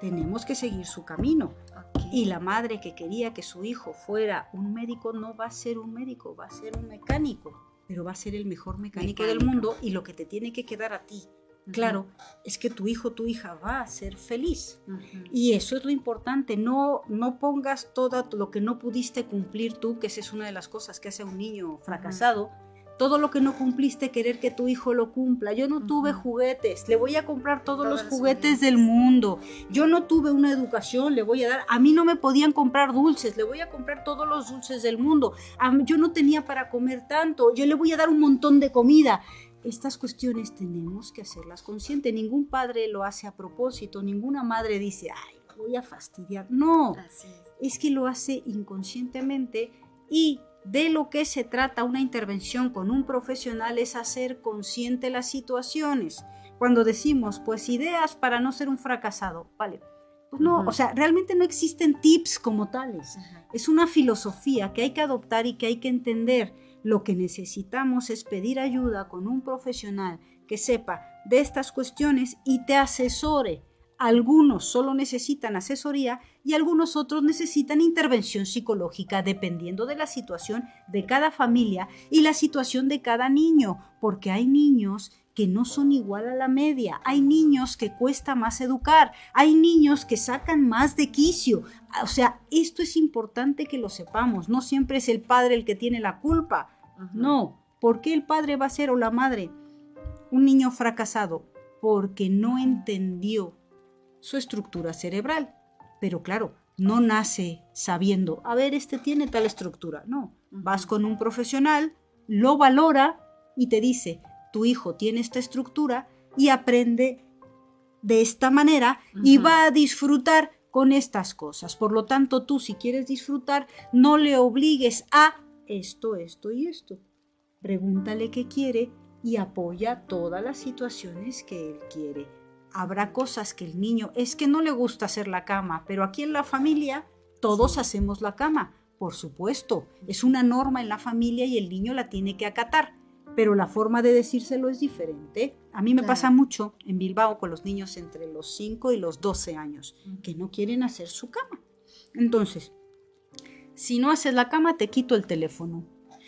tenemos que seguir su camino. Ok. Y la madre que quería que su hijo fuera un médico no va a ser un médico, va a ser un mecánico, pero va a ser el mejor mecánico, del Mecánico. mundo y lo que te tiene que quedar a ti, claro, es que tu hijo, tu hija va a ser feliz. Ujú. Y eso es lo importante, no, no pongas todo lo que no pudiste cumplir tú, que esa es una de las cosas que hace a un niño fracasado. Todo lo que no cumpliste, querer que tu hijo lo cumpla. Yo no tuve juguetes, le voy a comprar todos los juguetes del mundo. Yo no tuve una educación, le voy a dar. A mí no me podían comprar dulces, le voy a comprar todos los dulces del mundo. A mí- yo no tenía para comer tanto, yo le voy a dar un montón de comida. Estas cuestiones tenemos que hacerlas conscientes. Ningún padre lo hace a propósito, ninguna madre dice, ay, voy a fastidiar. No, es que lo hace inconscientemente y de lo que se trata una intervención con un profesional es hacer consciente las situaciones. Cuando decimos, pues ideas para no ser un fracasado, vale. Pues no, o sea, realmente no existen tips como tales. Es una filosofía que hay que adoptar y que hay que entender. Lo que necesitamos es pedir ayuda con un profesional que sepa de estas cuestiones y te asesore. Algunos solo necesitan asesoría y algunos otros necesitan intervención psicológica dependiendo de la situación de cada familia y la situación de cada niño, porque hay niños que no son igual a la media, hay niños que cuesta más educar, hay niños que sacan más de quicio. O sea, esto es importante que lo sepamos, no siempre es el padre el que tiene la culpa, no, ¿por qué el padre va a ser o la madre un niño fracasado? Porque no entendió su estructura cerebral. Pero claro, no nace sabiendo, a ver, este tiene tal estructura. No, vas con un profesional, lo valora y te dice, tu hijo tiene esta estructura y aprende de esta manera y va a disfrutar con estas cosas. Por lo tanto, tú si quieres disfrutar, no le obligues a esto, esto y esto. Pregúntale qué quiere y apoya todas las situaciones que él quiere. Habrá cosas que el niño es que no le gusta hacer la cama, pero aquí en la familia todos hacemos la cama. Por supuesto, es una norma en la familia y el niño la tiene que acatar, pero la forma de decírselo es diferente. A mí me Claro. pasa mucho en Bilbao con los niños entre los 5 y los 12 años, que no quieren hacer su cama. Entonces, si no haces la cama, te quito el teléfono.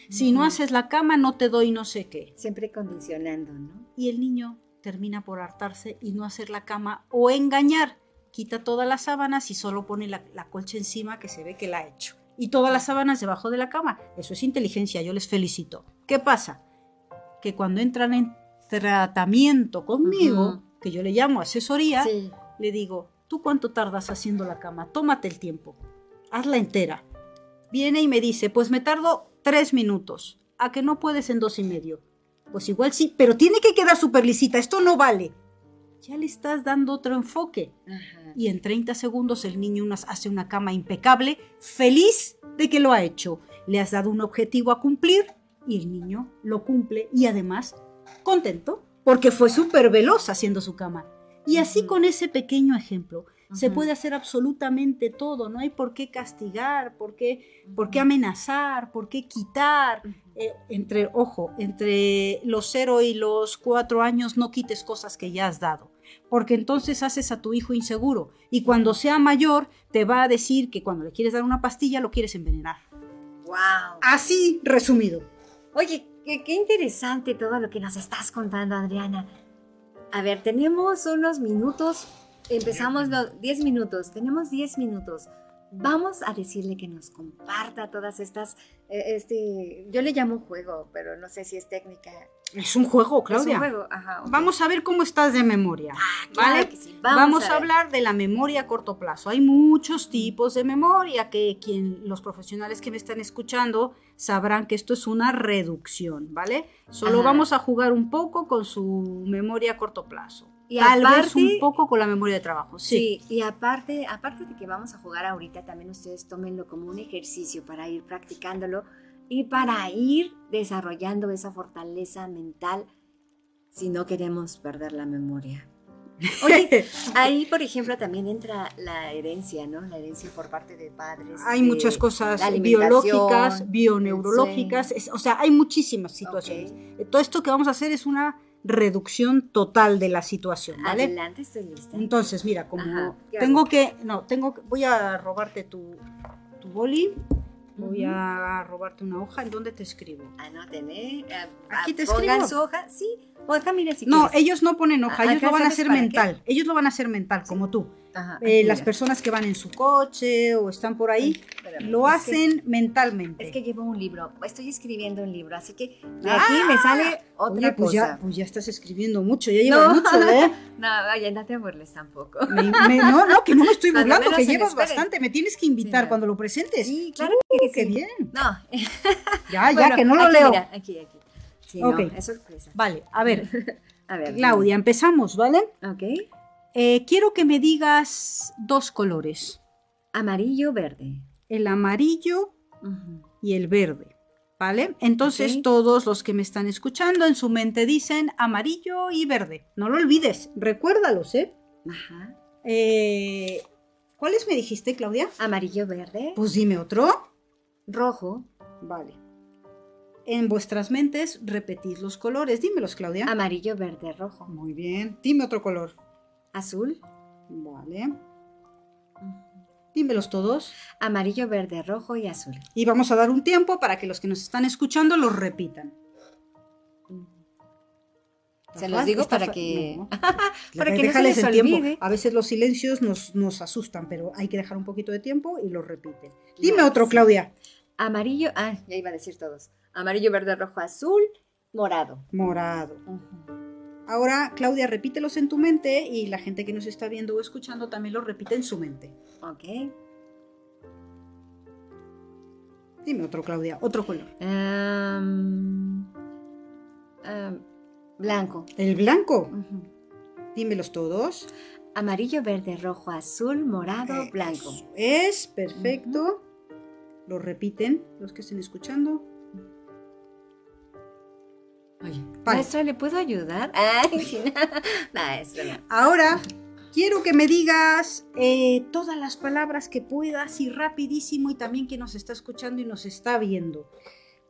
Si no haces la cama, no te doy no sé qué. Siempre condicionando, ¿no? Y el niño termina por hartarse y no hacer la cama o engañar. Quita todas las sábanas y solo pone la, la colcha encima que se ve que la ha hecho. Y todas las sábanas debajo de la cama. Eso es inteligencia, yo les felicito. ¿Qué pasa? Que cuando entran en tratamiento conmigo, que yo le llamo asesoría, Sí. le digo, ¿tú cuánto tardas haciendo la cama? Tómate el tiempo, hazla entera. Viene y me dice, pues me tardo tres minutos. a que no puedes en dos y medio. Pues igual sí, pero tiene que quedar súper lisita, esto no vale. Ya le estás dando otro enfoque. Ajá. Y en 30 segundos el niño unas- hace una cama impecable, feliz de que lo ha hecho. Le has dado un objetivo a cumplir y el niño lo cumple y además contento porque fue súper veloz haciendo su cama. Y así con ese pequeño ejemplo se puede hacer absolutamente todo. No hay por qué castigar, por qué, por qué amenazar, por qué quitar. Eh, entre, ojo, entre los 0 y los 4 años no quites cosas que ya has dado, porque entonces haces a tu hijo inseguro y cuando sea mayor te va a decir que cuando le quieres dar una pastilla lo quieres envenenar. Wow. Así resumido. Oye, qué, qué interesante todo lo que nos estás contando, Adriana. A ver, tenemos unos minutos. Empezamos los 10 minutos. Tenemos 10 minutos. Vamos a decirle que nos comparta todas estas. eh, este, yo le llamo juego, pero no sé si es técnica. Es un juego, Es Claudia. un juego, ajá. Vamos a ver cómo estás de memoria. Claro ¿vale? que sí, Vamos, a, hablar de la memoria a corto plazo. Hay muchos tipos de memoria que quien, los profesionales que me están escuchando sabrán que esto es una reducción, ¿vale? Solo Ajá. vamos a jugar un poco con su memoria a corto plazo. Y Tal vez aparte- un poco con la memoria de trabajo. Sí. Sí, y aparte, aparte de que vamos a jugar ahorita, también ustedes tómenlo como un ejercicio para ir practicándolo y para ir desarrollando esa fortaleza mental si no queremos perder la memoria. Oye, (laughs) ahí por ejemplo también entra la herencia, ¿no? La herencia por parte de padres. Hay de muchas cosas biológicas, bioneurológicas, es- o sea, hay muchísimas situaciones. Eh, Todo esto que vamos a hacer es una reducción total de la situación, ¿vale? Adelante, estoy lista. Entonces, mira, como Ajá, ¿qué tengo hago? que, no, tengo, que- voy a robarte tu, tu boli, voy a robarte una hoja, ¿en dónde te escribo? Anoten, ¿eh? Ah, Aquí te Pongan escribo. su hoja, sí. O si No, quieres. ellos no ponen hoja, Ah, ellos lo van a hacer qué. mental, ellos lo van a hacer mental, como tú. Ajá, Eh, las personas que van en su coche o están por ahí, lo que- hacen mentalmente. Es que llevo un libro, estoy escribiendo un libro, así que de aquí me sale otra Oye, pues ya, cosa. pues ya estás escribiendo mucho, ya llevas No. mucho, (laughs) ¿eh? No, oye, no te burles tampoco. Me- me- no, no, que no me estoy (laughs) burlando, que llevas bastante, me tienes que invitar cuando lo presentes. Sí, claro Uh, que qué sí. bien. No, (laughs) Ya, ya, bueno, que no lo aquí, leo. mira, aquí, aquí. Sí, Ok. no, es sorpresa. Vale, a ver, (laughs) A ver. Claudia, empezamos, ¿vale? Ok. Eh, quiero que me digas dos colores, Amarillo, verde. el amarillo y el verde, ¿vale? Entonces todos los que me están escuchando en su mente dicen amarillo y verde. No lo olvides, recuérdalos, ¿eh? Ajá. Eh, ¿Cuáles me dijiste, Claudia? Amarillo, verde. Pues dime otro. Rojo. Vale. En vuestras mentes repetid los colores. Dímelos, Claudia. Amarillo, verde, rojo. Muy bien. Dime otro color. Azul. Vale. Dímelos todos. Amarillo, verde, rojo y azul. Y vamos a dar un tiempo para que los que nos están escuchando los repitan. Se los digo para que- no. (laughs) Para que no se Déjales les el tiempo. A veces los silencios nos, nos asustan, pero hay que dejar un poquito de tiempo y los repiten. Dime otro. Claudia. Amarillo, ah, ya iba a decir todos. Amarillo, verde, rojo, azul, morado. Morado. Ahora, Claudia, repítelos en tu mente y la gente que nos está viendo o escuchando también los repite en su mente. Ok. Dime otro, Claudia, otro color. Am, am, blanco. El blanco. Ujú. Dímelos todos. Amarillo, verde, rojo, azul, morado, blanco. Es perfecto. Lo repiten los que estén escuchando. Vale. maestra, ¿le puedo ayudar? Ay, sí, (laughs) no, maestra. Ahora quiero que me digas eh, todas las palabras que puedas y rapidísimo y también quien nos está escuchando y nos está viendo.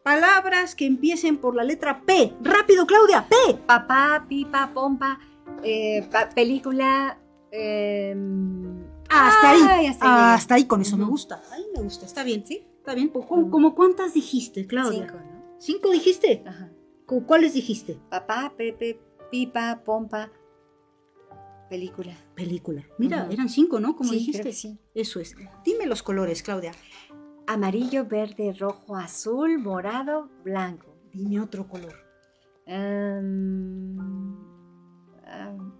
Palabras que empiecen por la letra P. Rápido, Claudia, P. Papá, pipa, pompa, eh, pa- película. em, Hasta ahí. ay, hasta ahí Hasta ahí, con eso me gusta. Ahí me gusta, está bien, ¿sí? Está bien. ¿Cómo, cuántas dijiste. Claudia? Cinco, ¿no? ¿Cinco dijiste? Ajá. ¿Cu- ¿Cuáles dijiste? Papá, Pepe, pipa, pompa, película. Película. Mira, eran cinco, ¿no? Como Sí, dijiste. creo que sí. Eso es. Dime los colores, Claudia. Amarillo, verde, rojo, azul, morado, blanco. Dime otro color. Em, em,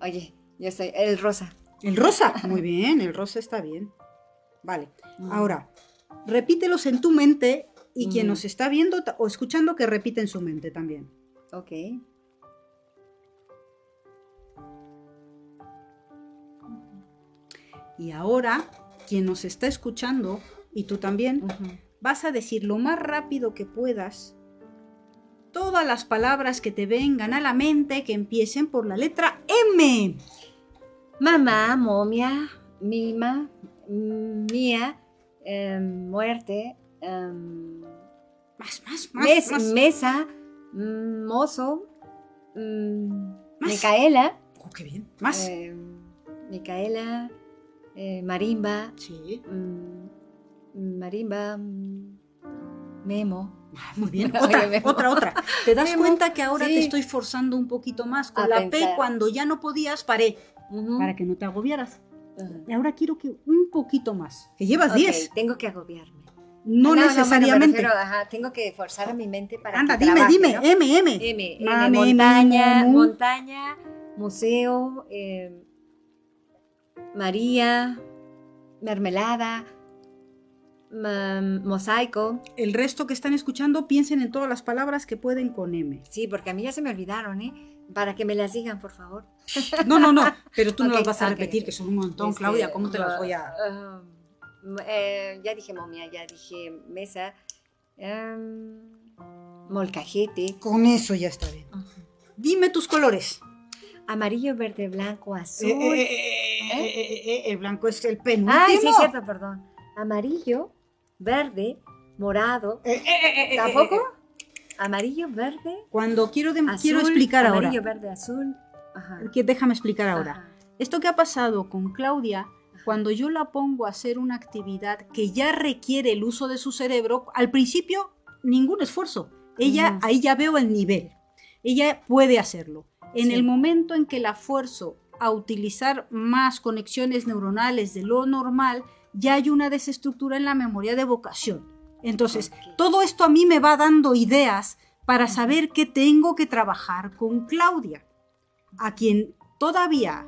oye, yo estoy. El rosa. El rosa. Muy bien, el rosa está bien. Vale. Ahora, repítelos en tu mente y quien nos está viendo o escuchando que repite en su mente también. Ok. Y ahora, quien nos está escuchando, y tú también, vas a decir lo más rápido que puedas todas las palabras que te vengan a la mente que empiecen por la letra M. Mamá, momia, mima, mía, em, muerte, em, Más, más, más. mes- más. mesa, mm, mozo, mm, Más. Micaela, Oh, qué bien. Más. em, Micaela, eh, marimba, sí. mm, marimba, memo. Ah, Muy bien. (laughs) Otra, otra, otra. ¿Te das Memo, cuenta que ahora sí. te estoy forzando un poquito más? Con A la P, cuando ya no podías, paré. Para que no te agobiaras. Y ahora quiero que un poquito más. Que llevas Ok, 10. tengo que agobiarme. No, necesariamente. refiero, ajá, tengo que forzar a mi mente para Anda, que dime, trabaje, dime. ¿no? M, M. M, M, montaña, montaña, museo, eh, María, mermelada, ma- mosaico. El resto que están escuchando, piensen en todas las palabras que pueden con M. Sí, porque a mí ya se me olvidaron, ¿eh? Para que me las digan, por favor. No, no, no. Pero tú (laughs) no Ok, las vas a repetir, que son un montón, Este, Claudia. ¿Cómo te las ah, voy a.? ah, eh, ya dije momia, ya dije mesa, em, molcajete, Con eso ya está bien. Dime tus colores. amarillo, verde, blanco, azul. Eh, eh, eh, el blanco es el penúltimo. Ay, sí, cierto, perdón. Amarillo, verde, morado. ¿Tampoco? Amarillo, verde, Cuando quiero, de- azul. quiero explicar ahora. Amarillo, verde, azul. Ajá. Que déjame explicar ahora. Ajá. Esto que ha pasado con Claudia, cuando yo la pongo a hacer una actividad que ya requiere el uso de su cerebro, al principio ningún esfuerzo. Ella, ahí ya veo el nivel. Ella puede hacerlo. En Sí. el momento en que la fuerzo a utilizar más conexiones neuronales de lo normal, ya hay una desestructura en la memoria de vocación. Entonces, todo esto a mí me va dando ideas para saber que tengo que trabajar con Claudia, a quien todavía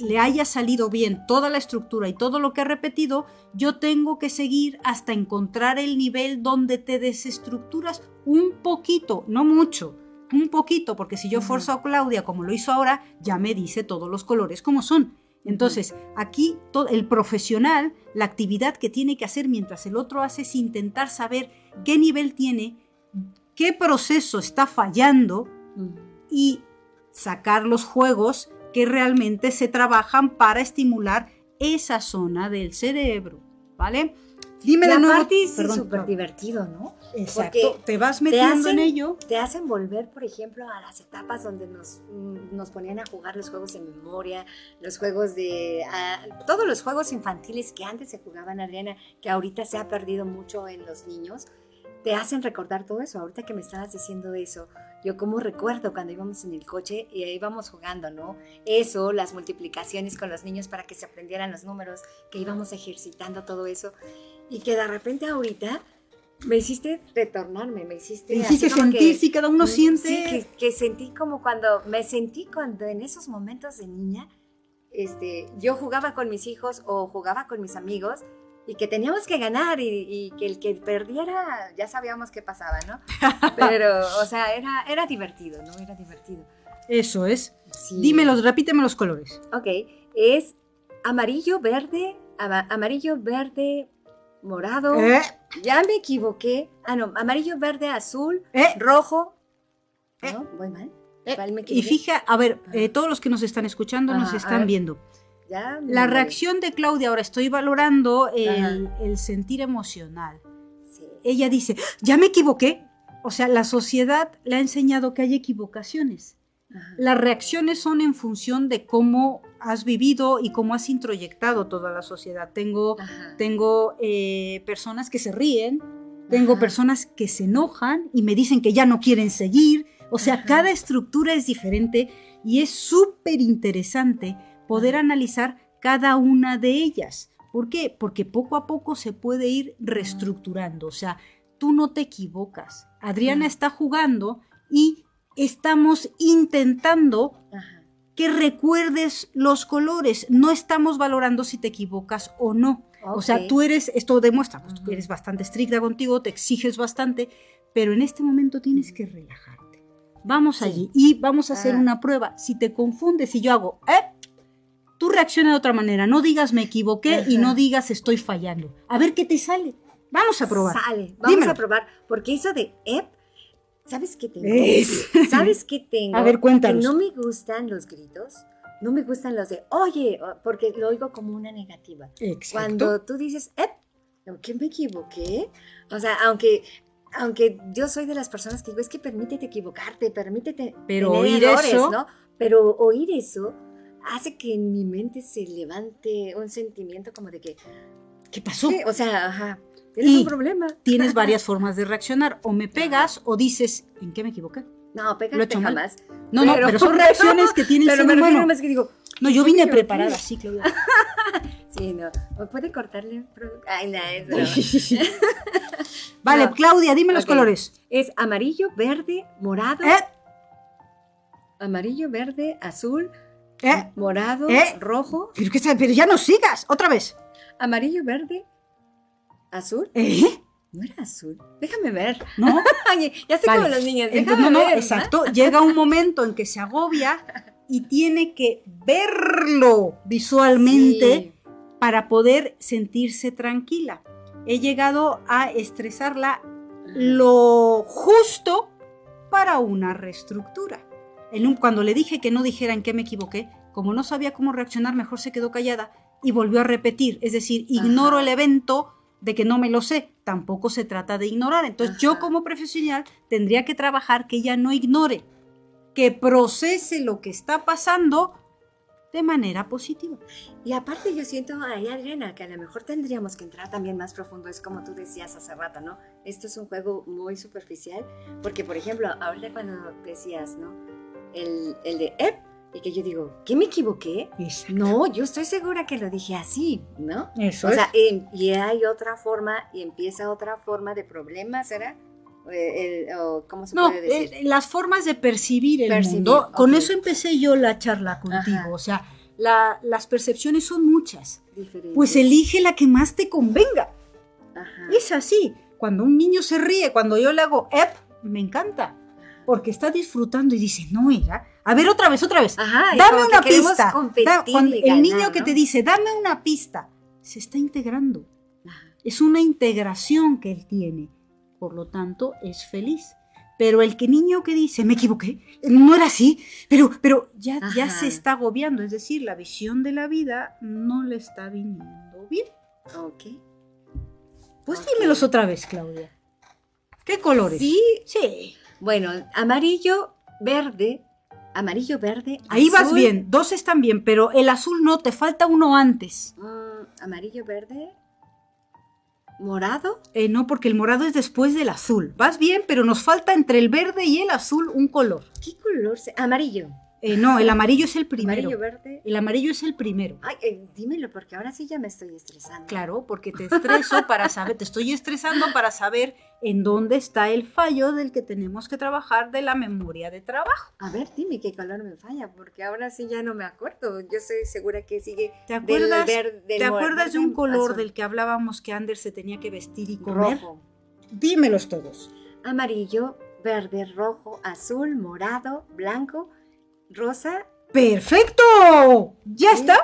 le haya salido bien toda la estructura y todo lo que ha repetido, yo tengo que seguir hasta encontrar el nivel donde te desestructuras un poquito, no mucho, un poquito, porque si yo forzo a Claudia como lo hizo ahora, ya me dice todos los colores como son. Entonces, aquí el profesional, la actividad que tiene que hacer mientras el otro hace es intentar saber qué nivel tiene, qué proceso está fallando y sacar los juegos que realmente se trabajan para estimular esa zona del cerebro, ¿vale? Dime de nuevo. sí, Perdón, súper divertido, ¿no? Exacto. porque Te vas te metiendo en ello. Te hacen volver, por ejemplo, a las etapas donde nos, nos ponían a jugar los juegos de memoria, los juegos de... todos los juegos infantiles que antes se jugaban, Adriana, que ahorita se ha perdido mucho en los niños, te hacen recordar todo eso. Ahorita que me estabas diciendo eso, yo como recuerdo cuando íbamos en el coche y íbamos jugando, ¿no? Eso, las multiplicaciones con los niños para que se aprendieran los números, que íbamos ejercitando todo eso. Y que de repente ahorita me hiciste retornarme, me hiciste... Te así hiciste sentir que- si cada uno Mm, siente. Sí, que, que sentí como cuando, me sentí cuando en esos momentos de niña, este, yo jugaba con mis hijos o jugaba con mis amigos y que teníamos que ganar y, y que el que perdiera, ya sabíamos qué pasaba, ¿no? (laughs) Pero, o sea, era, era divertido, ¿no? Era divertido. Eso es. Sí. Dímelos, repíteme los colores. Ok, es amarillo, verde, ama- amarillo, verde, morado. Eh, Ya me equivoqué. Ah, no, amarillo, verde, azul, eh, rojo. Eh. ¿No? Voy mal. eh. ¿Cuál me Y fija, a ver, eh, todos los que nos están escuchando nos Ajá, están viendo. Ya La voy. reacción de Claudia, ahora estoy valorando el, el sentir emocional. Sí. Ella dice, ya me equivoqué. O sea, la sociedad le ha enseñado que hay equivocaciones. Ajá. Las reacciones son en función de cómo has vivido y cómo has introyectado toda la sociedad. Tengo, Ajá. tengo eh, personas que se ríen, tengo Ajá. personas que se enojan y me dicen que ya no quieren seguir. O sea, cada estructura es diferente y es súper interesante poder analizar cada una de ellas. ¿Por qué? Porque poco a poco se puede ir reestructurando. O sea, tú no te equivocas. Adriana Ajá. está jugando y estamos intentando Ajá. que recuerdes los colores. No estamos valorando si te equivocas o no. O sea, tú eres, esto demuestra, pues tú eres bastante estricta contigo, te exiges bastante, pero en este momento tienes que relajarte. Vamos Sí. allí y vamos a hacer Ah. una prueba. Si te confundes y yo hago, ¿eh? Tú reacciona de otra manera. No digas me equivoqué y no digas estoy fallando. A ver qué te sale. Vamos a probar. Sale, vamos Dímelo. a probar. Porque eso de ep, ¿sabes qué tengo? Es. (laughs) ¿Sabes qué tengo? A ver, cuéntanos. Que no me gustan los gritos. No me gustan los de, oye, porque lo oigo como una negativa. Exacto. Cuando tú dices, ep, ¿qué me equivoqué? O sea, aunque, aunque yo soy de las personas que digo, es que permítete equivocarte, permítete Pero tener oír errores, eso- ¿no? Pero oír eso hace que en mi mente se levante un sentimiento como de que, ¿Qué pasó? o sea, ajá, tienes Y- un problema. Tienes varias (laughs) formas de reaccionar. O me pegas o dices, ¿en qué me equivoqué? No, he pégate mal. jamás. No, no, pero son (laughs) reacciones que tiene el Pero ser humano. más que digo, No, yo ¿qué me vine preparada, sí, Claudia. (laughs) sí, no. ¿O puede cortarle? Ay, no, es broma. vale, No. Claudia, dime los colores. Es amarillo, verde, morado. ¿Eh? Amarillo, verde, azul, ¿Eh? morado, ¿Eh? rojo. Pero, que, pero ya no sigas, otra vez. Amarillo, verde, azul. ¿Eh? No era azul. Déjame ver. ¿No? (laughs) Ya Vale. como los niños. Entonces, Déjame no, no, ver. ¿no? exacto. Llega un momento en que se agobia y tiene que verlo visualmente Sí. para poder sentirse tranquila. He llegado a estresarla lo justo para una reestructura. En un- cuando le dije que no dijera en qué me equivoqué, como no sabía cómo reaccionar, mejor se quedó callada y volvió a repetir. Es decir, ignoro Ajá. el evento de que no me lo sé. Tampoco se trata de ignorar. Entonces yo Ajá. como profesional tendría que trabajar que ella no ignore, que procese lo que está pasando de manera positiva. Y aparte yo siento ahí, Adriana, que a lo mejor tendríamos que entrar también más profundo. Es como tú decías hace rato, ¿no? Esto es un juego muy superficial. Porque, por ejemplo, ahorita cuando decías, ¿no? El, el de Ep, y que yo digo, ¿qué me equivoqué? No, yo estoy segura que lo dije así, ¿no? Eso O sea, em- y hay otra forma, y empieza otra forma de problema, ¿será? Eh, eh, o ¿Cómo se No, puede decir? eh, las formas de percibir el Percibir, mundo. Con ok. eso empecé yo la charla contigo. Ajá. O sea, la- las percepciones son muchas. Diferentes. Pues elige la que más te convenga. Ajá. Es así. Cuando un niño se ríe, cuando yo le hago ep, me encanta. Porque está disfrutando y dice, no era. A ver, otra vez, otra vez. Ajá, dame que una pista. Da- cuando el ganar, niño que ¿no? te dice, dame una pista, se está integrando. Ajá. Es una integración que él tiene. Por lo tanto, es feliz. Pero el que niño que dice, me equivoqué, no era así, pero, pero ya, ya se está agobiando. Es decir, la visión de la vida no le está viniendo bien. Ok. Pues dímelos otra vez, Claudia. ¿Qué colores? Sí, Sí. Bueno, amarillo, verde, amarillo, verde. Ahí vas bien, dos están bien, pero el azul no, te falta uno antes. mm, amarillo, verde, morado. Eh, no, porque el morado es después del azul. Vas bien, pero nos falta entre el verde y el azul un color. ¿Qué color? Amarillo. Eh, no, el amarillo es el primero. Amarillo, verde. El amarillo es el primero. Ay, eh, dímelo, porque ahora sí ya me estoy estresando. Claro, porque te estreso para saber, te estoy estresando para saber en dónde está el fallo del que tenemos que trabajar de la memoria de trabajo. A ver, dime qué color me falla, porque ahora sí ya no me acuerdo. Yo estoy segura que sigue. ¿Te acuerdas, ver- del ¿te acuerdas de verde, un color azul. del que hablábamos que Ander se tenía que vestir y comer? rojo? Dímelos todos. Amarillo, verde, rojo, azul, morado, blanco, rosa. ¡Perfecto! ¿Ya Sí. está?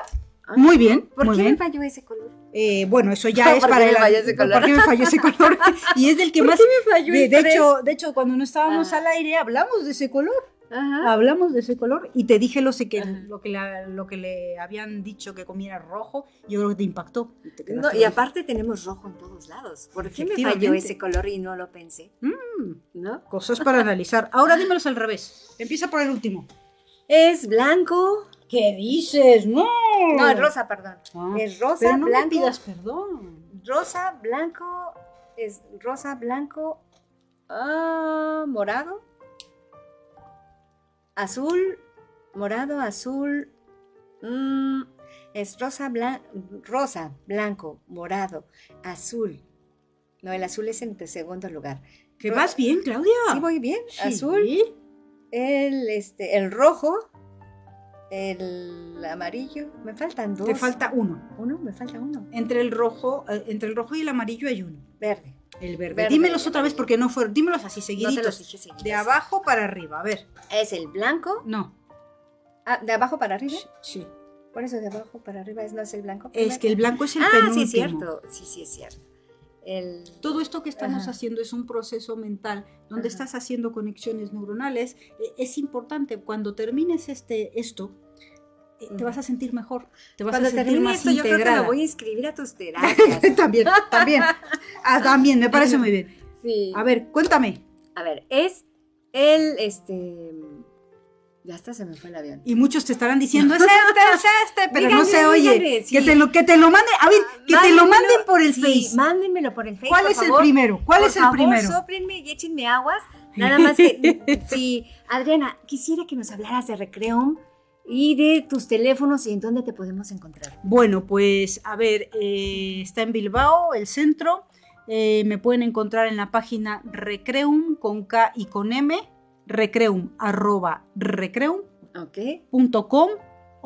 Ah, Muy bien, ¿Por muy qué bien. me falló ese color? Eh, bueno, eso ya (laughs) es ¿Por qué para el? ¿Por qué me falló ese color? (laughs) y es del que ¿Por más qué me falló de, hecho, de hecho cuando no estábamos Ajá. al aire hablamos de ese color. Ajá. Hablamos de ese color y te dije lo, sé que, lo, que la- lo que le habían dicho que comiera rojo, yo creo que te impactó. y te No, y aparte tenemos rojo en todos lados. ¿Por qué me falló ese color y no lo pensé? Mm, ¿No? cosas para analizar. Ahora (laughs) dímelos al revés. Empieza por el último. Es blanco. ¿Qué dices? No. No, es rosa, perdón. Ah, Es rosa, pero no me blanco. pidas perdón. Rosa, blanco. Es rosa, blanco. ah, morado. Azul. Morado, azul. mm, es rosa, blan- rosa, blanco, morado, azul. No, el azul es en segundo lugar. Que vas bien, Claudia. Sí, voy bien. Sí. Azul, el, este, el rojo, El amarillo. Me faltan dos. Te falta uno. uno, me falta uno. Entre el rojo, eh, entre el rojo y el amarillo hay uno. Verde. El verde. Verde. Dímelos otra vez porque no fueron. Dímelos así No te seguiditos. los dije seguidos. de abajo para arriba. A ver. Es el blanco. No. Ah, de abajo para arriba. Sí. Por eso de abajo para arriba es, no es el blanco. Es que el blanco es el ah, penúltimo. sí es cierto. Sí, sí es cierto. El Todo esto que estamos Ajá. haciendo es un proceso mental donde Ajá. estás haciendo conexiones neuronales. Eh, Es importante cuando termines este esto eh, te vas a sentir mejor, te vas Cuando a sentir más esto, yo creo que me voy a inscribir a tus (laughs) terapias. también, también, Ah, también me parece muy bien. sí. A ver, cuéntame. A ver, es el, este... Ya hasta se me fue el avión. Y muchos te estarán diciendo es este, es este, pero no se oye. díganle, sí. Que te lo que te lo mande, a ver, que te lo manden por el sí, Face. Mándenmelo por el Face. ¿Cuál por es el primero? ¿Cuál Por es el favor, primero? sóplenme y échenme aguas. Nada más que, (laughs) sí, Adriana, quisiera que nos hablaras de Recreum y de tus teléfonos y en dónde te podemos encontrar. Bueno, pues a ver, eh, está en Bilbao, el centro. Eh, me pueden encontrar en la página Recreum con K y con M, recreum arroba recreum.com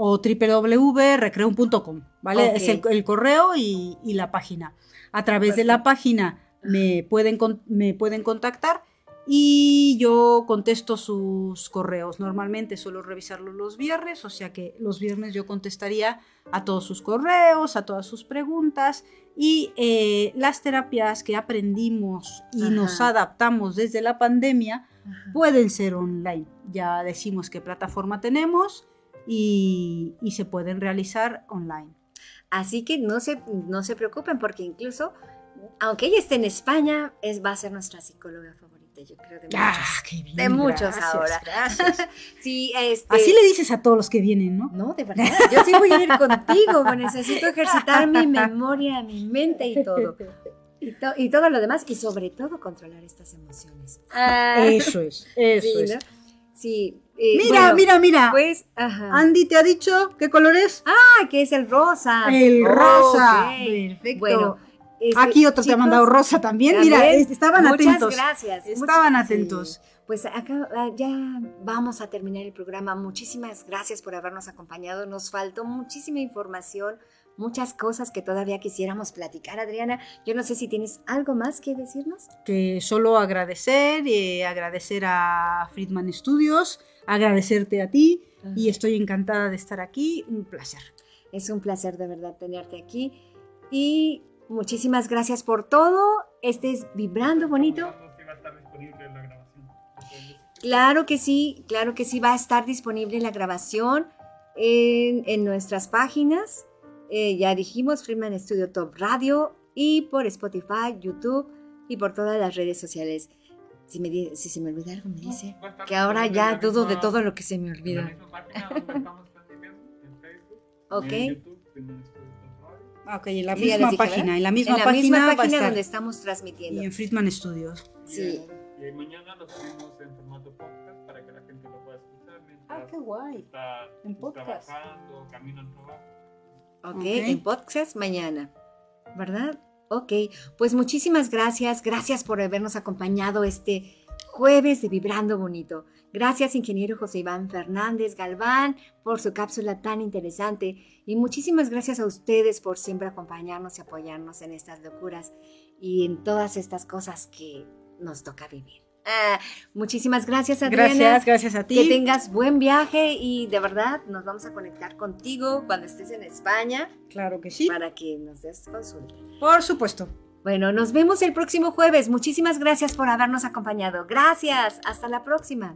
o www.recreum.com, ¿vale? Es el, el correo y, y la página. A través de la página me pueden, me pueden contactar y yo contesto sus correos. Normalmente suelo revisarlos los viernes, o sea que los viernes yo contestaría a todos sus correos, a todas sus preguntas y eh, las terapias que aprendimos y Ajá. nos adaptamos desde la pandemia pueden ser online. Ya decimos qué plataforma tenemos y, y se pueden realizar online. Así que no se, no se preocupen porque incluso, aunque ella esté en España, es, va a ser nuestra psicóloga favorita, yo creo, de muchos. Ah, qué bien, de muchos gracias, ahora. gracias. (laughs) Sí, este... Así le dices a todos los que vienen, ¿no? No, de verdad. Yo sí voy a ir contigo. Necesito ejercitar mi memoria, mi mente y todo. (laughs) Y, to- y todo lo demás. Y sobre todo controlar estas emociones. Ah, Eso es, (laughs) eso sí, es. ¿no? Sí. eh, Mira, bueno, mira, mira. Pues, ajá. Andy te ha dicho qué color es. Ah, que es el rosa. el rosa. Ok. Perfecto. Bueno, este, Aquí otro te ha chicos, mandado rosa también. Mira, también, es- estaban muchas atentos. gracias. Estaban muchas- atentos. sí. Pues acá ah, ya vamos a terminar el programa. Muchísimas gracias por habernos acompañado. Nos faltó muchísima información, muchas cosas que todavía quisiéramos platicar, Adriana. Yo no sé si tienes algo más que decirnos. que solo agradecer, eh, agradecer a Friedman Studios, agradecerte a ti y estoy encantada de estar aquí, un placer. Es un placer de verdad tenerte aquí y muchísimas gracias por todo. Este es Vibrando Bonito. Claro que sí, claro que sí, va a estar disponible la grabación en, en nuestras páginas. Eh, ya dijimos, Freeman Studio Top Radio y por Spotify, YouTube y por todas las redes sociales. Si, me, di- si se me olvida algo, me dice. Estar Que ahora ya dudo de todo lo que se me En la olvida. misma página donde estamos transmitiendo, en Facebook, Ok. en YouTube, en Ok, en la Sí, misma dije, página, ¿verdad? en la misma en la página, misma página estar. donde estamos transmitiendo. y en Friedman Studios. Sí. Y mañana lo subimos en formato podcast para que la gente lo pueda escuchar mientras Ah, qué guay. está En pues, podcast. trabajando, camino al trabajo. Ok, Ok. en podcast mañana, ¿verdad? Ok, pues muchísimas gracias, gracias por habernos acompañado este jueves de Vibrando Bonito. Gracias, ingeniero José Iván Fernández Galván, por su cápsula tan interesante. Y muchísimas gracias a ustedes por siempre acompañarnos y apoyarnos en estas locuras y en todas estas cosas que nos toca vivir. Ah, muchísimas gracias, Adriana. Gracias, gracias a ti. Que tengas buen viaje y de verdad nos vamos a conectar contigo cuando estés en España Claro que sí. para que nos des consulta. Por supuesto. Bueno, nos vemos el próximo jueves. Muchísimas gracias por habernos acompañado. Gracias. Hasta la próxima.